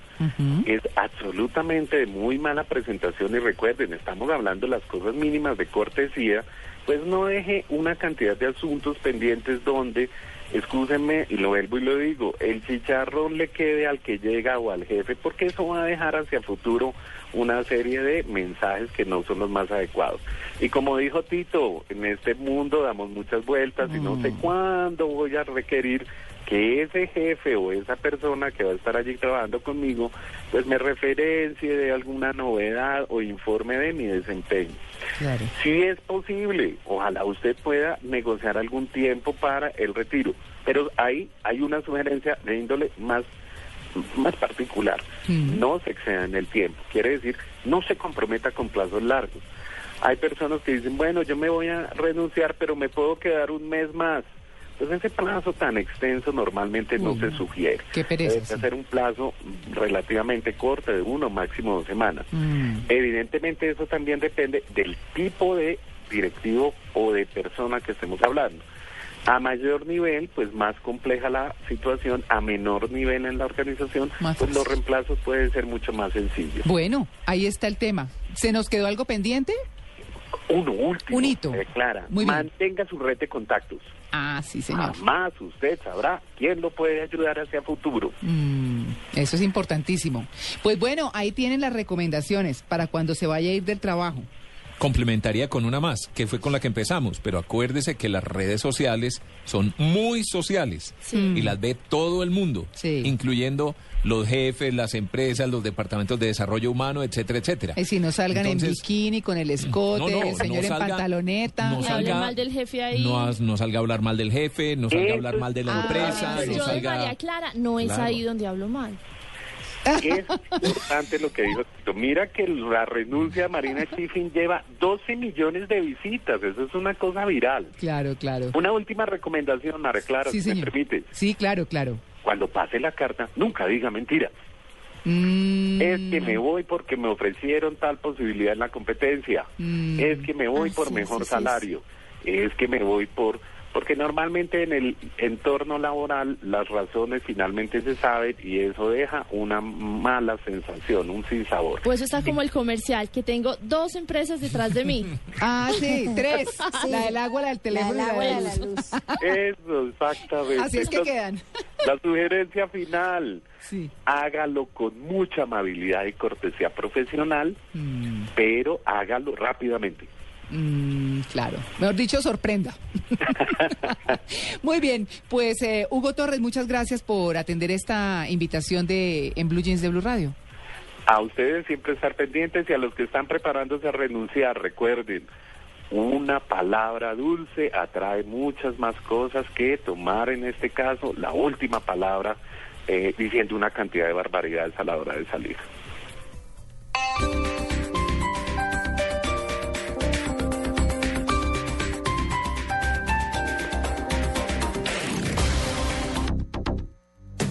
Es absolutamente de muy mala presentación y recuerden, estamos hablando de las cosas mínimas de cortesía, pues no deje una cantidad de asuntos pendientes donde, excúsenme y lo vuelvo y lo digo, el chicharrón le quede al que llega o al jefe, porque eso va a dejar hacia futuro una serie de mensajes que no son los más adecuados. Y como dijo Tito, en este mundo damos muchas vueltas y no sé cuándo voy a requerir que ese jefe o esa persona que va a estar allí trabajando conmigo, pues me referencie de alguna novedad o informe de mi desempeño. Claro. Si es posible, ojalá usted pueda negociar algún tiempo para el retiro, pero ahí hay una sugerencia de índole más más particular. No se exceda en el tiempo. Quiere decir, no se comprometa con plazos largos. Hay personas que dicen, bueno, yo me voy a renunciar, pero me puedo quedar un mes más. Pues ese plazo tan extenso normalmente no se sugiere. Qué pereza, Debe sí. ser un plazo relativamente corto, de uno, máximo dos semanas. Mm. Evidentemente eso también depende del tipo de directivo o de persona que estemos hablando. A mayor nivel, pues más compleja la situación, a menor nivel en la organización, Más pues los reemplazos pueden ser mucho más sencillos. Bueno, ahí está el tema. ¿Se nos quedó algo pendiente? Uno último, Un hito. eh, Clara, Muy bien. mantenga su red de contactos. Ah, sí, señor. Jamás usted sabrá quién lo puede ayudar hacia futuro. Mm, eso es importantísimo. Pues bueno, ahí tienen las recomendaciones para cuando se vaya a ir del trabajo. Complementaría con una más, que fue con la que empezamos, pero acuérdese que las redes sociales son muy sociales y las ve todo el mundo, incluyendo los jefes, las empresas, los departamentos de desarrollo humano, etcétera, etcétera. Y si no salgan en bikini, con el *clears throat* escote, no, no, el señor no en salga- pantaloneta. no salga- mal del jefe ahí. No, salga a hablar mal del jefe, no salga a hablar mal de la Ah, empresa, yo no de salga... María Clara, no es Claro. ahí donde hablo mal. *laughs* Es importante lo que dijo Tito. Mira que la renuncia de Marina Chiffin lleva 12 millones de visitas. Eso es una cosa viral. Claro, claro. Una última recomendación, María Clara, Sí, si me señor. permite. Sí, claro, claro. Cuando pase la carta, nunca diga mentira. Mm, Es que me voy porque me ofrecieron tal posibilidad en la competencia. Mm. Es que me voy Ah, por sí, mejor sí, salario. Es que me voy por... Porque normalmente en el entorno laboral las razones finalmente se saben y eso deja una mala sensación, un sinsabor. Pues está como el comercial, que tengo dos empresas detrás de mí. *laughs* Ah, sí, tres. *laughs* La del agua, la del teléfono del agua y la de la luz. Eso, exactamente. Así es que Entonces, quedan. La sugerencia final, Sí. hágalo con mucha amabilidad y cortesía profesional, Mm, pero hágalo rápidamente. Mm, claro. Mejor dicho, sorprenda. *laughs* Muy bien, pues eh, Hugo Torres, muchas gracias por atender esta invitación de en Blue Jeans de Blue Radio. A ustedes siempre estar pendientes y a los que están preparándose a renunciar, recuerden, una palabra dulce atrae muchas más cosas que tomar en este caso la última palabra eh, diciendo una cantidad de barbaridades a la hora de salir.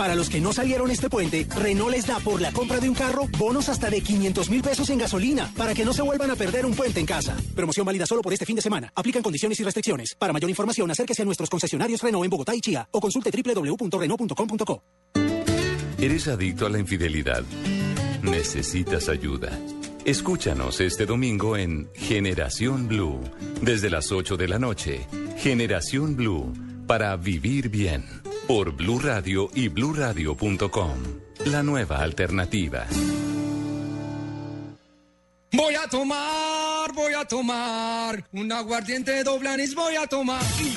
Para los que no salieron este puente, Renault les da por la compra de un carro bonos hasta de 500 mil pesos en gasolina para que no se vuelvan a perder un puente en casa. Promoción válida solo por este fin de semana. Aplican condiciones y restricciones. Para mayor información, acérquese a nuestros concesionarios Renault en Bogotá y Chía o consulte www.renault.com.co. ¿Eres adicto a la infidelidad? ¿Necesitas ayuda? Escúchanos este domingo en Generación Blue, desde las 8 de la noche. Generación Blue, para vivir bien, por Blue Radio y bluradio.com. La nueva alternativa. Voy a tomar, voy a tomar un aguardiente doble anís, voy a tomar. Y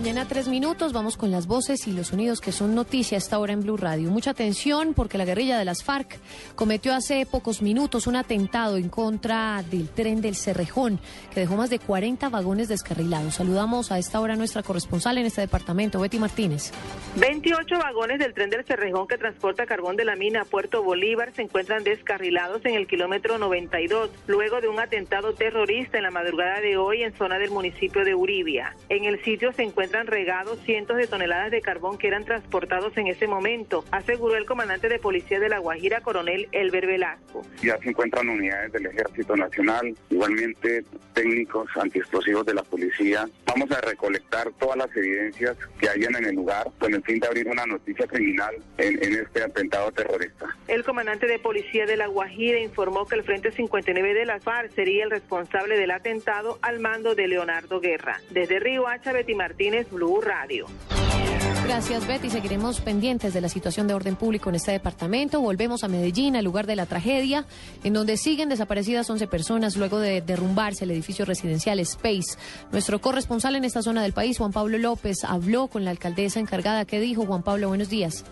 9 de la mañana, tres minutos. Vamos con las voces y los sonidos que son noticia esta hora en Blue Radio. Mucha atención porque la guerrilla de las FARC cometió hace pocos minutos un atentado en contra del tren del Cerrejón, que dejó más de 40 vagones descarrilados. Saludamos a esta hora nuestra corresponsal en este departamento, Betty Martínez. 28 vagones del tren del Cerrejón que transporta carbón de la mina a Puerto Bolívar se encuentran descarrilados en el kilómetro 92, luego de un atentado terrorista en la madrugada de hoy en zona del municipio de Uribia. En el sitio se encuentran regados cientos de toneladas de carbón que eran transportados en ese momento, aseguró el comandante de policía de La Guajira, coronel Elber Velasco. Ya se encuentran unidades del Ejército Nacional, igualmente técnicos antiexplosivos de la policía. Vamos a recolectar todas las evidencias que hayan en el lugar con el fin de abrir una noticia criminal en, en este atentado terrorista. El comandante de policía de La Guajira informó que el Frente 59 de la FARC sería el responsable del atentado al mando de Leonardo Guerra. Desde Río Hacha, Betty Martínez, Blue Radio. Gracias, Betty. Seguiremos pendientes de la situación de orden público en este departamento. Volvemos a Medellín, al lugar de la tragedia, en donde siguen desaparecidas 11 personas luego de derrumbarse el edificio residencial Space. Nuestro corresponsal en esta zona del país, Juan Pablo López, habló con la alcaldesa encargada. ¿Qué dijo, Juan Pablo? Buenos días.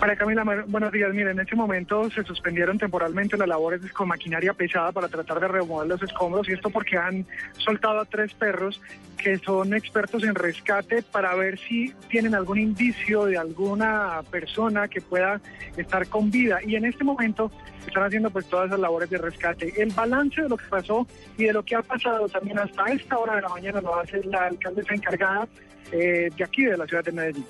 María Camila, buenos días. Miren, en este momento se suspendieron temporalmente las labores con maquinaria pesada para tratar de remover los escombros y esto porque han soltado a tres perros que son expertos en rescate para ver si tienen algún indicio de alguna persona que pueda estar con vida. Y en este momento están haciendo pues todas esas labores de rescate. El balance de lo que pasó y de lo que ha pasado también hasta esta hora de la mañana lo hace la alcaldesa encargada eh, de aquí de la ciudad de Medellín.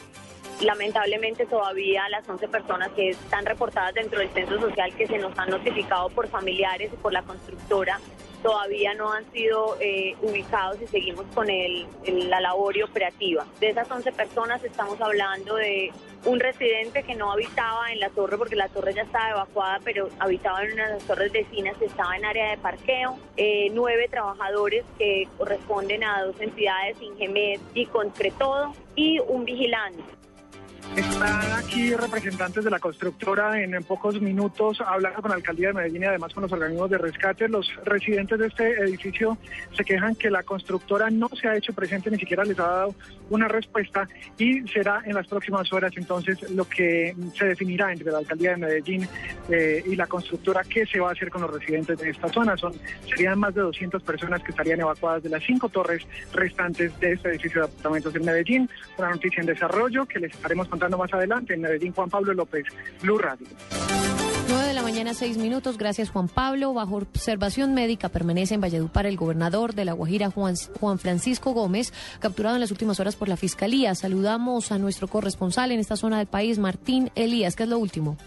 Lamentablemente todavía las 11 personas que están reportadas dentro del centro social que se nos han notificado por familiares y por la constructora todavía no han sido eh, ubicados y seguimos con la labor y operativa. De esas 11 personas estamos hablando de un residente que no habitaba en la torre porque la torre ya estaba evacuada, pero habitaba en una de las torres vecinas, estaba en área de parqueo, eh, nueve trabajadores que corresponden a dos entidades, Ingemed y Concretodo, y un vigilante. Están aquí representantes de la constructora en, pocos minutos hablando con la alcaldía de Medellín y además con los organismos de rescate. Los residentes de este edificio se quejan que la constructora no se ha hecho presente, ni siquiera les ha dado una respuesta y será en las próximas horas entonces lo que se definirá entre la alcaldía de Medellín eh, y la constructora qué se va a hacer con los residentes de esta zona. Son serían más de 200 personas que estarían evacuadas de las cinco torres restantes de este edificio de apartamentos en Medellín. Una noticia en desarrollo que les estaremos contando más adelante en Medellín. Juan Pablo López, Blue Radio. 9 de la mañana, seis minutos. Gracias, Juan Pablo. Bajo observación médica permanece en Valledupar el gobernador de La Guajira, Juan, Juan Francisco Gómez, capturado en las últimas horas por la Fiscalía. Saludamos a nuestro corresponsal en esta zona del país, Martín Elías. ¿Qué es lo último?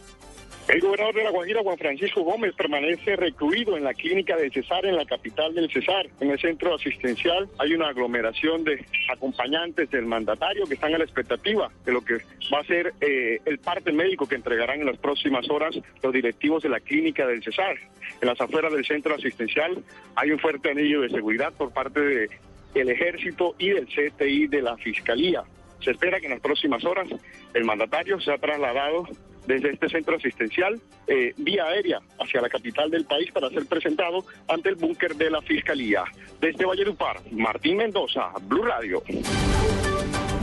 El gobernador de La Guajira, Juan Francisco Gómez, permanece recluido en la clínica de Cesar, en la capital del Cesar. En el centro asistencial hay una aglomeración de acompañantes del mandatario que están a la expectativa de lo que va a ser eh, el parte médico que entregarán en las próximas horas los directivos de la clínica del Cesar. En las afueras del centro asistencial hay un fuerte anillo de seguridad por parte del ejército y del CTI de la Fiscalía. Se espera que en las próximas horas el mandatario sea trasladado desde este centro asistencial eh, vía aérea hacia la capital del país para ser presentado ante el búnker de la Fiscalía. Desde Valledupar, Martín Mendoza, Blue Radio.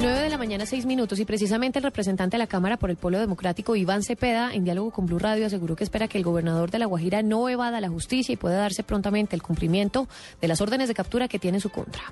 9 de la mañana, 6 minutos, y precisamente el representante de la Cámara por el Pueblo Democrático, Iván Cepeda, en diálogo con Blue Radio, aseguró que espera que el gobernador de La Guajira no evada la justicia y pueda darse prontamente el cumplimiento de las órdenes de captura que tiene en su contra.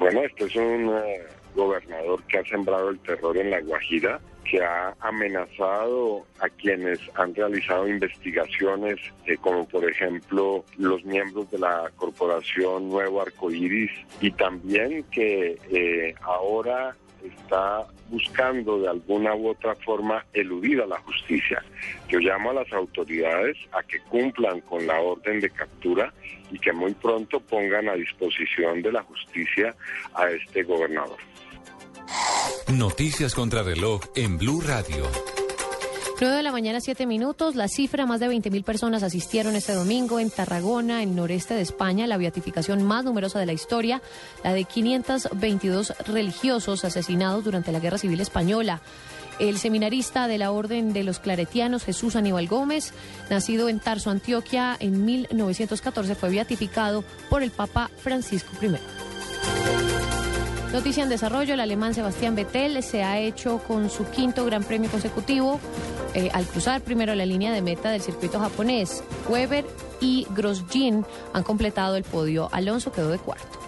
Bueno, este es un eh, gobernador que ha sembrado el terror en La Guajira que ha amenazado a quienes han realizado investigaciones, eh, como por ejemplo los miembros de la corporación Nuevo Arcoíris, y también que eh, ahora está buscando de alguna u otra forma eludir a la justicia. Yo llamo a las autoridades a que cumplan con la orden de captura y que muy pronto pongan a disposición de la justicia a este gobernador. Noticias contra reloj en Blue Radio. 9 de la mañana, 7 minutos. La cifra, más de 20.000 personas asistieron este domingo en Tarragona, en noreste de España, la beatificación más numerosa de la historia, la de 522 religiosos asesinados durante la Guerra Civil Española. El seminarista de la Orden de los Claretianos, Jesús Aníbal Gómez, nacido en Tarso, Antioquia, en 1914, fue beatificado por el Papa Francisco I. Noticia en desarrollo, el alemán Sebastián Vettel se ha hecho con su quinto gran premio consecutivo eh, al cruzar primero la línea de meta del circuito japonés. Weber y Grosjean han completado el podio. Alonso quedó de cuarto.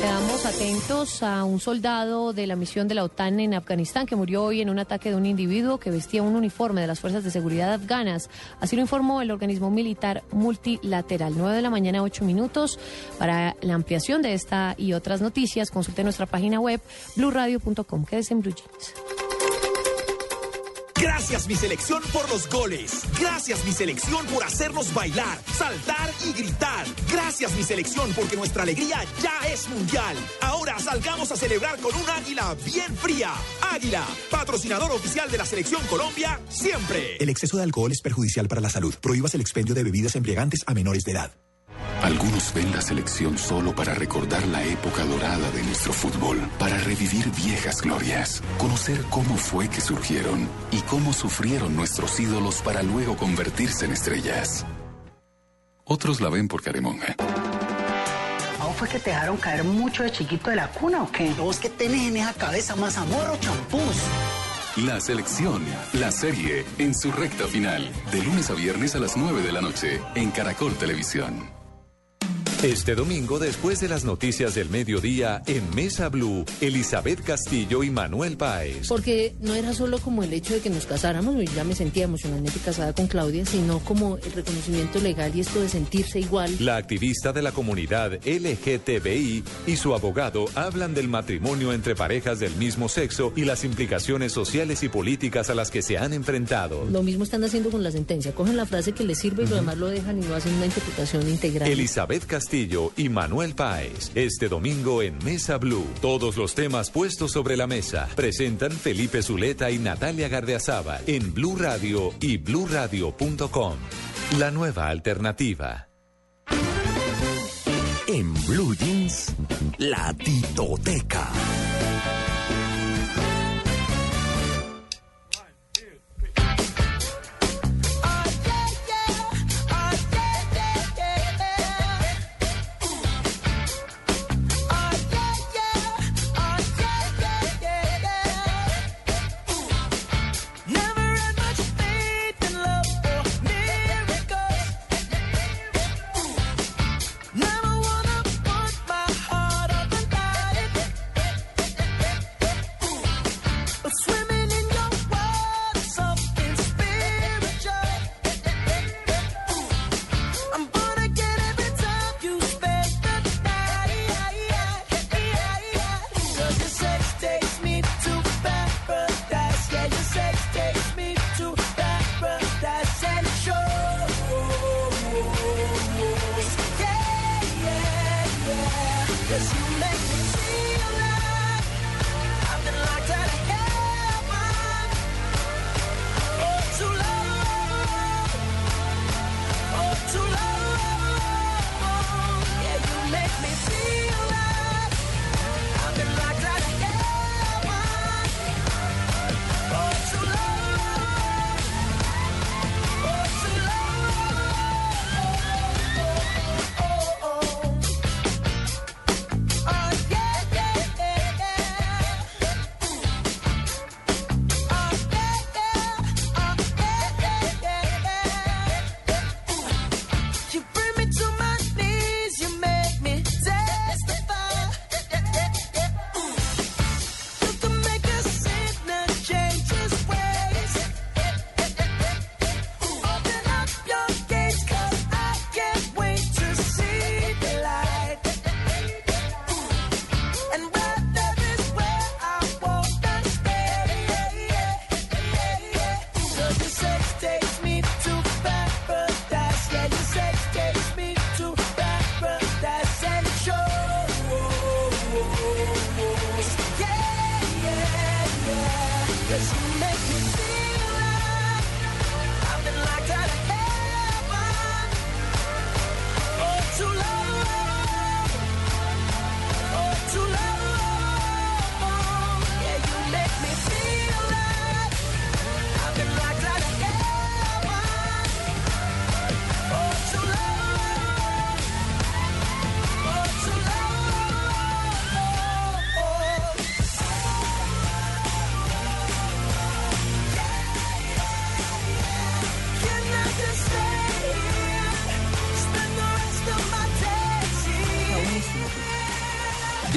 Quedamos atentos a un soldado de la misión de la OTAN en Afganistán que murió hoy en un ataque de un individuo que vestía un uniforme de las fuerzas de seguridad afganas. Así lo informó el organismo militar multilateral. 9 de la mañana, 8 minutos. Para la ampliación de esta y otras noticias, consulte nuestra página web blurradio.com. Quédese en Blue. Gracias mi selección por los goles. Gracias mi selección por hacernos bailar, saltar y gritar. Gracias mi selección porque nuestra alegría ya es mundial. Ahora salgamos a celebrar con un águila bien fría. Águila, patrocinador oficial de la selección Colombia, siempre. El exceso de alcohol es perjudicial para la salud. Prohíbas el expendio de bebidas embriagantes a menores de edad. Algunos ven la selección solo para recordar la época dorada de nuestro fútbol, para revivir viejas glorias, conocer cómo fue que surgieron y cómo sufrieron nuestros ídolos para luego convertirse en estrellas. Otros la ven por caremonja. ¿Cómo fue que te dejaron caer mucho de chiquito de la cuna o qué? Vos que tenés en esa cabeza más amor o champús. La selección, la serie, en su recta final, de lunes a viernes a las 9 de la noche, en Caracol Televisión. Este domingo, después de las noticias del mediodía, en Mesa Blue, Elizabeth Castillo y Manuel Páez. Porque no era solo como el hecho de que nos casáramos, y ya me sentía emocionalmente casada con Claudia, sino como el reconocimiento legal y esto de sentirse igual. La activista de la comunidad LGTBI y su abogado hablan del matrimonio entre parejas del mismo sexo y las implicaciones sociales y políticas a las que se han enfrentado. Lo mismo están haciendo con la sentencia. Cogen la frase que les sirve y lo demás lo dejan y no hacen una interpretación integral. Elizabeth Castillo y Manuel Páez. Este domingo en Mesa Blue. Todos los temas puestos sobre la mesa. Presentan Felipe Zuleta y Natalia Gardeazaba en Blue Radio y bluradio.com. La nueva alternativa. En Blue Jeans, la titoteca.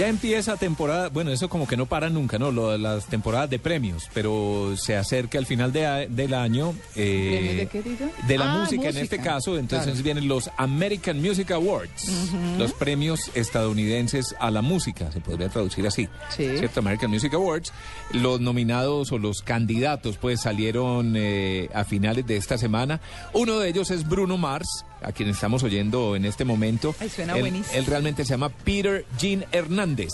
Ya empieza temporada, bueno, eso como que no para nunca, ¿no? Lo las temporadas de premios, pero se acerca al final de- del año. eh, ¿Premios de qué, de la Ah, música, en este caso, entonces Claro. vienen los American Music Awards, los premios estadounidenses a la música, se podría traducir así, Sí. ¿cierto? American Music Awards. Los nominados o los candidatos, pues salieron eh, a finales de esta semana. Uno de ellos es Bruno Mars, a quien estamos oyendo en este momento. Ay, suena él, buenísimo. él realmente se llama Peter Jean Hernández.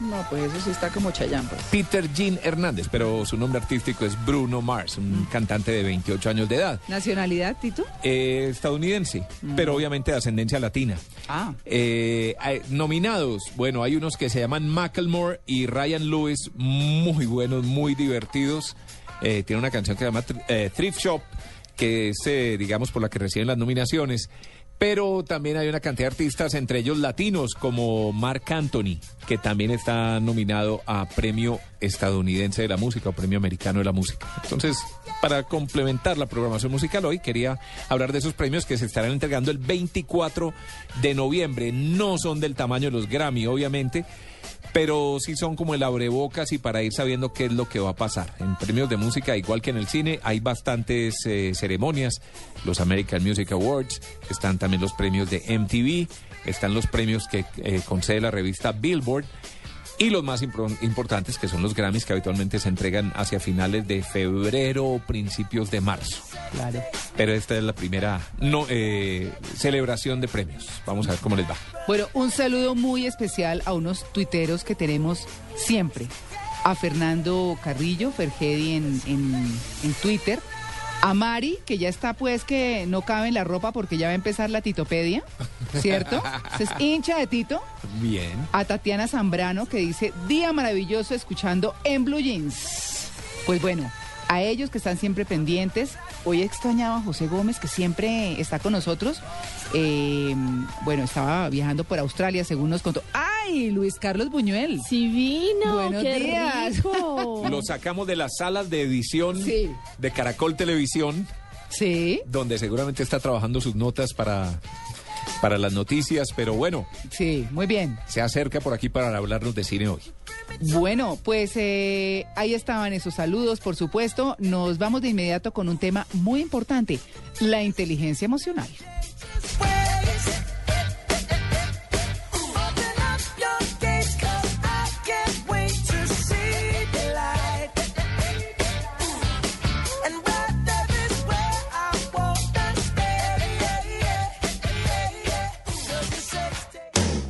No, pues eso sí está como Chayanne. pues. Peter Jean Hernández, pero su nombre artístico es Bruno Mars, un cantante de 28 años de edad. ¿Nacionalidad, Tito? Eh, estadounidense, pero obviamente de ascendencia latina. Ah. Eh, nominados, bueno, hay unos que se llaman Macklemore y Ryan Lewis, muy buenos, muy divertidos. Eh, tiene una canción que se llama eh, Thrift Shop, que es, eh, digamos, por la que reciben las nominaciones. Pero también hay una cantidad de artistas, entre ellos latinos, como Mark Anthony, que también está nominado a Premio Estadounidense de la Música o Premio Americano de la Música. Entonces, para complementar la programación musical hoy, quería hablar de esos premios que se estarán entregando el 24 de noviembre. No son del tamaño de los Grammy, obviamente, pero sí son como el abrebocas y para ir sabiendo qué es lo que va a pasar. En premios de música, igual que en el cine, hay bastantes eh, ceremonias, los American Music Awards, están también los premios de MTV, están los premios que eh, concede la revista Billboard. Y los más importantes, que son los Grammys, que habitualmente se entregan hacia finales de febrero o principios de marzo. Claro. Pero esta es la primera no, eh, celebración de premios. Vamos a ver cómo les va. Bueno, un saludo muy especial a unos tuiteros que tenemos siempre. A Fernando Carrillo, Fergedi en, en, en Twitter. A Mari, que ya está pues que no cabe en la ropa porque ya va a empezar la titopedia, ¿cierto? *laughs* Es hincha de Tito. Bien. A Tatiana Zambrano, que dice, día maravilloso escuchando en Blue Jeans. Pues bueno, a ellos que están siempre pendientes. Hoy extrañaba a José Gómez, que siempre está con nosotros. Eh, bueno, estaba viajando por Australia, según nos contó. ¡Ay, Luis Carlos Buñuel! Sí vino, Buenos qué días. rico. *laughs* Lo sacamos de las salas de edición Sí. de Caracol Televisión. Sí. Donde seguramente está trabajando sus notas para, para las noticias, pero bueno. Sí, muy bien. Se acerca por aquí para hablarnos de cine hoy. Bueno, pues eh, ahí estaban esos saludos, por supuesto. Nos vamos de inmediato con un tema muy importante, la inteligencia emocional.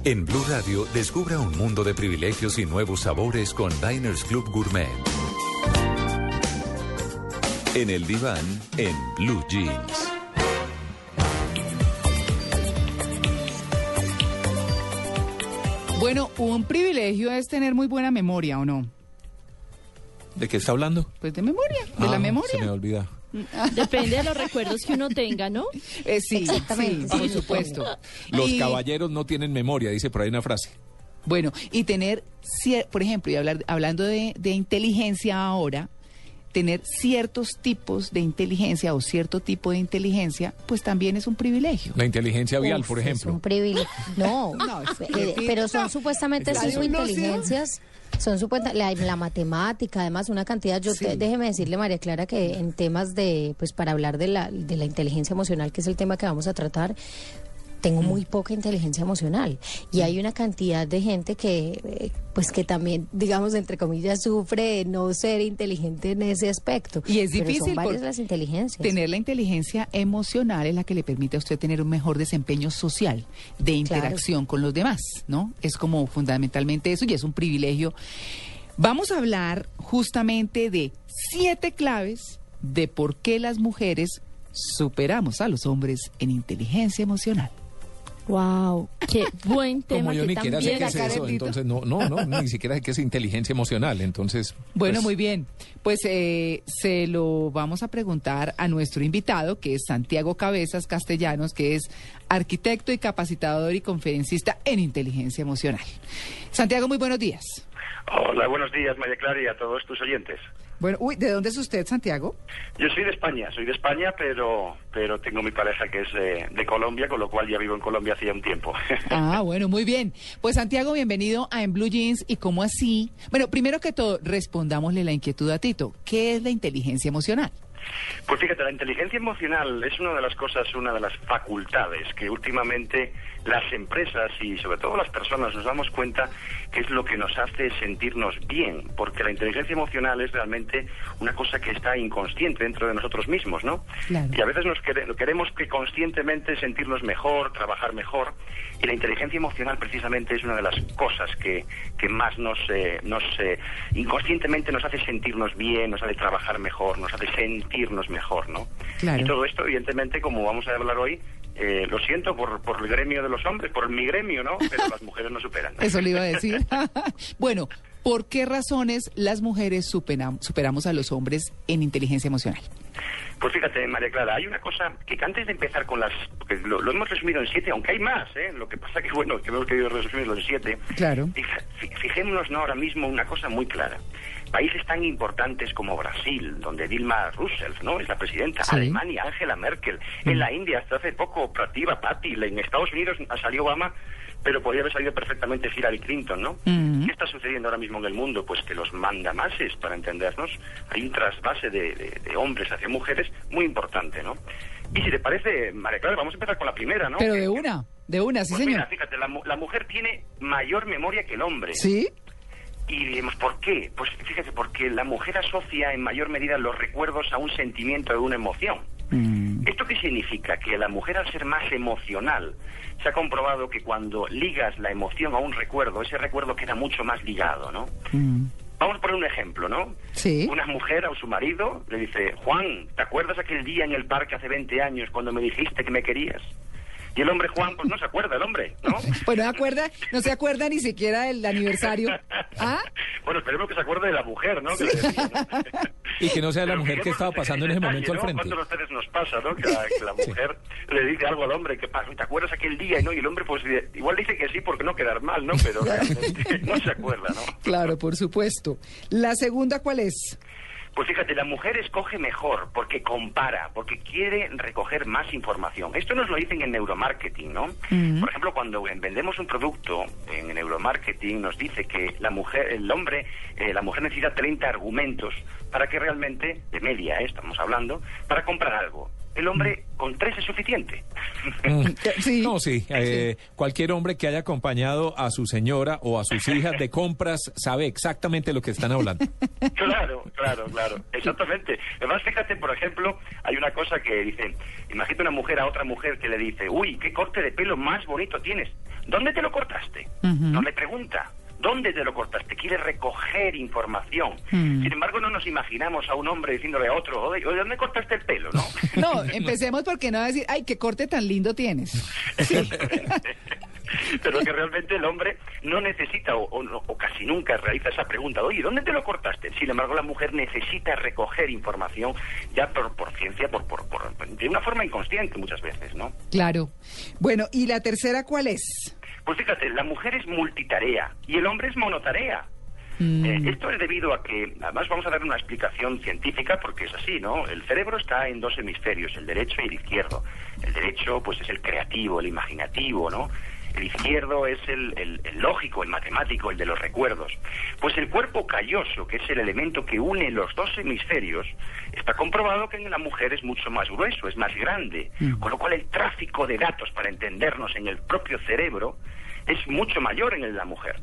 En Blue Radio, descubra un mundo de privilegios y nuevos sabores con Diners Club Gourmet. En el diván, en Blue Jeans. Bueno, un privilegio es tener muy buena memoria, ¿o no? ¿De qué está hablando? Pues de memoria, de la Ah, memoria. Se me olvida. *laughs* Depende de los recuerdos que uno tenga, ¿no? Eh, sí, Exactamente. sí, por supuesto. Los Y- caballeros no tienen memoria, dice por ahí una frase. Bueno, y tener, cier- por ejemplo, y hablar, hablando de, de inteligencia ahora, tener ciertos tipos de inteligencia o cierto tipo de inteligencia, pues también es un privilegio. La inteligencia vial, Uf, por Es ejemplo. un privilegio. No, *laughs* No, es eh, pero son *laughs* supuestamente sí. inteligencias. Son supuesta, la, la matemática, además una cantidad. Yo te- déjeme decirle, María Clara, que en temas de, pues para hablar de la, de la inteligencia emocional, que es el tema que vamos a tratar, tengo muy poca inteligencia emocional y hay una cantidad de gente que eh, pues que también *laughs* digamos entre comillas sufre de no ser inteligente en ese aspecto Y es Pero difícil son varias las inteligencias Tener la inteligencia emocional es la que le permite a usted tener un mejor desempeño social, de interacción con los demás, ¿no? Es como fundamentalmente eso y es un privilegio. Vamos a hablar justamente de siete claves de por qué las mujeres superamos a los hombres en inteligencia emocional. Wow, qué buen tema. Como yo que ni siquiera sé qué es eso, entonces no, no, no, ni siquiera sé qué es inteligencia emocional, entonces. Bueno, pues, muy bien. Pues eh, se lo vamos a preguntar a nuestro invitado, que es Santiago Cabezas Castellanos, que es arquitecto y capacitador y conferencista en inteligencia emocional. Santiago, muy buenos días. Hola, buenos días, María Clara, y a todos tus oyentes. Bueno, uy, ¿de dónde es usted, Santiago? Yo soy de España, soy de España, pero pero tengo mi pareja que es de, de Colombia, con lo cual ya vivo en Colombia hacía un tiempo. *laughs* Ah, bueno, muy bien. Pues Santiago, bienvenido a En Blue Jeans. ¿Y cómo así? Bueno, primero que todo, respondámosle la inquietud a Tito. ¿Qué es la inteligencia emocional? Pues fíjate, la inteligencia emocional es una de las cosas, una de las facultades que últimamente las empresas y sobre todo las personas nos damos cuenta que es lo que nos hace sentirnos bien, porque la inteligencia emocional es realmente una cosa que está inconsciente dentro de nosotros mismos, ¿no? Y a veces nos quere- queremos que conscientemente sentirnos mejor, trabajar mejor, y la inteligencia emocional precisamente es una de las cosas que, que más nos, eh, nos eh, inconscientemente nos hace sentirnos bien, nos hace trabajar mejor, nos hace sentirnos mejor, ¿no? Claro. Y todo esto, evidentemente, como vamos a hablar hoy, eh, lo siento por, por el gremio de los hombres, por mi gremio, ¿no? Pero las mujeres no superan. *laughs* Eso le iba a decir. *laughs* bueno, ¿por qué razones las mujeres superam- superamos a los hombres en inteligencia emocional? Pues fíjate, María Clara, hay una cosa que antes de empezar con las... Porque lo, lo hemos resumido en siete, aunque hay más, ¿eh? Lo que pasa que, bueno, que hemos querido resumirlo en siete. Claro. Fijémonos ¿no? ahora mismo una cosa muy clara. Países tan importantes como Brasil, donde Dilma Rousseff ¿no? es la presidenta, Sí. Alemania, Angela Merkel, en la India hasta hace poco Prativa Patil, en Estados Unidos salió Obama, pero podría haber salido perfectamente Hillary Clinton, ¿no? ¿Qué está sucediendo ahora mismo en el mundo? Pues que los mandamases, para entendernos, hay un trasvase de, de- de hombres hacia mujeres muy importante, ¿no? Y si te parece, María Clara, vamos a empezar con la primera, ¿no? Pero de una, de una, sí, pues mira, señor. fíjate, la, mu- la mujer tiene mayor memoria que el hombre. ¿Sí? Y diremos, ¿por qué? Pues fíjate, porque la mujer asocia en mayor medida los recuerdos a un sentimiento, a una emoción. ¿Esto qué significa? Que la mujer al ser más emocional, se ha comprobado que cuando ligas la emoción a un recuerdo, ese recuerdo queda mucho más ligado, ¿no? Vamos a poner un ejemplo, ¿no? Sí. Una mujer a su marido le dice, Juan, ¿te acuerdas aquel día en el parque hace 20 años cuando me dijiste que me querías? Y el hombre Juan, pues no se acuerda el hombre, ¿no? *laughs* Pues no se acuerda, no se acuerda ni siquiera del aniversario. *laughs* ¿Ah? Bueno, esperemos que se acuerde de la mujer, ¿no? Que le decía, ¿no? *laughs* Y que no sea la Pero mujer que estaba pasando en ese detalle, momento al ¿no? frente. ¿Cuántas veces nos pasa, no? Que la, que la mujer le dice algo al hombre, que pasa, ¿te acuerdas aquel día? ¿no? Y el hombre, pues, igual dice que sí porque no quedar mal, ¿no? Pero realmente no se acuerda, ¿no? Claro, por supuesto. ¿La segunda cuál es? Pues fíjate, la mujer escoge mejor porque compara, porque quiere recoger más información. Esto nos lo dicen en neuromarketing, ¿no? Por ejemplo, cuando vendemos un producto en neuromarketing nos dice que la mujer, el hombre, eh, la mujer necesita 30 argumentos para que realmente, de media, ¿eh? estamos hablando, para comprar algo. El hombre con tres es suficiente. Mm. *laughs* No, sí. eh, cualquier hombre que haya acompañado a su señora o a sus hijas de compras sabe exactamente lo que están hablando. *laughs* Claro, claro, claro, exactamente. Además, fíjate, por ejemplo, hay una cosa que dice, imagínate una mujer a otra mujer que le dice, uy, qué corte de pelo más bonito tienes. ¿Dónde te lo cortaste? No le pregunta. ¿Dónde te lo cortaste? Quiere recoger información. Mm. Sin embargo, no nos imaginamos a un hombre diciéndole a otro, oye, ¿dónde cortaste el pelo? ¿No? *laughs* No, empecemos porque no va a decir, ay, qué corte tan lindo tienes. *laughs* Pero que realmente el hombre no necesita o, o o casi nunca realiza esa pregunta, oye, ¿dónde te lo cortaste? Sin embargo, la mujer necesita recoger información ya por, por ciencia, por, por, por- de una forma inconsciente muchas veces, ¿no? Claro. Bueno, ¿y la tercera cuál es? Pues fíjate, la mujer es multitarea y el hombre es monotarea. Mm. Eh, esto es debido a que, además vamos a dar una explicación científica porque es así, ¿no? El cerebro está en dos hemisferios, el derecho y el izquierdo. El derecho, pues, es el creativo, el imaginativo, ¿no? El izquierdo es el, el- el lógico, el matemático, el de los recuerdos. Pues el cuerpo calloso, que es el elemento que une los dos hemisferios, está comprobado que en la mujer es mucho más grueso, es más grande. Con lo cual el tráfico de datos para entendernos en el propio cerebro es mucho mayor en la mujer.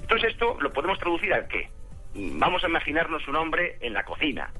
Entonces esto lo podemos traducir a qué? Mm, Vamos a imaginarnos un hombre en la cocina,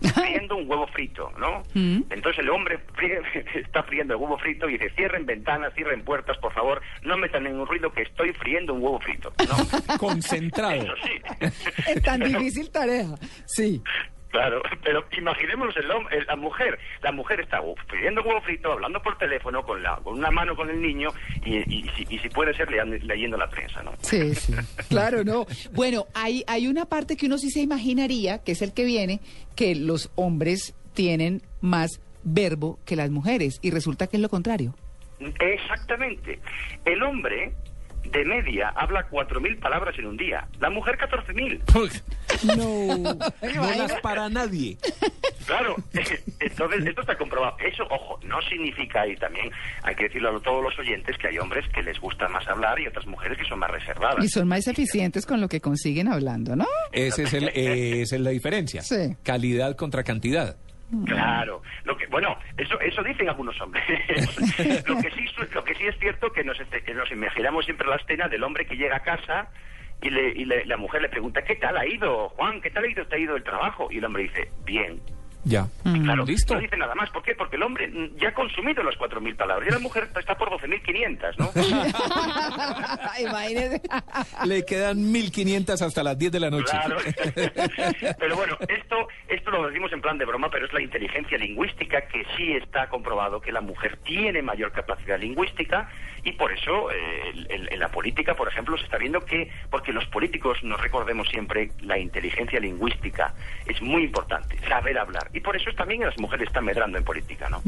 friendo un huevo frito, ¿no? Entonces el hombre fríe- *laughs* está friendo el huevo frito y dice, cierren ventanas, cierren puertas, por favor, no metan ningún ruido que estoy friendo un huevo frito. ¿no? *laughs* Concentrado. Eso sí. Es tan difícil tarea. Sí. Claro, *laughs* pero imaginémonos el el- la mujer. La mujer está friendo huevo frito, hablando por teléfono, con, la, con una mano con el niño y, y si, y si puede ser leando- leyendo la prensa, ¿no? Sí, *laughs* sí. Claro, no. Bueno, hay, hay una parte que uno sí se imaginaría, que es el que viene, que los hombres tienen más verbo que las mujeres y resulta que es lo contrario. Exactamente. El hombre de media habla 4.000 palabras en un día. La mujer 14.000. No, no las para nadie. Claro, *laughs* entonces esto está comprobado. Eso, ojo, no significa, y también hay que decirlo a todos los oyentes, que hay hombres que les gusta más hablar y otras mujeres que son más reservadas. Y son más eficientes con lo que consiguen hablando, ¿no? Ese es el, eh, esa es la diferencia. Sí. Calidad contra cantidad. Claro, lo que bueno, eso eso dicen algunos hombres. *laughs* lo que sí lo que sí es cierto que nos este- que nos imaginamos siempre la escena del hombre que llega a casa y, le, y le- la mujer le pregunta ¿qué tal ha ido Juan? ¿Qué tal ha ido te ha ido el trabajo? Y el hombre dice bien. Ya. Claro, Listo. no dice nada más. ¿Por qué? Porque el hombre mm, ya ha consumido las 4.000 palabras y la mujer está por 12.500, ¿no? *laughs* Imagínese. Le quedan 1500 hasta las 10 de la noche. Claro. *laughs* pero bueno, esto, esto lo decimos en plan de broma, pero es la inteligencia lingüística que sí está comprobado que la mujer tiene mayor capacidad lingüística y por eso eh, en la política, por ejemplo, se está viendo que, porque los políticos nos recordemos siempre, la inteligencia lingüística es muy importante, saber hablar. Y por eso también las mujeres están medrando en política, ¿no?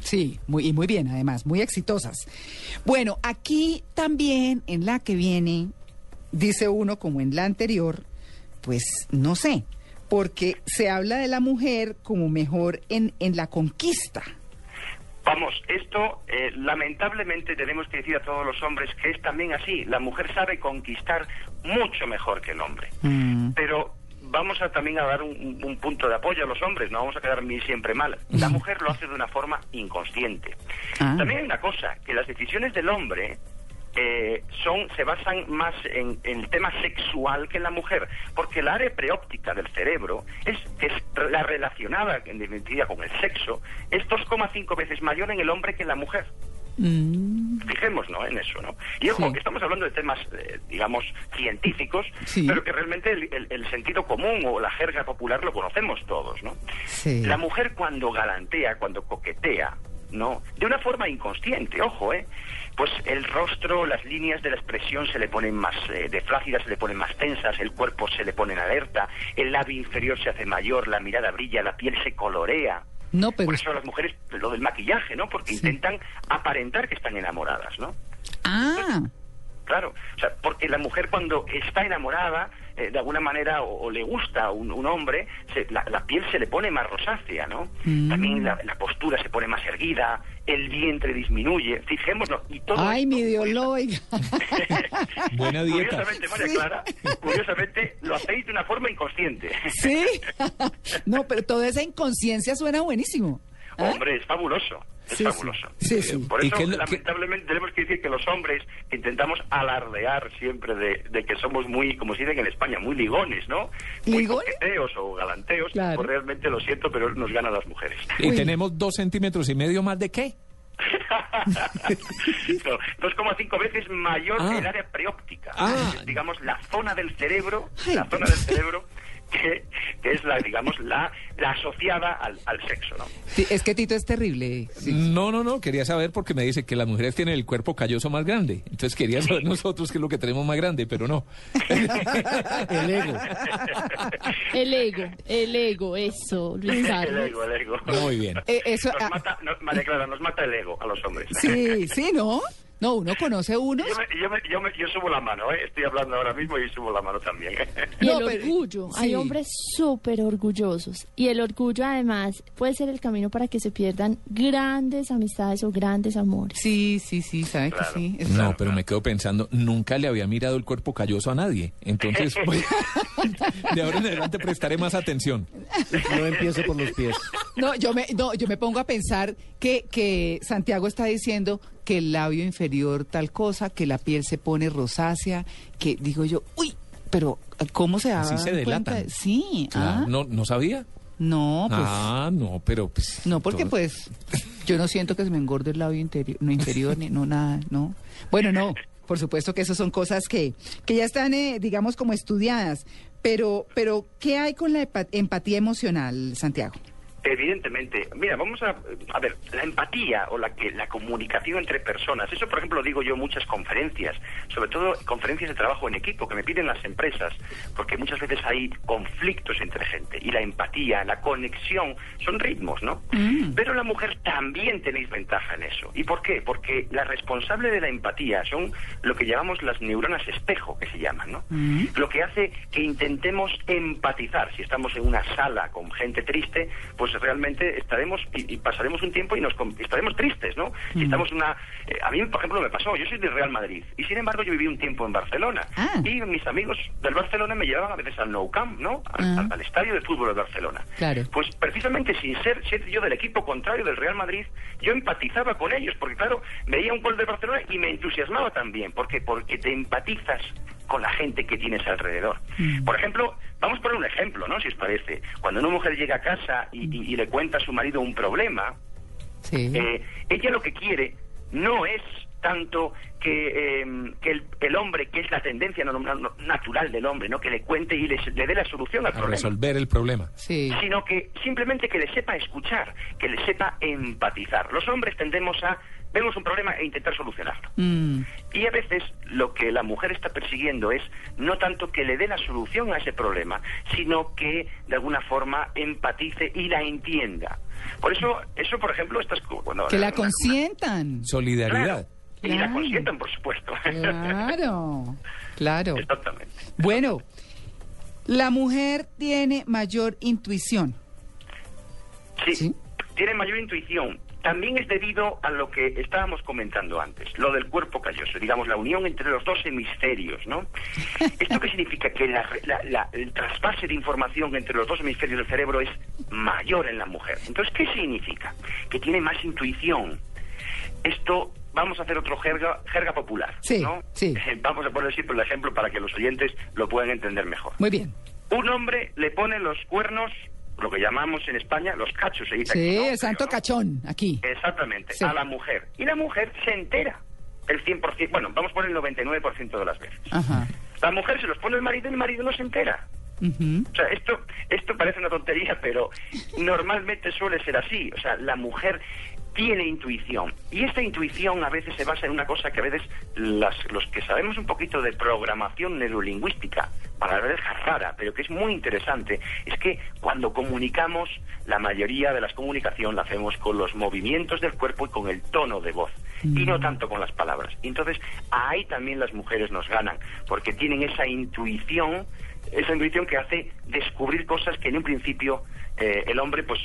Sí, muy, y muy bien, además, muy exitosas. Bueno, aquí también en la que viene, dice uno como en la anterior, pues no sé, porque se habla de la mujer como mejor en, en la conquista. Vamos, esto eh, lamentablemente tenemos que decir a todos los hombres que es también así. La mujer sabe conquistar mucho mejor que el hombre. Pero vamos a también a dar un, un- un punto de apoyo a los hombres, no vamos a quedar ni siempre mal. La mujer lo hace de una forma inconsciente. Ah. También hay una cosa, que las decisiones del hombre eh, son se basan más en, en el tema sexual que en la mujer, porque la área preóptica del cerebro es, es la relacionada en definitiva con el sexo, es 2,5 veces mayor en el hombre que en la mujer. Fijémonos ¿no? en eso, ¿no? Y ojo, Sí. que estamos hablando de temas, eh, digamos, científicos, Sí. pero que realmente el, el- el sentido común o la jerga popular lo conocemos todos, ¿no? Sí. La mujer cuando galantea, cuando coquetea, ¿no? De una forma inconsciente, ojo, ¿eh? Pues el rostro, las líneas de la expresión se le ponen más eh, de flácidas, se le ponen más tensas, el cuerpo se le pone en alerta, el labio inferior se hace mayor, la mirada brilla, la piel se colorea. No, pero Por eso las mujeres, lo del maquillaje, ¿no? Porque intentan aparentar que están enamoradas, ¿no? Ah, Claro, o sea, porque la mujer cuando está enamorada, eh, de alguna manera, o, o le gusta un, un hombre, se- la, la piel se le pone más rosácea, ¿no? Mm. También la, la postura se pone más erguida, el vientre disminuye, fijémonos, y todo ay, mi Dios lo oiga. *laughs* Buena dieta. Curiosamente, María Sí. Clara, curiosamente, lo hacéis de una forma inconsciente. Sí. *laughs* No, pero toda esa inconsciencia suena buenísimo. ¿Ah? Hombre, es fabuloso. Es Sí, fabuloso. Sí, sí. Por ¿Y eso, que- lamentablemente, tenemos que decir que los hombres intentamos alardear siempre de, de que somos muy, como se dice en España, muy ligones, ¿no? Muy ¿Ligones? o galanteos. Claro. Pues realmente lo siento, pero nos ganan las mujeres. ¿Y tenemos dos centímetros y medio más de qué? *laughs* *laughs* No, 2,5 veces mayor Ah. que el área preóptica. Ah. Es, digamos, la zona del cerebro, la zona del cerebro *laughs* que, que es la, digamos, la, la asociada al, al sexo, ¿no? Sí, Es que Tito es terrible. Sí. No, no, no, quería saber porque me dice que las mujeres tienen el cuerpo calloso más grande. Entonces quería saber nosotros qué es lo que tenemos más grande, pero no. *laughs* El ego. El ego, el ego, eso, Luis El ego, el ego. Muy bien. Eh, eso, Nos ah, mata, no, María Clara, nos mata el ego a los hombres. sí, sí, ¿no? No, uno conoce unos. Yo, me- yo, me- yo, me- yo subo la mano, ¿eh? estoy hablando ahora mismo y subo la mano también. *laughs* Y No, el pero- orgullo, sí. hay hombres súper orgullosos. Y el orgullo además puede ser el camino para que se pierdan grandes amistades o grandes amores. Sí, sí, sí, sabe Claro. que sí. es- No, pero me quedo pensando, nunca le había mirado el cuerpo calloso a nadie. Entonces, *laughs* pues, *laughs* de ahora en adelante prestaré más atención. No empiece por los pies. No, yo me, no, yo me pongo a pensar que, que Santiago está diciendo que el labio inferior tal cosa, que la piel se pone rosácea, que digo yo, uy, pero ¿cómo se da Así se. Sí, Claro, ah, ¿No, ¿No sabía? no, pues, ah, no, pero pues... no, porque todo- pues yo no siento que se me engorde el labio interior, no inferior, ni no nada, no. Bueno, no, por supuesto que eso son cosas que, que ya están, eh, digamos, como estudiadas, pero, pero, ¿qué hay con la empatía emocional, Santiago? Evidentemente, mira, vamos a, a ver, la empatía o la que la comunicación entre personas, eso por ejemplo lo digo yo en muchas conferencias, sobre todo conferencias de trabajo en equipo que me piden las empresas, porque muchas veces hay conflictos entre gente y la empatía, la conexión son ritmos, ¿no? Pero la mujer también tenéis ventaja en eso. ¿Y por qué? Porque la responsable de la empatía son lo que llamamos las neuronas espejo, que se llaman, ¿no? Lo que hace que intentemos empatizar. Si estamos en una sala con gente triste, pues realmente estaremos y, y pasaremos un tiempo y nos estaremos tristes, ¿no? Si estamos en una... eh, a mí, por ejemplo, me pasó, yo soy de Real Madrid y sin embargo yo viví un tiempo en Barcelona y mis amigos del Barcelona me llevaban a veces al Nou Camp, ¿no? Al, Ah. al- estadio de fútbol de Barcelona. Claro. Pues precisamente sin ser, ser yo del equipo contrario del Real Madrid, yo empatizaba con ellos, porque claro, veía un gol de Barcelona y me entusiasmaba también. ¿Por qué? Porque te empatizas con la gente que tienes alrededor. Por ejemplo, vamos a poner un ejemplo, ¿no? Si os parece. Cuando una mujer llega a casa y, y- y le cuenta a su marido un problema, eh, ella lo que quiere no es tanto que, eh, que el, el hombre, que es la tendencia natural del hombre, ¿no? Que le cuente y le, le dé la solución al A problema resolver el problema. sino que simplemente que le sepa escuchar, que le sepa empatizar. Los hombres tendemos a vemos un problema e intentar solucionarlo. Mm. Y a veces lo que la mujer está persiguiendo es no tanto que le dé la solución a ese problema, sino que de alguna forma empatice y la entienda. Por eso, eso por ejemplo, estas bueno, Que la una- consientan. Solidaridad. Y la consientan, por supuesto. *laughs* Claro, claro. Exactamente. Bueno, la mujer tiene mayor intuición. Sí, tiene mayor intuición. También es debido a lo que estábamos comentando antes, lo del cuerpo calloso, digamos, la unión entre los dos hemisferios, ¿no? *laughs* ¿Esto qué significa? Que la- la- la- el trasvase de información entre los dos hemisferios del cerebro es mayor en la mujer. Entonces, ¿qué significa? Que tiene más intuición. Esto, vamos a hacer otro jerga, jerga popular, Sí, ¿no? sí. *laughs* Vamos a poner siempre el ejemplo para que los oyentes lo puedan entender mejor. Muy bien. Un hombre le pone los cuernos, lo que llamamos en España los cachos, se dice aquí, Sí, ¿no? el santo cachón, aquí. Exactamente, Sí. a la mujer. Y la mujer se entera el 100%, bueno, vamos por el 99% de las veces. Ajá. La mujer se los pone el marido y el marido no se entera. Ujú. O sea, esto, esto parece una tontería, pero normalmente suele ser así. O sea, la mujer tiene intuición. Y esta intuición a veces se basa en una cosa que a veces las, los que sabemos un poquito de programación neurolingüística, para ver rara, pero que es muy interesante, es que cuando comunicamos, la mayoría de las comunicación la hacemos con los movimientos del cuerpo y con el tono de voz. Y no tanto con las palabras. Y entonces ahí también las mujeres nos ganan, porque tienen esa intuición esa intuición que hace descubrir cosas que en un principio eh, el hombre, pues,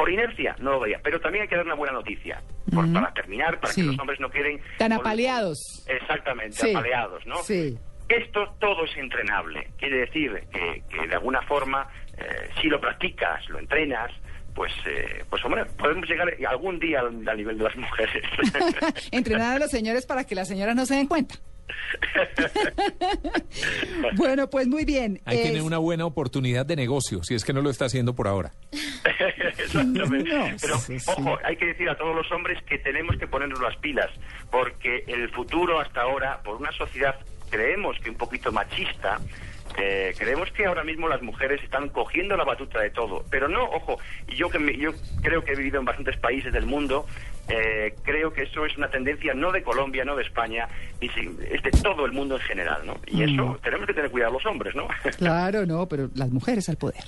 por inercia no lo veía. Pero también hay que dar una buena noticia, por- para terminar, para Sí. que los hombres no queden... Tan apaleados. Exactamente, Sí. apaleados, ¿no? Sí. Esto todo es entrenable. Quiere decir que, que de alguna forma, eh, si lo practicas, lo entrenas, pues, eh, pues hombre, podemos llegar algún día al, al nivel de las mujeres. *laughs* Entrenar a los señores para que las señoras no se den cuenta. *laughs* Bueno, pues muy bien. Ahí Es- tiene una buena oportunidad de negocio, si es que no lo está haciendo por ahora. *laughs* Exactamente. No, Pero, sí, sí. ojo, hay que decir a todos los hombres que tenemos que ponernos las pilas, porque el futuro hasta ahora, por una sociedad, creemos que un poquito machista, eh, creemos que ahora mismo las mujeres están cogiendo la batuta de todo. Pero no, ojo, y yo, que me- yo creo que he vivido en bastantes países del mundo, eh, creo que eso es una tendencia no de Colombia, no de España, y sí, es de todo el mundo en general, ¿no? Y eso Mm. tenemos que tener cuidado los hombres, ¿no? *laughs* Claro, no, pero las mujeres al poder.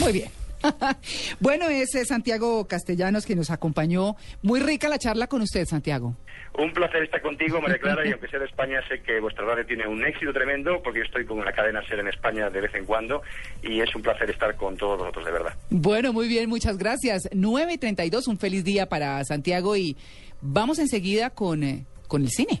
Muy bien. *laughs* bueno, es eh, Santiago Castellanos que nos acompañó. Muy rica la charla con usted, Santiago. Un placer estar contigo, María *laughs* Clara, y aunque sea de España, sé que vuestra radio tiene un éxito tremendo, porque yo estoy con la cadena SER en España de vez en cuando, y es un placer estar con todos vosotros, de verdad. Bueno, muy bien, muchas gracias. 9 y 32, un feliz día para Santiago y vamos enseguida con, eh, con el cine.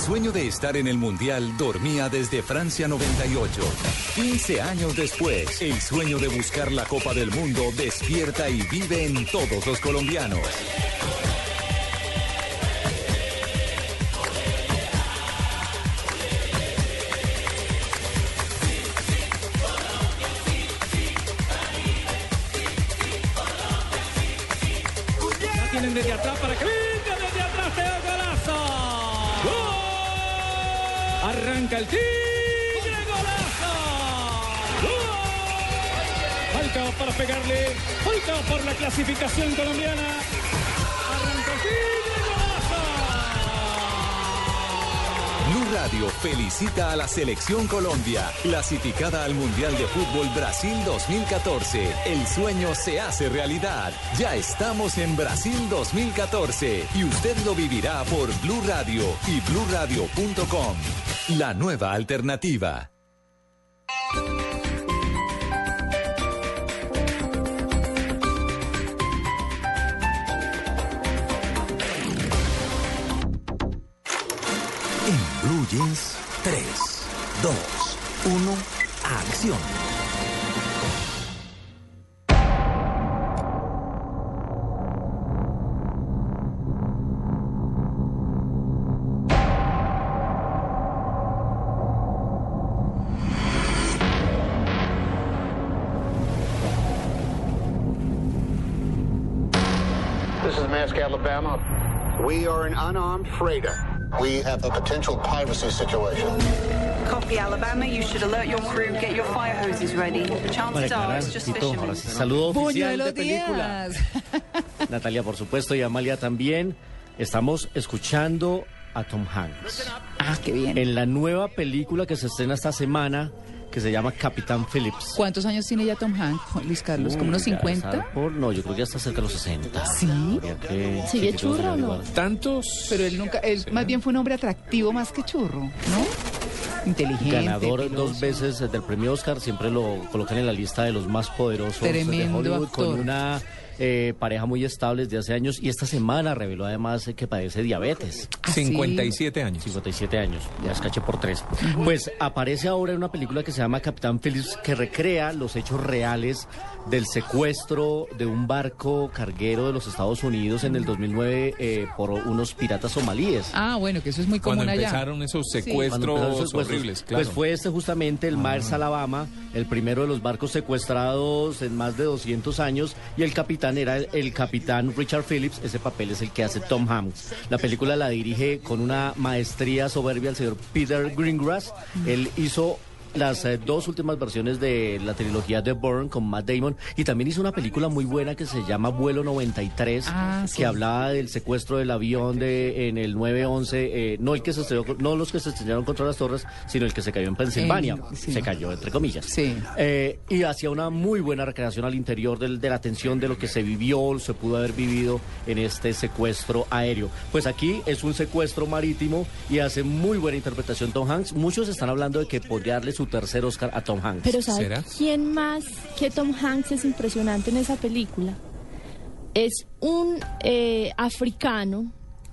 Sueño de estar en el Mundial dormía desde Francia 98. 15 años después, el sueño de buscar la Copa del Mundo despierta y vive en todos los colombianos. Tienen desde atrás para que Arranca el tigre golazo. Para pegarle. Falcao por la clasificación colombiana. Arranca el tigre Blue Radio felicita a la Selección Colombia, clasificada al Mundial de Fútbol Brasil 2014. El sueño se hace realidad. Ya estamos en Brasil 2014 y usted lo vivirá por Blue Radio y bluradio.com. La nueva alternativa. Jeans, 3, 2, 1, acción. This is Mask, Alabama. We are an unarmed freighter. We have a potential piracy situation. Copy, Alabama. You should alert your crew. Get your fire hoses ready. Chances are it's just fishermen. saludo oficial de película. *laughs* Natalia, por supuesto, y Amalia también. Estamos escuchando a Tom Hanks. Ah, qué bien. En la nueva película que se estrena esta semana, que se llama Capitán Phillips. ¿Cuántos años tiene ya Tom Hanks, Luis Carlos? ¿Como unos Uy, ya 50? está por- no, yo creo que ya está cerca de los 60. ¿Sí? Que- ¿Sigue churro o no? ¿Tantos? Pero él nunca, él más bien fue un hombre atractivo más que churro, ¿no? Inteligente. Ganador dos veces del premio Oscar, siempre lo colocan en la lista de los más poderosos de Tremendo Hollywood, actor. con una eh, pareja muy estable desde hace años y esta semana reveló además eh, que padece diabetes. ¿Ah, 57 años. 57 años, ya escaché por tres. Pues aparece ahora en una película que se llama Capitán Phillips, que recrea los hechos reales del secuestro de un barco carguero de los Estados Unidos en el 2009 eh, por unos piratas somalíes. Ah, bueno, que eso es muy común Cuando allá. empezaron esos secuestros Cuando empezaron esos secuestros, horribles, claro. Pues fue este justamente el Mars Alabama, el primero de los barcos secuestrados en más de 200 años y el capitán era el, capitán Richard Phillips, ese papel es el que hace Tom Hanks. La película la dirige con una maestría soberbia el señor Peter Greengrass. Él hizo las eh, dos últimas versiones de la trilogía de Bourne con Matt Damon. Y también hizo una película muy buena que se llama Vuelo 93 Ah, sí. que hablaba del secuestro del avión de en el 911 eh, no el que se estrelló, no los que se estrellaron contra las torres sino el que se cayó en Pensilvania. Eh, sí. se cayó entre comillas. Eh, y hacía una muy buena recreación al interior del- de la tensión de lo que se vivió se pudo haber vivido en este secuestro aéreo. Pues aquí es un secuestro marítimo y hace muy buena interpretación Tom Hanks. Muchos están hablando de que podría darle su tercer Oscar a Tom Hanks Pero ¿sabe quién más que Tom Hanks es impresionante en esa película? Es un eh, africano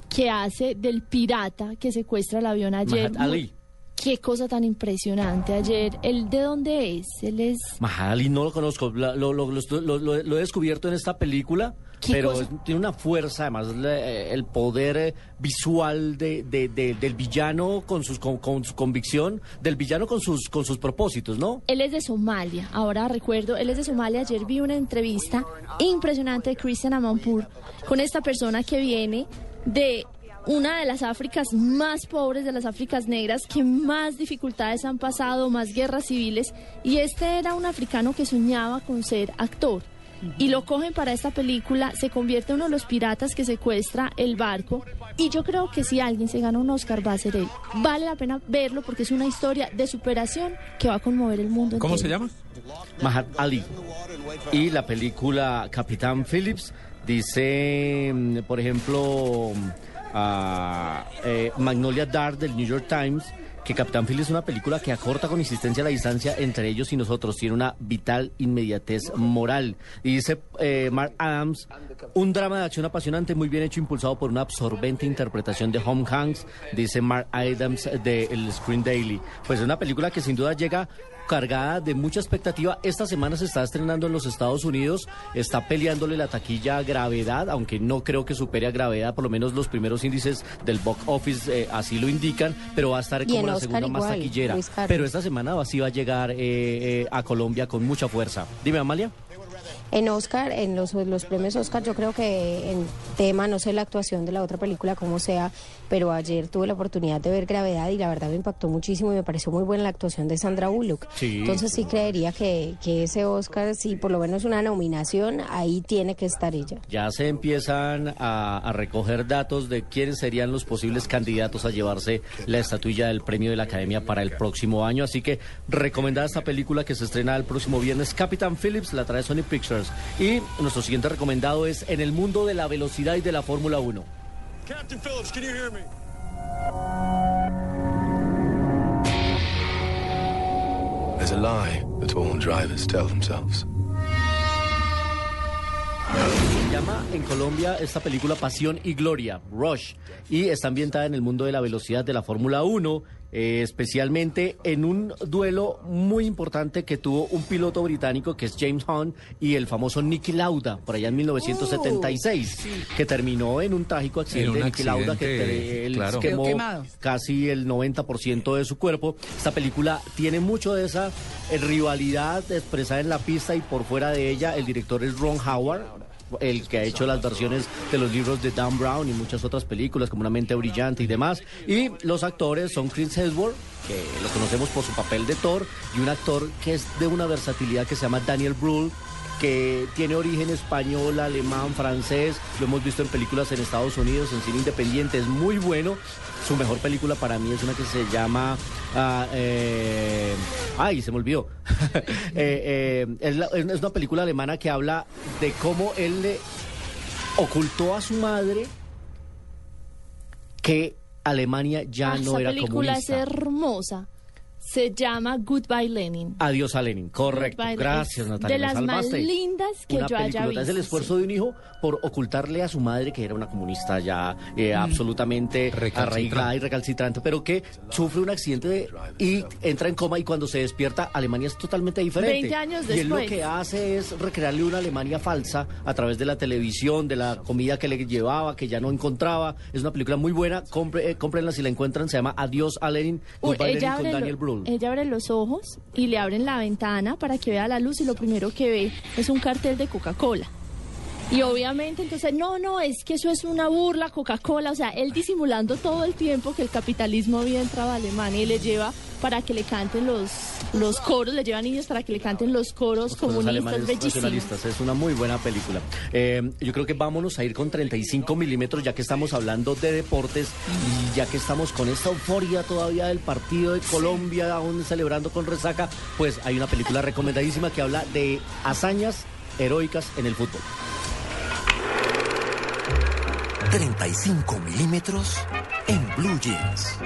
que hace del pirata que secuestra el avión ayer. Mahat Ali. Qué cosa tan impresionante ayer. ¿El de dónde es? Él es... Mahali no lo conozco, lo, lo- lo lo- he descubierto en esta película, ¿Qué pero cosa? tiene una fuerza, además le- el poder eh, visual de, de- de- del villano con, sus, con, con su convicción, del villano con sus, con sus propósitos, ¿no? Él es de Somalia, ahora recuerdo, él es de Somalia. Ayer vi una entrevista impresionante de Christian Amanpour con esta persona que viene de una de las Áfricas más pobres, de las Áfricas negras, que más dificultades han pasado, más guerras civiles. Y este era un africano que soñaba con ser actor. Y lo cogen para esta película, se convierte en uno de los piratas que secuestra el barco. Y yo creo que si alguien se gana un Oscar va a ser él. Vale la pena verlo porque es una historia de superación que va a conmover el mundo. ¿Cómo entero. se llama? Mahat Ali. Y la película Capitán Phillips dice, mm, por ejemplo, a, eh, Magnolia Dark del New York Times que Capitán Phillips es una película que acorta con insistencia la distancia entre ellos y nosotros. Tiene una vital inmediatez moral. Y dice eh, Mark Adams, un drama de acción apasionante, muy bien hecho, impulsado por una absorbente interpretación de Home Hanks, dice Mark Adams de El Screen Daily. Pues es una película que sin duda llega cargada de mucha expectativa. Esta semana se está estrenando en los Estados Unidos, está peleándole la taquilla a gravedad, aunque no creo que supere a gravedad, por lo menos los primeros índices del box office eh, así lo indican, pero va a estar como la Oscar segunda más taquillera. Pero esta semana sí va a llegar eh, eh, a Colombia con mucha fuerza. Dime, Amalia. En Oscar, en los, los premios Oscar, yo creo que en tema, no sé la actuación de la otra película, como sea, pero ayer tuve la oportunidad de ver Gravedad y la verdad me impactó muchísimo y me pareció muy buena la actuación de Sandra Bullock. Sí. Entonces sí creería que, que ese Oscar, si por lo menos una nominación, ahí tiene que estar ella. Ya se empiezan a, a recoger datos de quiénes serían los posibles candidatos a llevarse la estatuilla del premio de la Academia para el próximo año. Así que recomendada esta película que se estrena el próximo viernes, Capitán Phillips, la trae Sony Pictures. Y nuestro siguiente recomendado es En el mundo de la velocidad y de la Fórmula 1. Captain Phillips, can you hear me? There's a lie that all drivers tell themselves. Se llama en Colombia esta película Pasión y Gloria, Rush, y está ambientada en el mundo de la velocidad de la Fórmula 1, eh, especialmente en un duelo muy importante que tuvo un piloto británico que es James Hunt y el famoso Nicky Lauda, por allá en 1976, que terminó en un trágico accidente. un Nicky Lauda que él claro. quemó casi el 90% de su cuerpo. Esta película tiene mucho de esa eh, rivalidad expresada en la pista y por fuera de ella. El director es Ron Howard. El que ha hecho las versiones de los libros de Dan Brown y muchas otras películas como Una mente brillante y demás. Y los actores son Chris Hemsworth, que lo conocemos por su papel de Thor, y un actor que es de una versatilidad que se llama Daniel Brühl, que tiene origen español, alemán, francés, lo hemos visto en películas en Estados Unidos, en cine independiente, es muy bueno. Su mejor película para mí es una que se llama... ah, eh, ay, se me olvidó. *laughs* Eh, eh, es, la- es una película alemana que habla de cómo él le ocultó a su madre que Alemania ya Ah, no esa era película comunista. es hermosa. Se llama Goodbye Lenin. Adiós a Lenin, correcto. Goodbye, Gracias, Natalia. de las más lindas que Una yo haya peliculota. Es el visto, esfuerzo de un hijo por ocultarle a su madre que era una comunista ya eh, absolutamente arraigada y recalcitrante, pero que sufre un accidente de- y entra en coma y cuando se despierta Alemania es totalmente diferente. 20 años Y él lo después. que hace es recrearle una Alemania falsa a través de la televisión, de la comida que le llevaba, que ya no encontraba. Es una película muy buena. Compre, eh, cómprenla si la encuentran. Se llama Adiós a Lenin. Uy, Goodbye Lenin con Daniel lo- Ella abre los ojos y le abren la ventana para que vea la luz y lo primero que ve es un cartel de Coca-Cola. Y obviamente entonces, no, no, es que eso es una burla, Coca-Cola, o sea, él disimulando todo el tiempo que el capitalismo había entrado a Alemania y le lleva para que le canten los, los coros, le lleva niños para que le canten los coros Los comunistas, bellísimos. Es una muy buena película. Eh, yo creo que vámonos a ir con 35 milímetros, ya que estamos hablando de deportes y ya que estamos con esta euforia todavía del partido de Colombia, aún celebrando con resaca, pues hay una película recomendadísima que habla de hazañas heroicas en el fútbol. 35 milímetros en Blue Jeans.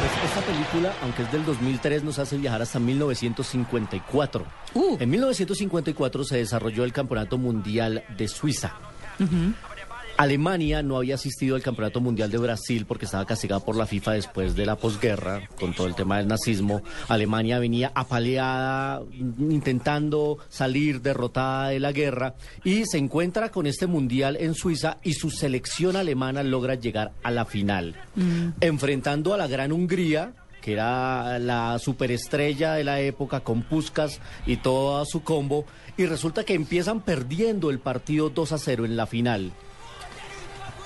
Pues esta película, aunque es del 2003, nos hace viajar hasta 1954. En 1954 se desarrolló el Campeonato Mundial de Suiza. Alemania no había asistido al Campeonato Mundial de Brasil porque estaba castigada por la FIFA después de la posguerra, con todo el tema del nazismo. Alemania venía apaleada, intentando salir derrotada de la guerra, y se encuentra con este Mundial en Suiza y su selección alemana logra llegar a la final, enfrentando a la gran Hungría que era la superestrella de la época con Puskas y todo su combo, y resulta que empiezan perdiendo el partido 2 a 0 en la final.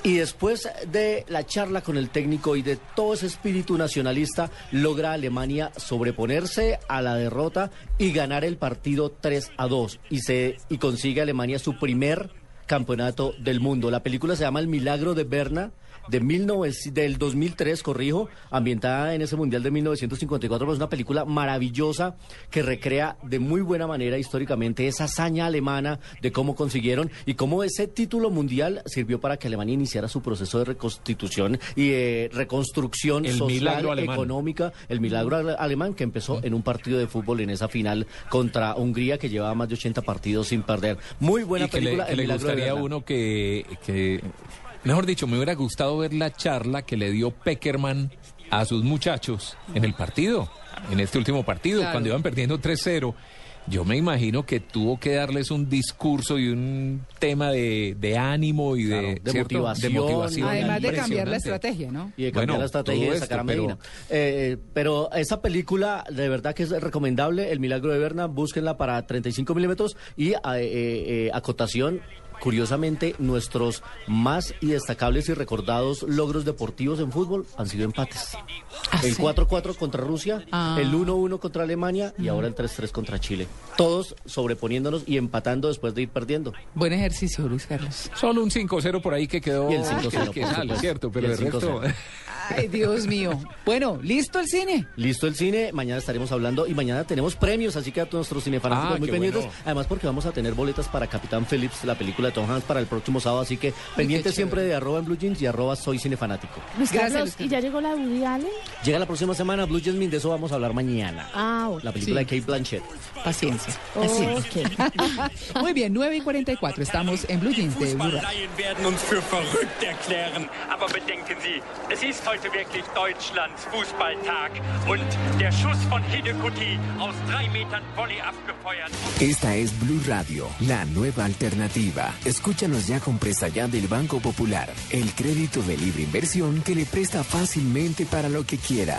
Y después de la charla con el técnico y de todo ese espíritu nacionalista, logra Alemania sobreponerse a la derrota y ganar el partido 3 a 2. Y, se, y consigue Alemania su primer campeonato del mundo. La película se llama El Milagro de Berna. De 19 del 2003, corrijo, ambientada en ese Mundial de 1954, pues es una película maravillosa que recrea de muy buena manera históricamente esa hazaña alemana de cómo consiguieron y cómo ese título mundial sirvió para que Alemania iniciara su proceso de reconstitución y de reconstrucción El social, económica, el milagro ale- alemán que empezó en un partido de fútbol en esa final contra Hungría que llevaba más de 80 partidos sin perder. Muy buena y que le, película, que El le gustaría a uno que, que, mejor dicho, me hubiera gustado ver la charla que le dio Peckerman a sus muchachos en el partido, en este último partido, Claro. cuando iban perdiendo 3-0. Yo me imagino que tuvo que darles un discurso y un tema de, de ánimo y de, Claro, de ¿cierto? motivación. de motivación. Además de cambiar la estrategia, ¿no? Y de cambiar Bueno, la estrategia de sacar a esto, pero- Medina. Eh, pero esa película, de verdad que es recomendable, El Milagro de Berna, búsquenla para 35 milímetros y eh, eh, eh, acotación. Curiosamente, nuestros más y destacables y recordados logros deportivos en fútbol han sido empates. el 4-4 contra Rusia, Ah. el 1-1 contra Alemania y ahora el 3-3 contra Chile. Todos sobreponiéndonos y empatando después de ir perdiendo. Buen ejercicio, Luis Carlos. Solo un 5-0 por ahí que quedó Y el 5-0, que por sale. ¿cierto? Y Pero el el resto... 5-0. Ay, Dios mío. Bueno, ¿listo el cine? Listo el cine, mañana estaremos hablando y mañana tenemos premios, así que a todos nuestros cinefanáticos Ah, muy pendientes. bueno. Además porque vamos a tener boletas para Capitán Phillips, la película de Tom Hanks para el próximo sábado, así que pendientes siempre de arroba en Blue Jeans y arroba soy cinefanático. Luis Gracias, Carlos, ¿y ya llegó la Woody Allen? Llega la próxima semana Blue Jasmine, de eso vamos a hablar mañana. Ah, bueno. La película Sí. de Kate Blanchett. Paciencia. paciencia. *laughs* Muy bien, 9 y 44. Estamos en Blue Jeans de Blue Radio. Fußballleien werden uns für verrückt erklären. Aber bedenken Sie, es ist heute wirklich Deutschlands Fußballtag. Und der Schuss von Hidekuti aus drei Metern Volley abgefeuert. Esta es Blue Radio, la nueva alternativa. Escúchanos ya con presta ya del Banco Popular, el crédito de libre inversión que le presta fácilmente para lo que quiera.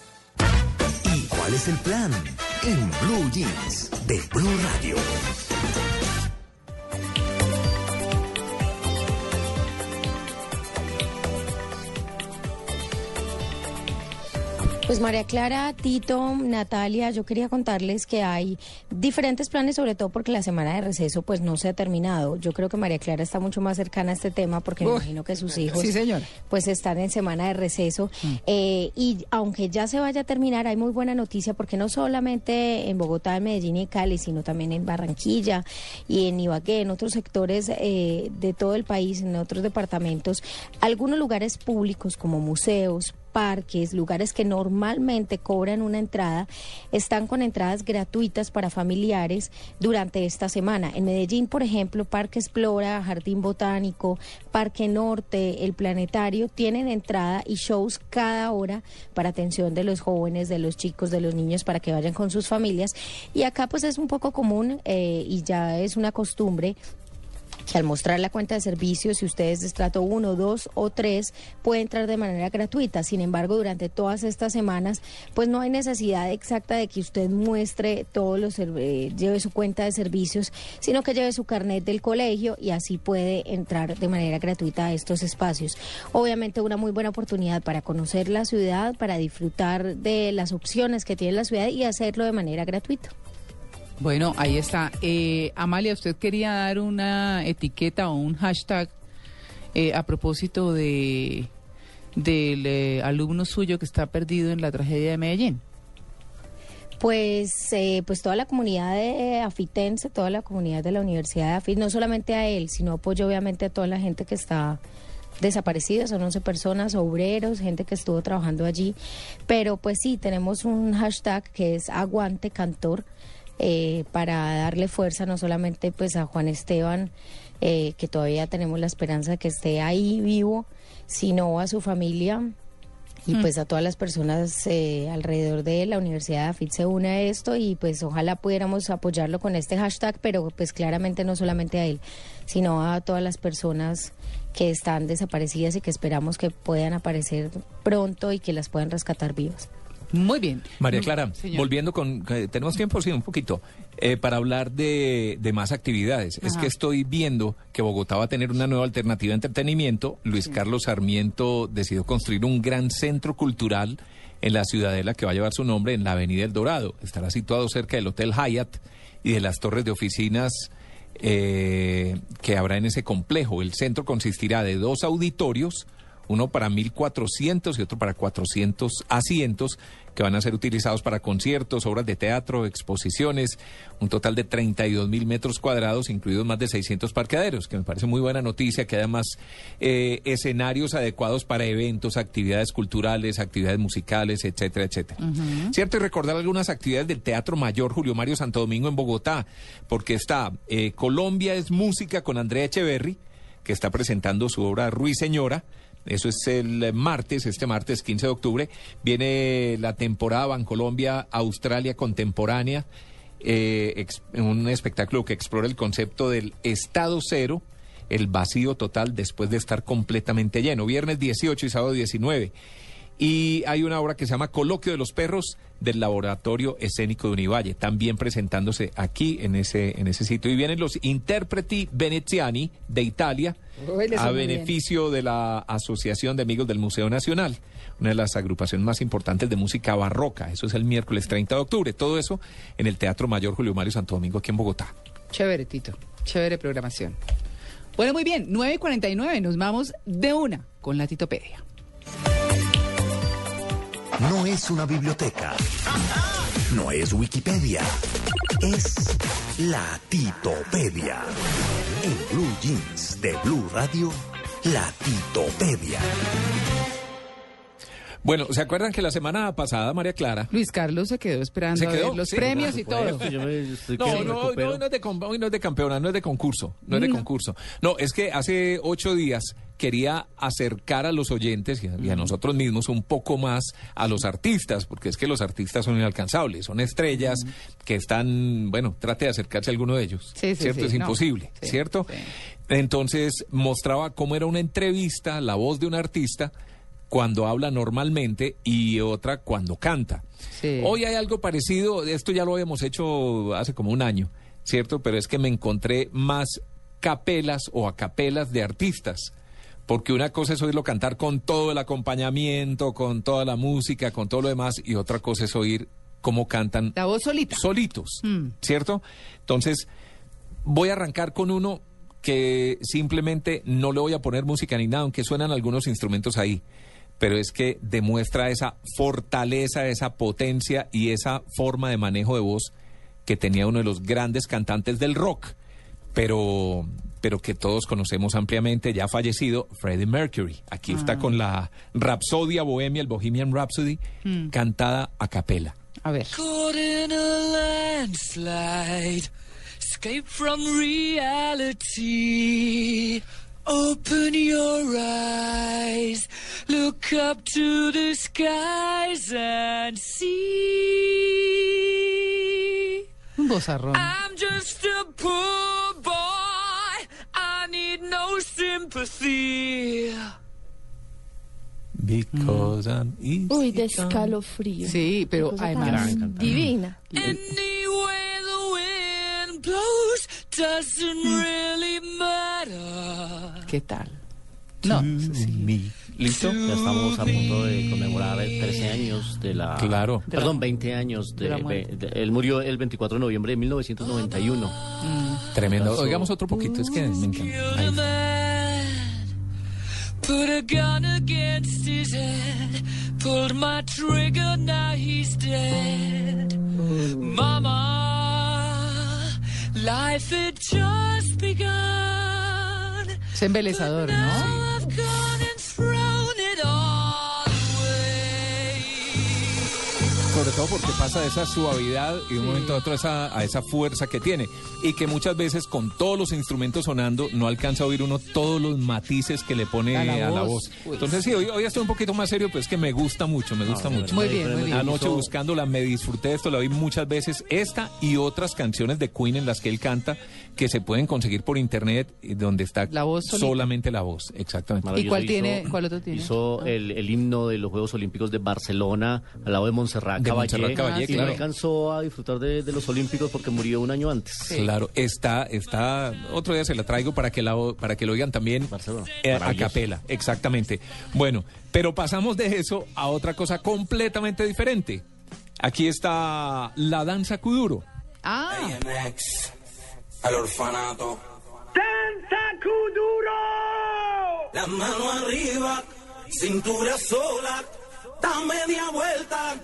¿Y cuál es el plan? En Blue Jeans de Blue Radio. Pues María Clara, Tito, Natalia, yo quería contarles que hay diferentes planes, sobre todo porque la semana de receso pues no se ha terminado. Yo creo que María Clara está mucho más cercana a este tema porque me imagino que sus hijos Sí, pues están en semana de receso. Mm. Eh, y aunque ya se vaya a terminar, hay muy buena noticia porque no solamente en Bogotá, en Medellín y Cali, sino también en Barranquilla y en Ibagué, en otros sectores eh, de todo el país, en otros departamentos, algunos lugares públicos como museos, parques, lugares que normalmente cobran una entrada, están con entradas gratuitas para familiares durante esta semana. En Medellín, por ejemplo, Parque Explora, Jardín Botánico, Parque Norte, El Planetario, tienen entrada y shows cada hora para atención de los jóvenes, de los chicos, de los niños, para que vayan con sus familias. Y acá pues es un poco común eh, y ya es una costumbre que al mostrar la cuenta de servicios, si usted es de estrato 1, 2 o 3, puede entrar de manera gratuita. Sin embargo, durante todas estas semanas, pues no hay necesidad exacta de que usted muestre todos los, eh, lleve su cuenta de servicios, sino que lleve su carnet del colegio y así puede entrar de manera gratuita a estos espacios. Obviamente una muy buena oportunidad para conocer la ciudad, para disfrutar de las opciones que tiene la ciudad y hacerlo de manera gratuita. Bueno, ahí está. Eh, Amalia, usted quería dar una etiqueta o un hashtag eh, a propósito de del eh, alumno suyo que está perdido en la tragedia de Medellín. Pues, eh, pues toda la comunidad de Afitense, toda la comunidad de la Universidad de Afit, no solamente a él, sino apoyo obviamente a toda la gente que está desaparecida, son 11 personas, obreros, gente que estuvo trabajando allí, pero pues sí, tenemos un hashtag que es Aguante Cantor, eh, para darle fuerza no solamente pues a Juan Esteban, eh, que todavía tenemos la esperanza de que esté ahí vivo, sino a su familia, y pues a todas las personas eh, alrededor de él, la Universidad de AFIT se une a esto y pues ojalá pudiéramos apoyarlo con este hashtag, pero pues claramente no solamente a él, sino a todas las personas que están desaparecidas y que esperamos que puedan aparecer pronto y que las puedan rescatar vivas. Muy bien. María Mm, Clara, señor. volviendo con... eh, ¿Tenemos tiempo? Sí, un poquito. Eh, para hablar de, de más actividades. Es que estoy viendo que Bogotá va a tener una nueva alternativa de entretenimiento. Luis Carlos Sarmiento decidió construir un gran centro cultural en la ciudadela que va a llevar su nombre en la Avenida El Dorado. Estará situado cerca del Hotel Hyatt y de las torres de oficinas eh, que habrá en ese complejo. El centro consistirá de dos auditorios, uno para 1.400 y otro para 400 asientos que van a ser utilizados para conciertos, obras de teatro, exposiciones, un total de 32 mil metros cuadrados, incluidos más de 600 parqueaderos, que me parece muy buena noticia, que además eh, escenarios adecuados para eventos, actividades culturales, actividades musicales, etcétera, etcétera. Cierto, y recordar algunas actividades del Teatro Mayor Julio Mario Santo Domingo en Bogotá, porque está eh, Colombia es Música con Andrea Echeverry, que está presentando su obra Ruiseñora. Eso es el martes, este martes 15 de octubre. Viene la temporada Bancolombia Australia Contemporánea, eh, un espectáculo que explora el concepto del estado cero, el vacío total después de estar completamente lleno. Viernes 18 y sábado 19. Y hay una obra que se llama Coloquio de los Perros del Laboratorio Escénico de Univalle, también presentándose aquí en ese, en ese sitio. Y vienen los Interpreti Veneziani de Italia Uy, a bien. beneficio de la Asociación de Amigos del Museo Nacional, una de las agrupaciones más importantes de música barroca. Eso es el miércoles 30 de octubre. Todo eso en el Teatro Mayor Julio Mario Santo Domingo, aquí en Bogotá. Chévere, Tito. Chévere programación. Bueno, muy bien. 9 y 49. Nos vamos de una con la Titopedia. No es una biblioteca. No es Wikipedia. Es la Titopedia. En Blue Jeans de Blue Radio, la Titopedia. Bueno, ¿se acuerdan que la semana pasada, María Clara? Luis Carlos se quedó esperando ¿Se a ver quedó? los Sí, premios y todo. supuesto, Yo me- estoy que No, no, no, no es de, hoy no es de campeona, no es de concurso, no es de concurso. No, es que hace ocho días quería acercar a los oyentes y a, y a nosotros mismos un poco más a los artistas, porque es que los artistas son inalcanzables, son estrellas que están, bueno, trate de acercarse a alguno de ellos, Sí, sí, ¿cierto? sí, es imposible, ¿cierto? Entonces mostraba cómo era una entrevista, la voz de un artista cuando habla normalmente y otra cuando canta. Hoy hay algo parecido, esto ya lo habíamos hecho hace como un año, ¿cierto? Pero es que me encontré más capelas o acapelas de artistas. Porque una cosa es oírlo cantar con todo el acompañamiento, con toda la música, con todo lo demás, y otra cosa es oír cómo cantan La voz solita. solitos, Mm. ¿cierto? Entonces, voy a arrancar con uno que simplemente no le voy a poner música ni nada, aunque suenan algunos instrumentos ahí, pero es que demuestra esa fortaleza, esa potencia y esa forma de manejo de voz que tenía uno de los grandes cantantes del rock, pero pero que todos conocemos ampliamente, ya fallecido, Freddie Mercury. Aquí está con la Rapsodia Bohemia, el Bohemian Rhapsody, Mm. cantada a capela. A ver. Caught in a landslide, escape from reality. Open your eyes, look up to the skies and see. Un bozarrón. I'm just a poor no sympathy. Because I'm easy Uy, de escalofrío. Sí, pero además-. Divina. Anyway the wind blows doesn't really matter. ¿Qué tal? No, sí. ¿Listo? Ya estamos a punto de conmemorar 13 años de la... Claro. Perdón, 20 años de... de él murió el 24 de noviembre de 1991. Tremendo. Pasó- Oigamos otro poquito, es que me encanta. Ahí. Put a gun against his head, pulled my trigger, now he's dead. Mama, life had just begun. Es embelezador, ¿no? Sobre todo porque pasa de esa suavidad y de un momento a otro a esa, a esa fuerza que tiene. Y que muchas veces con todos los instrumentos sonando no alcanza a oír uno todos los matices que le pone A a la la, voz. Entonces sí, hoy, hoy estoy un poquito más serio, pero es que me gusta mucho, me gusta mucho. Muy bien, muy bien. Anoche buscándola me disfruté de esto, la oí muchas veces. Esta y otras canciones de Queen en las que él canta que se pueden conseguir por internet y donde está La voz solita. solamente la voz. Exactamente. ¿Y cuál tiene, cuál otro tiene? Hizo el, el himno de los Juegos Olímpicos de Barcelona al lado de Montserrat De Caballé. Montserrat Caballé, y claro. no alcanzó a disfrutar de, de los Olímpicos porque murió un año antes. Claro, está, está, otro día se la traigo para que la para que lo oigan también eh, a capela, exactamente. Bueno, pero pasamos de eso a otra cosa completamente diferente. Aquí está la danza kuduro. Ah, al orfanato. ¡Danza Kuduro! La mano arriba, cintura sola, da media vuelta,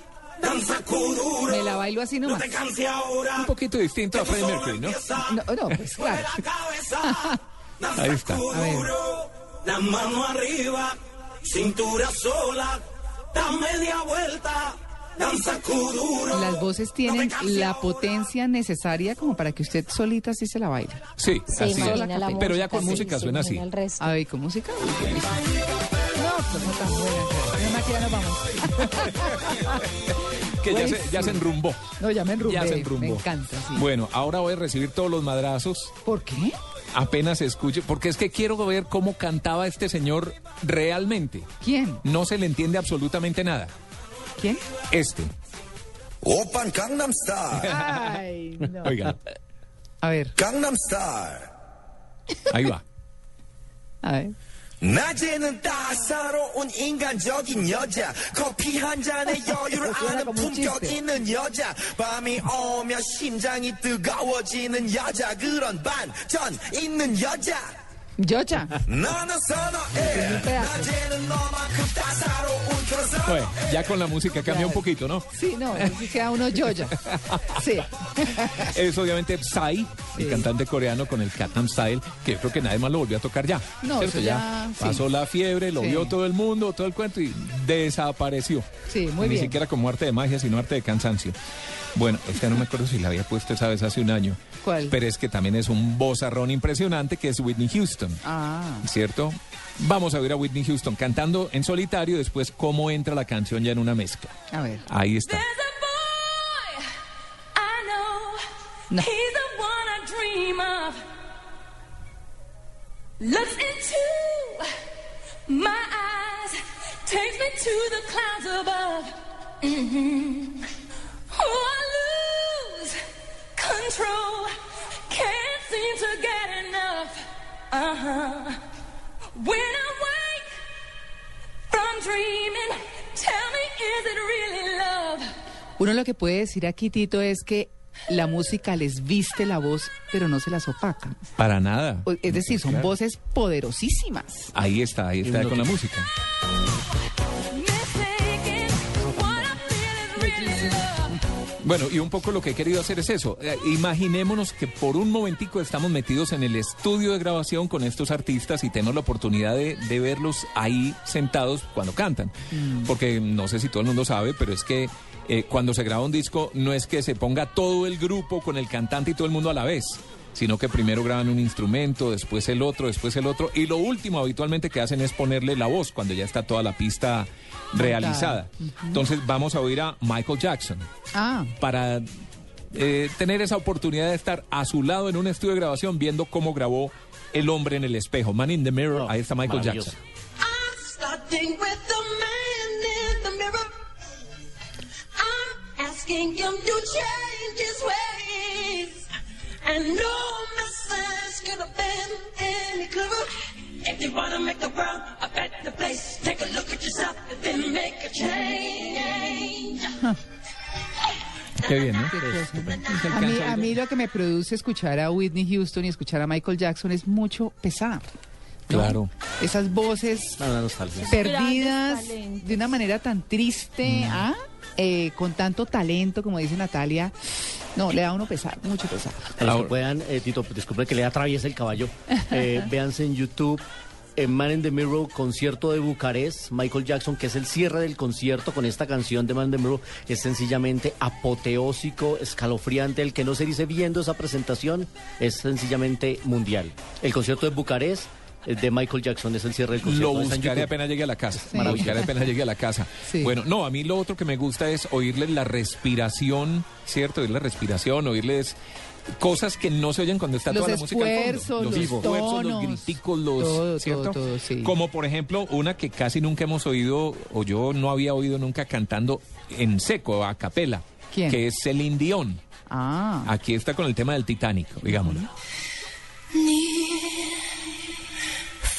danza kuduro. me la bailo así No nomás. te canses ahora. Un poquito distinto a Freddie Mercury, ¿no? No, no, pues claro. *laughs* Ahí está. A ver. La mano arriba, cintura sola, da media vuelta, danza kuduro. Las voces tienen la potencia necesaria como para que usted solita así se la baile. Sí, Se así es. la Pero ya con sí, música suena así. A ver, ¿con música? No, pues no tan buena. Menos mal que ya nos vamos. *laughs* Que ya se, ya sí. se enrumbó. No, ya me enrumbé. Ya se enrumbó. Me encanta, sí. Bueno, ahora voy a recibir todos los madrazos. ¿Por qué? Apenas escuche, porque es que quiero ver cómo cantaba este señor realmente. ¿Quién? No se le entiende absolutamente nada. ¿Quién? Este. Open Gangnam Style. Ay, no. Oiga, A ver, Gangnam Style. ahí va. a ver. 낮에는 따사로운 인간적인 여자 커피 한 잔에 여유를 아는 품격. 있는 여자 밤이 오면 심장이 뜨거워지는 여자 그런 반전 있는 여자 Yocha. Bueno, ya con la música cambia claro. un poquito, ¿no? Sí, no, queda uno Yoya. Sí. Es obviamente Psy, el cantante coreano con el Katam Style, que yo creo que nadie más lo volvió a tocar ya. No, ¿cierto? ya, pasó la fiebre, lo vio todo el mundo, todo el cuento y desapareció. Sí, muy bien. Ni siquiera como arte de magia, sino arte de cansancio. Bueno, esta no me acuerdo si la había puesto esa vez hace un año. ¿Cuál? Pero es que también es un bozarrón impresionante que es Whitney Houston. Ah. ¿Cierto? Vamos a ver a Whitney Houston cantando en solitario, después cómo entra la canción ya en una mezcla. A ver. Ahí está. I know he's the one I dream of. Looks into my eyes, takes me to the clouds above. hmm Uno lo que puede decir aquí, Tito, es que la música les viste la voz, pero no se las opaca. Para nada. Es decir, son Claro. voces poderosísimas. Ahí está, ahí está con la música. Bueno, y un poco lo que he querido hacer es eso. Eh, imaginémonos que por un momentico estamos metidos en el estudio de grabación con estos artistas y tenemos la oportunidad de, de verlos ahí sentados cuando cantan. Porque no sé si todo el mundo sabe, pero es que eh, cuando se graba un disco no es que se ponga todo el grupo con el cantante y todo el mundo a la vez sino que primero graban un instrumento, después el otro, después el otro, y lo último habitualmente que hacen es ponerle la voz cuando ya está toda la pista realizada. Entonces vamos a oír a Michael Jackson Ah, para eh, tener esa oportunidad de estar a su lado en un estudio de grabación viendo cómo grabó El hombre en el espejo, Man in the Mirror, ahí está Michael. Jackson. Starting with the man in the mirror. I'm asking him to change his ways. And no message could have been any clearer. If you wanna make the world a better place, take a look at yourself and then make a change. Qué bien, ¿no? a mí, a mí lo que me produce escuchar a Whitney Houston y escuchar a Michael Jackson es mucho pesar. ¿no? Claro. Esas voces perdidas de una manera tan triste, ¿ah? Eh, con tanto talento, como dice Natalia. No, le da a uno pesar, mucho pesar. A los que puedan, eh, Tito, disculpe que le atraviese el caballo, eh, *laughs* véanse en YouTube en Man in the Mirror, concierto de Bucarest, Michael Jackson, que es el cierre del concierto con esta canción de Man in the Mirror, es sencillamente apoteósico, escalofriante. El que no se dice viendo esa presentación es sencillamente mundial. El concierto de Bucarest eh, de Michael Jackson es el cierre del concierto. Lo buscaré apenas llegue a la casa. Sí. Buscaré apenas llegue a la casa. Sí. Bueno, no, a mí lo otro que me gusta es oírles la respiración, ¿cierto? Oír la respiración, oírles cosas que no se oyen cuando está Los toda la música al esfuerzos, fondo. los esfuerzos, los griticos, los, todo, ¿cierto? todo, todo, sí. Como por ejemplo, una que casi nunca hemos oído, o yo no había oído nunca cantando en seco, a capela. ¿Quién? Que es Celine Dion. Ah. Aquí está con el tema del Titanic, digámoslo.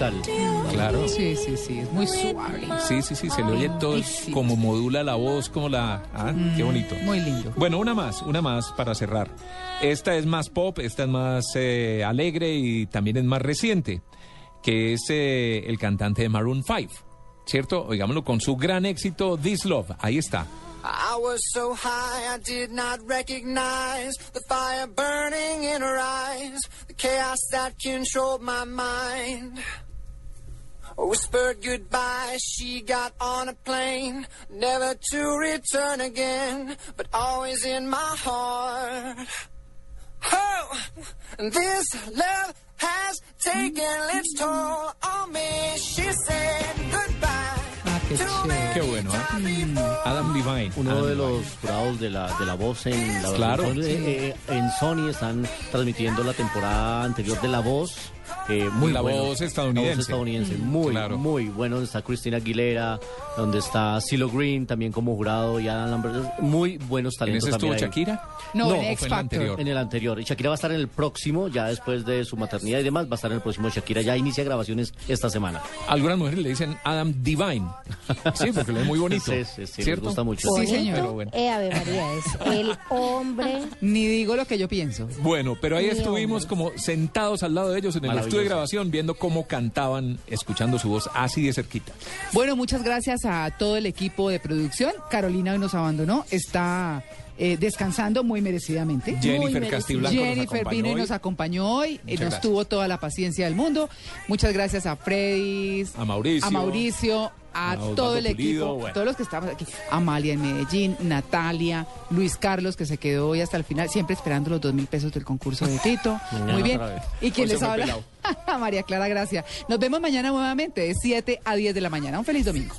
musical. Claro. Sí, sí, sí, es muy suave. Sí, sí, sí, se le oye todo, como modula la voz, como la... Ah, qué bonito. Muy lindo. Bueno, una más, una más para cerrar. Esta es más pop, esta es más eh, alegre y también es más reciente, que es eh, el cantante de Maroon 5, ¿cierto? Oigámoslo con su gran éxito, This Love. Ahí está. I was so high I did not recognize the fire burning in her eyes, the chaos that controlled my mind. Whispered goodbye, she got on a plane, never to return again, but always in my heart. Oh, this love has taken its toll on me. She said goodbye. qué chévere. Qué bueno, ¿eh? Adam Levine. Uno Adam de Levine. los jurados de la, de la voz en la Claro. versión de- eh, en Sony están transmitiendo la temporada anterior de La Voz. Eh, muy La bueno. voz estadounidense. La voz estadounidense, muy, Claro. muy bueno. Donde está Christina Aguilera, donde está CeeLo Green también como jurado y Adam Lambert. Muy buenos ¿En talentos ese estuvo. Shakira? No, en ¿o X fue en Factor. anterior? En el anterior. Y Shakira va a estar en el próximo, ya después de su maternidad y demás, va a estar en el próximo Shakira. Ya inicia grabaciones esta semana. Algunas mujeres le dicen Adam Divine. *laughs* Sí, porque lo es muy bonito. Sí, sí, sí, ¿cierto? gusta mucho. Sí, señor. Pero bueno. eh, Ave María, es el *laughs* hombre. Ni digo lo que yo pienso. Bueno, pero ahí estuvimos como sentados al lado de ellos en el. Estudio de grabación, viendo cómo cantaban, escuchando su voz así de cerquita. Bueno, muchas gracias a todo el equipo de producción. Carolina hoy nos abandonó, está eh, descansando muy merecidamente. Jennifer. Castiblanco nos Jennifer acompañó vino y nos acompañó hoy, eh, nos gracias. tuvo toda la paciencia del mundo. Muchas gracias a Freddy, A Mauricio. a Mauricio, a todo el Pulido, equipo, bueno. todos los que estamos aquí, Amalia en Medellín, Natalia, Luis Carlos que se quedó hoy hasta el final, siempre esperando los dos mil pesos del concurso de Tito. *laughs* Muy bien. Y quien les habla. *laughs* María Clara Gracia. Nos vemos mañana nuevamente de 7 a 10 de la mañana. Un feliz domingo.